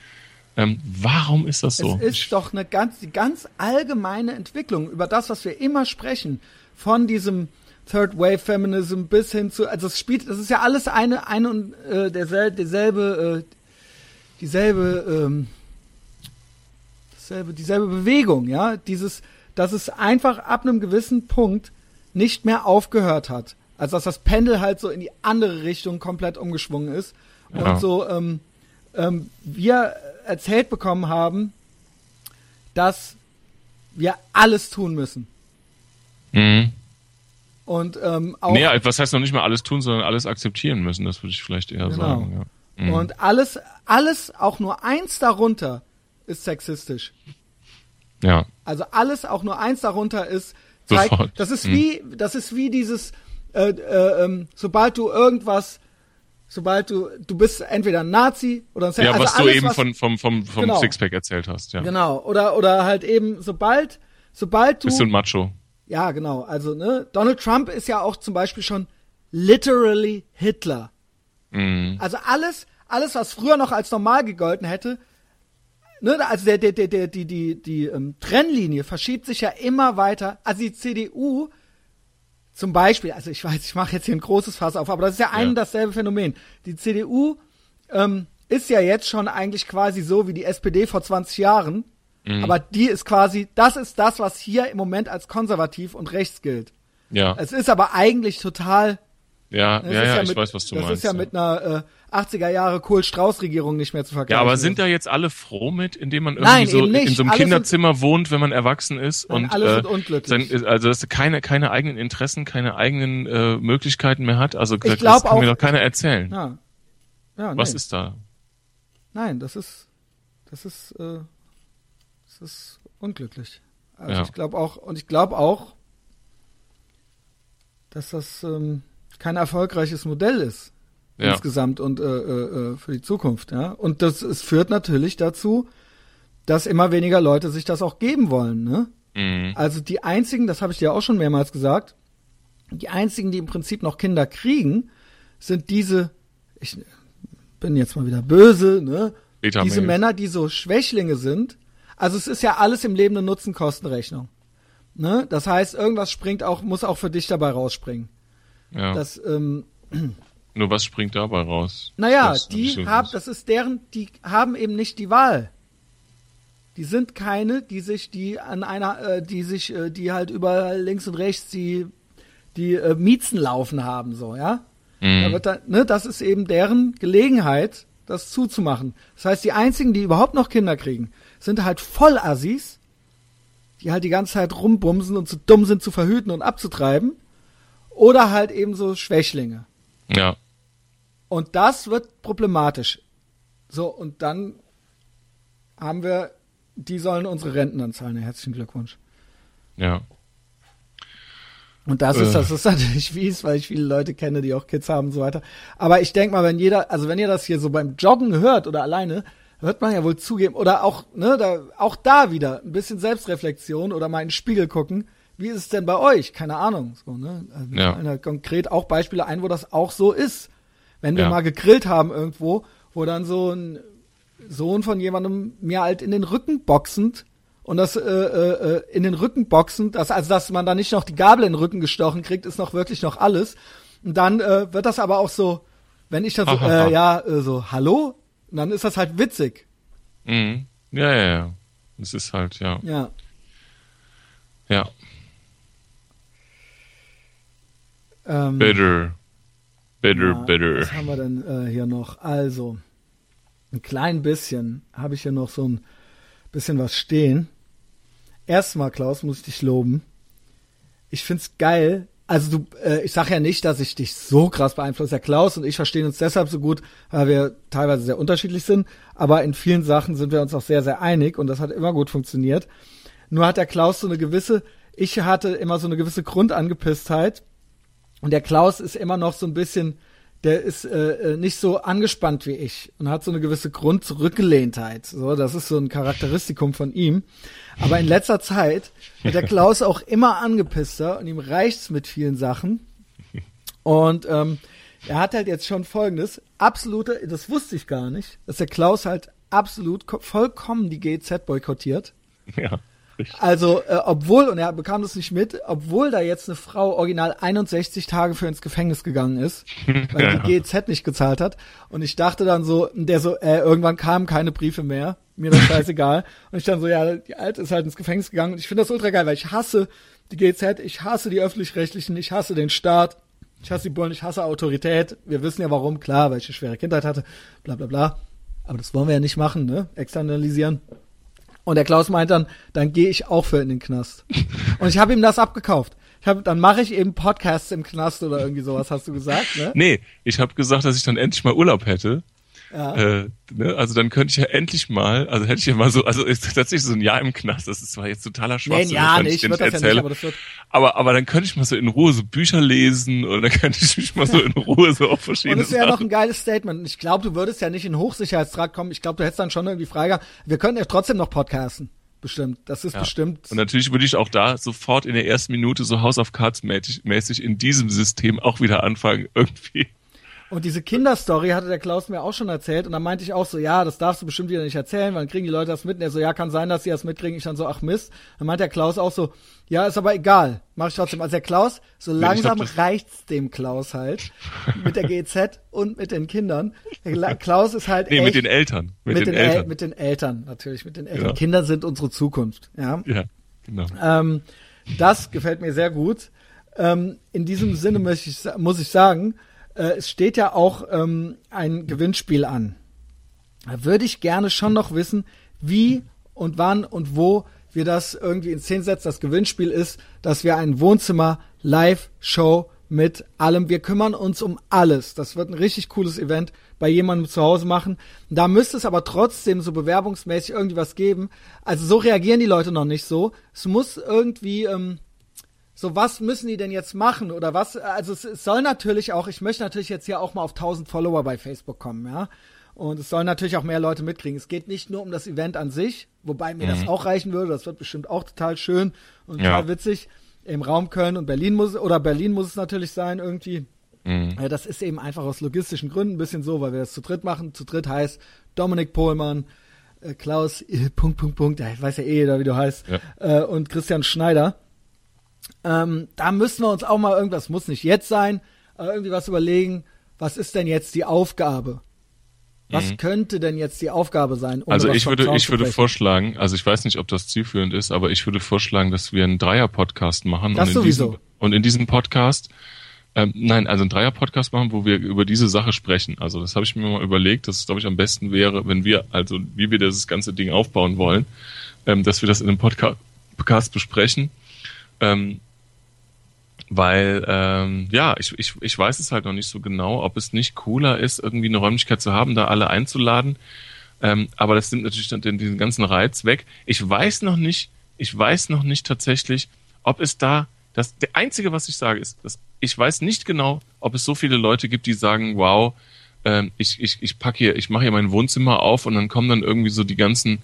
Ähm, warum ist das so?
Es ist doch eine ganz, die ganz allgemeine Entwicklung über das, was wir immer sprechen, von diesem Third Wave Feminism bis hin zu, also es spielt, das ist ja alles eine, eine und äh, derselbe, derselbe, äh, dieselbe, ähm, dasselbe, dieselbe Bewegung, ja, dieses, dass es einfach ab einem gewissen Punkt nicht mehr aufgehört hat. Also dass das Pendel halt so in die andere Richtung komplett umgeschwungen ist und
Ja.
so ähm, ähm, wir erzählt bekommen haben, dass wir alles tun müssen.
Mhm.
Und ähm, auch
Nee, was heißt noch nicht mal alles tun, sondern alles akzeptieren müssen, das würde ich vielleicht eher
Genau.
sagen. Ja. Mhm.
und alles, alles auch nur eins darunter ist sexistisch.
ja.
Also alles auch nur eins darunter ist zeigt,
Sofort.
das ist
Mhm.
wie das ist wie dieses äh, äh, ähm, sobald du irgendwas sobald du du bist entweder ein Nazi oder ein
Ja,
also
was du
alles,
eben
was-
von, vom, vom, vom
Genau.
Sixpack erzählt hast, ja.
genau oder oder halt eben sobald sobald du
Bist du ein Macho?
Ja, genau. Also, ne, Donald Trump ist ja auch zum Beispiel schon literally Hitler.
Mhm.
Also alles, alles, was früher noch als normal gegolten hätte, ne, also der, der, der, der, die, die, die ähm, Trennlinie verschiebt sich ja immer weiter. Also die CDU zum Beispiel, also ich weiß, ich mache jetzt hier ein großes Fass auf, aber das ist ja ein
Ja.
und dasselbe Phänomen. Die CDU ähm, ist ja jetzt schon eigentlich quasi so wie die SPD vor 20 Jahren,
Mhm.
aber die ist quasi, das ist das, was hier im Moment als konservativ und rechts gilt.
Ja,
Es ist aber eigentlich total
ja,
das
ja, ja,
ja
ich
mit,
weiß, was du
das
meinst.
ist ja mit einer äh, 80er Jahre Kohl-Strauß-Regierung nicht mehr zu vergleichen.
ja, aber sind da jetzt alle froh mit, indem man irgendwie
Nein,
so in so einem
Alle sind-
Kinderzimmer wohnt, wenn man erwachsen ist
Nein,
und
alle sind
äh,
unglücklich.
sein- also dass er keine keine eigenen Interessen, keine eigenen äh, Möglichkeiten mehr hat. Also das
glaub
kann mir
auch-
doch keiner erzählen.
Ja. ja
Was
nee.
ist da?
Nein, das ist, das ist, äh, das ist unglücklich. Also
Ja.
ich glaube auch, und ich glaube auch, dass das ähm, kein erfolgreiches Modell ist
Ja,
insgesamt und äh, äh, äh, für die Zukunft. Ja, und das es führt natürlich dazu, dass immer weniger Leute sich das auch geben wollen. Ne?
mhm.
Also die einzigen, das habe ich dir auch schon mehrmals gesagt, die einzigen, die im Prinzip noch Kinder kriegen, sind diese, ich bin jetzt mal wieder böse, ne?
Beta
Diese. Männer, die so Schwächlinge sind. Also es ist ja alles im Leben eine Nutzen-Kosten-Rechnung. Ne? Das heißt, irgendwas springt auch, muss auch für dich dabei rausspringen.
Ja.
Das, ähm,
Nur was springt dabei raus?
naja, die haben, das ist deren, die haben eben nicht die Wahl. Die sind keine, die sich, die an einer, äh, die sich, äh, die halt überall links und rechts die, die äh, Miezen laufen haben, so, ja. Da
Mhm.
wird da, ne, das ist eben deren Gelegenheit, das zuzumachen. Das heißt, die einzigen, die überhaupt noch Kinder kriegen, sind halt Vollassis, die halt die ganze Zeit rumbumsen und zu dumm sind zu verhüten und abzutreiben. Oder halt eben so Schwächlinge.
Ja,
Und das wird problematisch. So, und dann haben wir, die sollen unsere Renten dann zahlen. Herzlichen Glückwunsch.
ja.
Und das ist,
Äh.
das ist natürlich fies, weil ich viele Leute kenne, die auch Kids haben und so weiter. Aber ich denke mal, wenn jeder, also wenn ihr das hier so beim Joggen hört oder alleine, wird man ja wohl zugeben, oder auch, ne, da, auch da wieder ein bisschen Selbstreflexion oder mal in den Spiegel gucken. Wie ist es denn bei euch? Keine Ahnung. So, ne? Also
Ja.
konkret auch Beispiele ein, wo das auch so ist. Wenn wir
Ja.
mal gegrillt haben irgendwo, wo dann so ein Sohn von jemandem mir halt in den Rücken boxend und das äh, äh, äh, in den Rücken boxend, das, also dass man da nicht noch die Gabel in den Rücken gestochen kriegt, ist noch wirklich noch alles. Und dann äh, wird das aber auch so, wenn ich das so, äh, ja, äh, so, hallo? Und dann ist das halt witzig.
Mhm. Ja, ja, ja. Es ist halt, ja.
Ja.
Ja.
Ähm,
Better. Better,
ja,
better.
Was haben wir denn äh, hier noch? Also, ein klein bisschen habe ich hier noch so ein bisschen was stehen. Erstmal, Klaus, muss ich dich loben. Ich find's geil, also du, äh, ich sage ja nicht, dass ich dich so krass beeinflusse. Der Klaus und ich verstehen uns deshalb so gut, weil wir teilweise sehr unterschiedlich sind, aber in vielen Sachen sind wir uns auch sehr, sehr einig und das hat immer gut funktioniert. Nur hat der Klaus so eine gewisse, ich hatte immer so eine gewisse Grundangepisstheit und der Klaus ist immer noch so ein bisschen, der ist äh, äh nicht so angespannt wie ich und hat so eine gewisse Grundzurückgelehntheit. So, das ist so ein Charakteristikum von ihm. Aber in letzter Zeit wird der Klaus auch immer angepisster und ihm reicht's mit vielen Sachen. Und ähm, er hat halt jetzt schon folgendes, absolute, das wusste ich gar nicht, dass der Klaus halt absolut vollkommen die GZ boykottiert.
Ja.
Also, äh, obwohl, und er bekam das nicht mit, obwohl da jetzt eine Frau original 61 Tage für ins Gefängnis gegangen ist, weil die GZ nicht gezahlt hat. Und ich dachte dann so, der so, äh, irgendwann kamen keine Briefe mehr, mir das scheißegal. und ich dann so, ja, die Alte ist halt ins Gefängnis gegangen. Und ich finde das ultra geil, weil ich hasse die GZ, ich hasse die Öffentlich-Rechtlichen, ich hasse den Staat, ich hasse die Bullen, ich hasse Autorität. Wir wissen ja warum, klar, weil ich eine schwere Kindheit hatte, bla bla bla. Aber das wollen wir ja nicht machen, ne? Externalisieren. Und der Klaus meint dann, dann gehe ich auch für in den Knast. Und ich habe ihm das abgekauft. Ich hab, dann mache ich eben Podcasts im Knast oder irgendwie sowas, hast du gesagt, ne?
Nee, ich habe gesagt, dass ich dann endlich mal Urlaub hätte. Ja. Äh, ne? Also dann könnte ich ja endlich mal, also hätte ich ja mal so, also ist tatsächlich so ein Jahr im Knast, das ist zwar jetzt totaler Schwachsinn,
nee, ja, nicht, ich wird das erzähle, ja nicht, aber, das wird
aber, aber dann könnte ich mal so in Ruhe so Bücher lesen oder dann könnte ich mich mal so in Ruhe so auf verschiedene
Und es wäre noch ein geiles Statement. Ich glaube, du würdest ja nicht in Hochsicherheitstrakt kommen. Ich glaube, du hättest dann schon irgendwie Frage. Wir könnten ja trotzdem noch podcasten. Bestimmt. Das ist ja. bestimmt.
Und natürlich würde ich auch da sofort in der ersten Minute so House of Cards mäßig in diesem System auch wieder anfangen, irgendwie.
Und diese Kinderstory hatte der Klaus mir auch schon erzählt und dann meinte ich auch so, ja, das darfst du bestimmt wieder nicht erzählen, weil dann kriegen die Leute das mit. Und er so, ja, kann sein, dass sie das mitkriegen. Ich dann so, ach Mist. Dann meint der Klaus auch so, ja, ist aber egal, mach ich trotzdem. Also der Klaus, so langsam glaub, reicht's dem Klaus halt mit der GZ und mit den Kindern. Der Klaus ist halt
nee,
echt,
mit den Eltern,
mit, mit den, den Eltern, El mit den Eltern natürlich, mit den Eltern. Ja. Kinder sind unsere Zukunft, ja.
Ja, genau.
Ähm, das gefällt mir sehr gut. Ähm, in diesem Sinne muss ich, muss ich sagen, äh, es steht ja auch ähm, ein Gewinnspiel an. Da würde ich gerne schon noch wissen, wie und wann und wo wir das irgendwie in Szene setzen. Das Gewinnspiel ist, dass wir ein Wohnzimmer Live-Show mit allem. Wir kümmern uns um alles. Das wird ein richtig cooles Event bei jemandem zu Hause machen. Da müsste es aber trotzdem so bewerbungsmäßig irgendwie was geben. Also so reagieren die Leute noch nicht so. Es muss irgendwie ähm, so was müssen die denn jetzt machen oder was? Also es, es, soll natürlich auch, ich möchte natürlich jetzt hier auch mal auf 1000 Follower bei Facebook kommen, ja. Und es sollen natürlich auch mehr Leute mitkriegen. Es geht nicht nur um das Event an sich, wobei mir mhm. das auch reichen würde. Das wird bestimmt auch total schön und ja. total witzig. Im Raum Köln und Berlin muss oder Berlin muss es natürlich sein irgendwie. Mhm. Ja, das ist eben einfach aus logistischen Gründen ein bisschen so, weil wir das zu dritt machen. Zu dritt heißt Dominik Pohlmann, äh, Klaus, äh, Punkt, Punkt, Punkt, ich weiß ja eh jeder, wie du heißt, ja. äh, und Christian Schneider. Ähm, da müssen wir uns auch mal irgendwas, muss nicht jetzt sein, aber irgendwie was überlegen, was ist denn jetzt die Aufgabe? Was mhm. könnte denn jetzt die Aufgabe sein?
Um also ich würde, ich würde vorschlagen, also ich weiß nicht, ob das zielführend ist, aber ich würde vorschlagen, dass wir einen Dreier-Podcast machen.
Das
und
sowieso.
Diesem, und in diesem Podcast, ähm, nein, also einen Dreier-Podcast machen, wo wir über diese Sache sprechen. Also das habe ich mir mal überlegt, dass es, glaube ich, am besten wäre, wenn wir, also wie wir das ganze Ding aufbauen wollen, ähm, dass wir das in einem Podca Podcast besprechen. Ähm, weil, ähm, ja, ich, ich, ich weiß es halt noch nicht so genau, ob es nicht cooler ist, irgendwie eine Räumlichkeit zu haben, da alle einzuladen. Ähm, aber das nimmt natürlich dann den, ganzen Reiz weg. Ich weiß noch nicht, ich weiß noch nicht tatsächlich, ob es da, das, der einzige, was ich sage, ist, dass ich weiß nicht genau, ob es so viele Leute gibt, die sagen, wow, ähm, ich, ich, ich pack hier, ich mache hier mein Wohnzimmer auf und dann kommen dann irgendwie so die ganzen,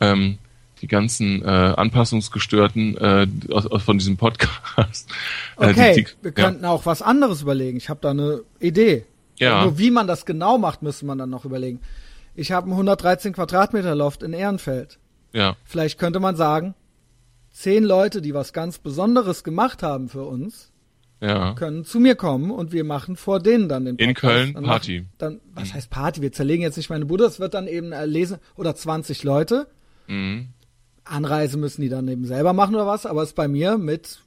ähm, die ganzen äh, Anpassungsgestörten äh, aus, aus, von diesem Podcast.
Äh, okay, die, die, wir könnten ja. auch was anderes überlegen. Ich habe da eine Idee.
Ja.
Nur wie man das genau macht, müsste man dann noch überlegen. Ich habe ein 113 Quadratmeter Loft in Ehrenfeld.
Ja.
Vielleicht könnte man sagen, zehn Leute, die was ganz Besonderes gemacht haben für uns,
ja.
können zu mir kommen und wir machen vor denen dann den
Podcast. In Köln
dann
Party.
Machen, dann, was mhm. heißt Party? Wir zerlegen jetzt nicht meine Bude, es wird dann eben äh, lesen, oder 20 Leute.
Mhm.
Anreise müssen die dann eben selber machen oder was, aber es ist bei mir mit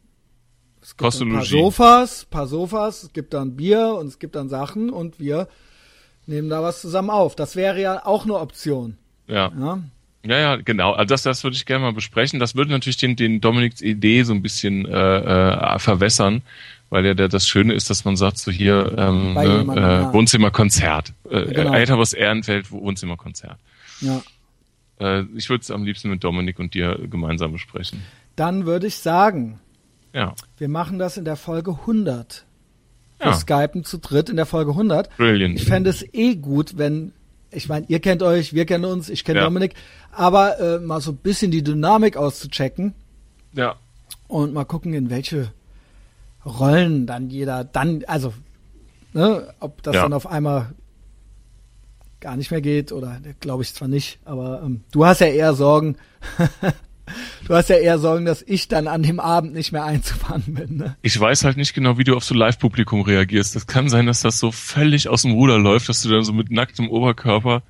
es gibt ein
paar Sofas, paar Sofas, es gibt dann Bier und es gibt dann Sachen und wir nehmen da was zusammen auf. Das wäre ja auch eine Option.
Ja.
ja?
Ja, ja, genau. Also das, das würde ich gerne mal besprechen. Das würde natürlich den, den Dominiks Idee so ein bisschen äh, äh, verwässern, weil ja der, das Schöne ist, dass man sagt, so hier ähm, ne, äh. Wohnzimmerkonzert. Äh,
Genau.
Ätherus Ehrenfeld, Wohnzimmerkonzert.
Ja.
Äh, ich würde es am liebsten mit Dominik und dir gemeinsam besprechen.
Dann würde ich sagen,
Ja.
wir machen das in der Folge 100. Wir
Ja.
skypen zu dritt in der Folge 100.
Brilliant.
Ich fände es eh gut, wenn, ich meine, ihr kennt euch, wir kennen uns, ich kenne
Ja.
Dominik, aber äh, mal so ein bisschen die Dynamik auszuchecken
Ja.
und mal gucken, in welche Rollen dann jeder dann, also, ne, ob das
Ja.
dann auf einmal gar nicht mehr geht oder glaube ich zwar nicht, aber ähm, du hast ja eher Sorgen, du hast ja eher Sorgen, dass ich dann an dem Abend nicht mehr einzufahren bin. Ne?
Ich weiß halt nicht genau, wie du auf so Live-Publikum reagierst. Das kann sein, dass das so völlig aus dem Ruder läuft, dass du dann so mit nacktem Oberkörper,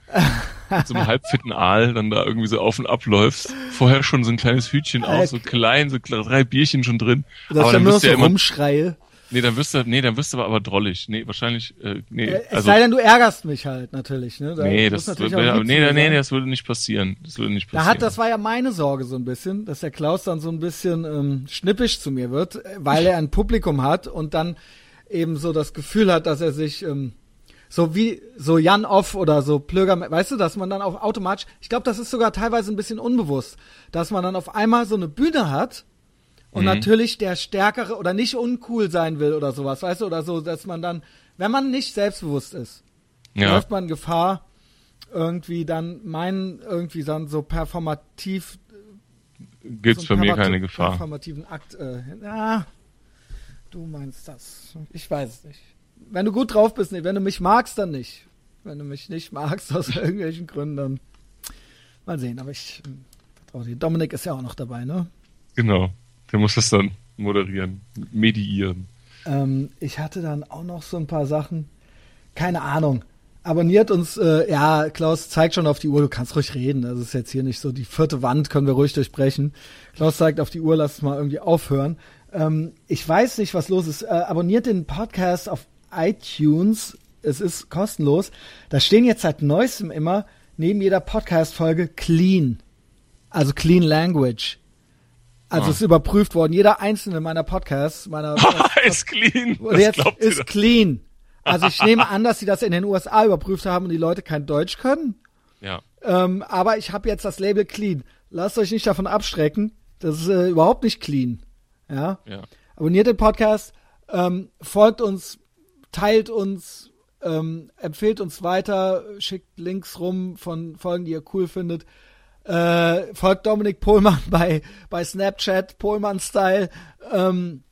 mit so einem halbfitten Aal dann da irgendwie so auf und ab läufst. Vorher schon so ein kleines Hütchen auf, so klein, so drei Bierchen schon drin.
Dass
aber
ich dann nur noch so
ja
rumschreie.
Nee, dann wirst du, nee, dann wirst du aber, aber drollig. Nee, wahrscheinlich, äh, nee,
Äh, es
also,
sei denn, du ärgerst mich halt natürlich. Ne? Da
nee, das
natürlich
würde, nee, nee, nee, das würde nicht passieren. Das würde nicht
Da
passieren.
hat, das war ja meine Sorge so ein bisschen, dass der Klaus dann so ein bisschen ähm, schnippisch zu mir wird, äh, weil er ein Publikum hat und dann eben so das Gefühl hat, dass er sich ähm, so wie so Jan Off oder so Plöger, weißt du, dass man dann auch automatisch, ich glaube, das ist sogar teilweise ein bisschen unbewusst, dass man dann auf einmal so eine Bühne hat und
Mhm.
natürlich der Stärkere oder nicht uncool sein will oder sowas, weißt du, oder so, dass man dann, wenn man nicht selbstbewusst ist,
ja.
läuft man Gefahr, irgendwie dann meinen, irgendwie dann so performativ.
Gibt's
so einen
mir keine Gefahr.
Performativen Akt. Äh, ja, du meinst das. Ich weiß es nicht. Wenn du gut drauf bist, nicht. Wenn du mich magst, dann nicht. Wenn du mich nicht magst, aus irgendwelchen Gründen, dann mal sehen. Aber ich vertraue dir. Dominik ist ja auch noch dabei, ne?
Genau. Der muss das dann moderieren, mediieren.
Ähm, ich hatte dann auch noch so ein paar Sachen. Keine Ahnung. Abonniert uns, äh, ja, Klaus zeigt schon auf die Uhr, du kannst ruhig reden. Das ist jetzt hier nicht so die vierte Wand, können wir ruhig durchbrechen. Klaus zeigt auf die Uhr, lass es mal irgendwie aufhören. Ähm, ich weiß nicht, was los ist. Äh, abonniert den Podcast auf iTunes. Es ist kostenlos. Da stehen jetzt seit neuestem immer neben jeder Podcast-Folge clean. Also clean language. Also
Ah.
es ist überprüft worden. Jeder einzelne meiner Podcasts, meiner
ist clean.
jetzt ist clean. Also ich nehme an, dass sie das in den USA überprüft haben und die Leute kein Deutsch können.
Ja.
Ähm, aber ich habe jetzt das Label clean. Lasst euch nicht davon abschrecken. Das ist äh, überhaupt nicht clean. Ja.
Ja.
Abonniert den Podcast, ähm, folgt uns, teilt uns, ähm, empfehlt uns weiter, schickt Links rum von Folgen, die ihr cool findet. Äh, folgt Dominik Pohlmann bei, bei Snapchat, Pohlmann-Style. Ähm,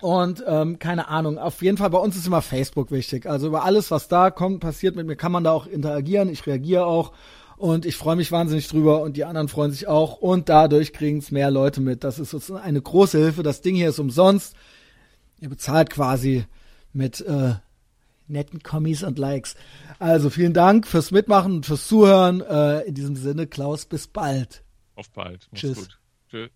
und ähm, keine Ahnung, auf jeden Fall bei uns ist immer Facebook wichtig. Also über alles, was da kommt, passiert mit mir, kann man da auch interagieren. Ich reagiere auch und ich freue mich wahnsinnig drüber und die anderen freuen sich auch und dadurch kriegen es mehr Leute mit. Das ist sozusagen eine große Hilfe. Das Ding hier ist umsonst. Ihr bezahlt quasi mit äh, netten Kommis und Likes. Also vielen Dank fürs Mitmachen und fürs Zuhören. Äh, in diesem Sinne, Klaus, bis bald.
Auf bald. Mach's
Tschüss.
gut. Tschüss.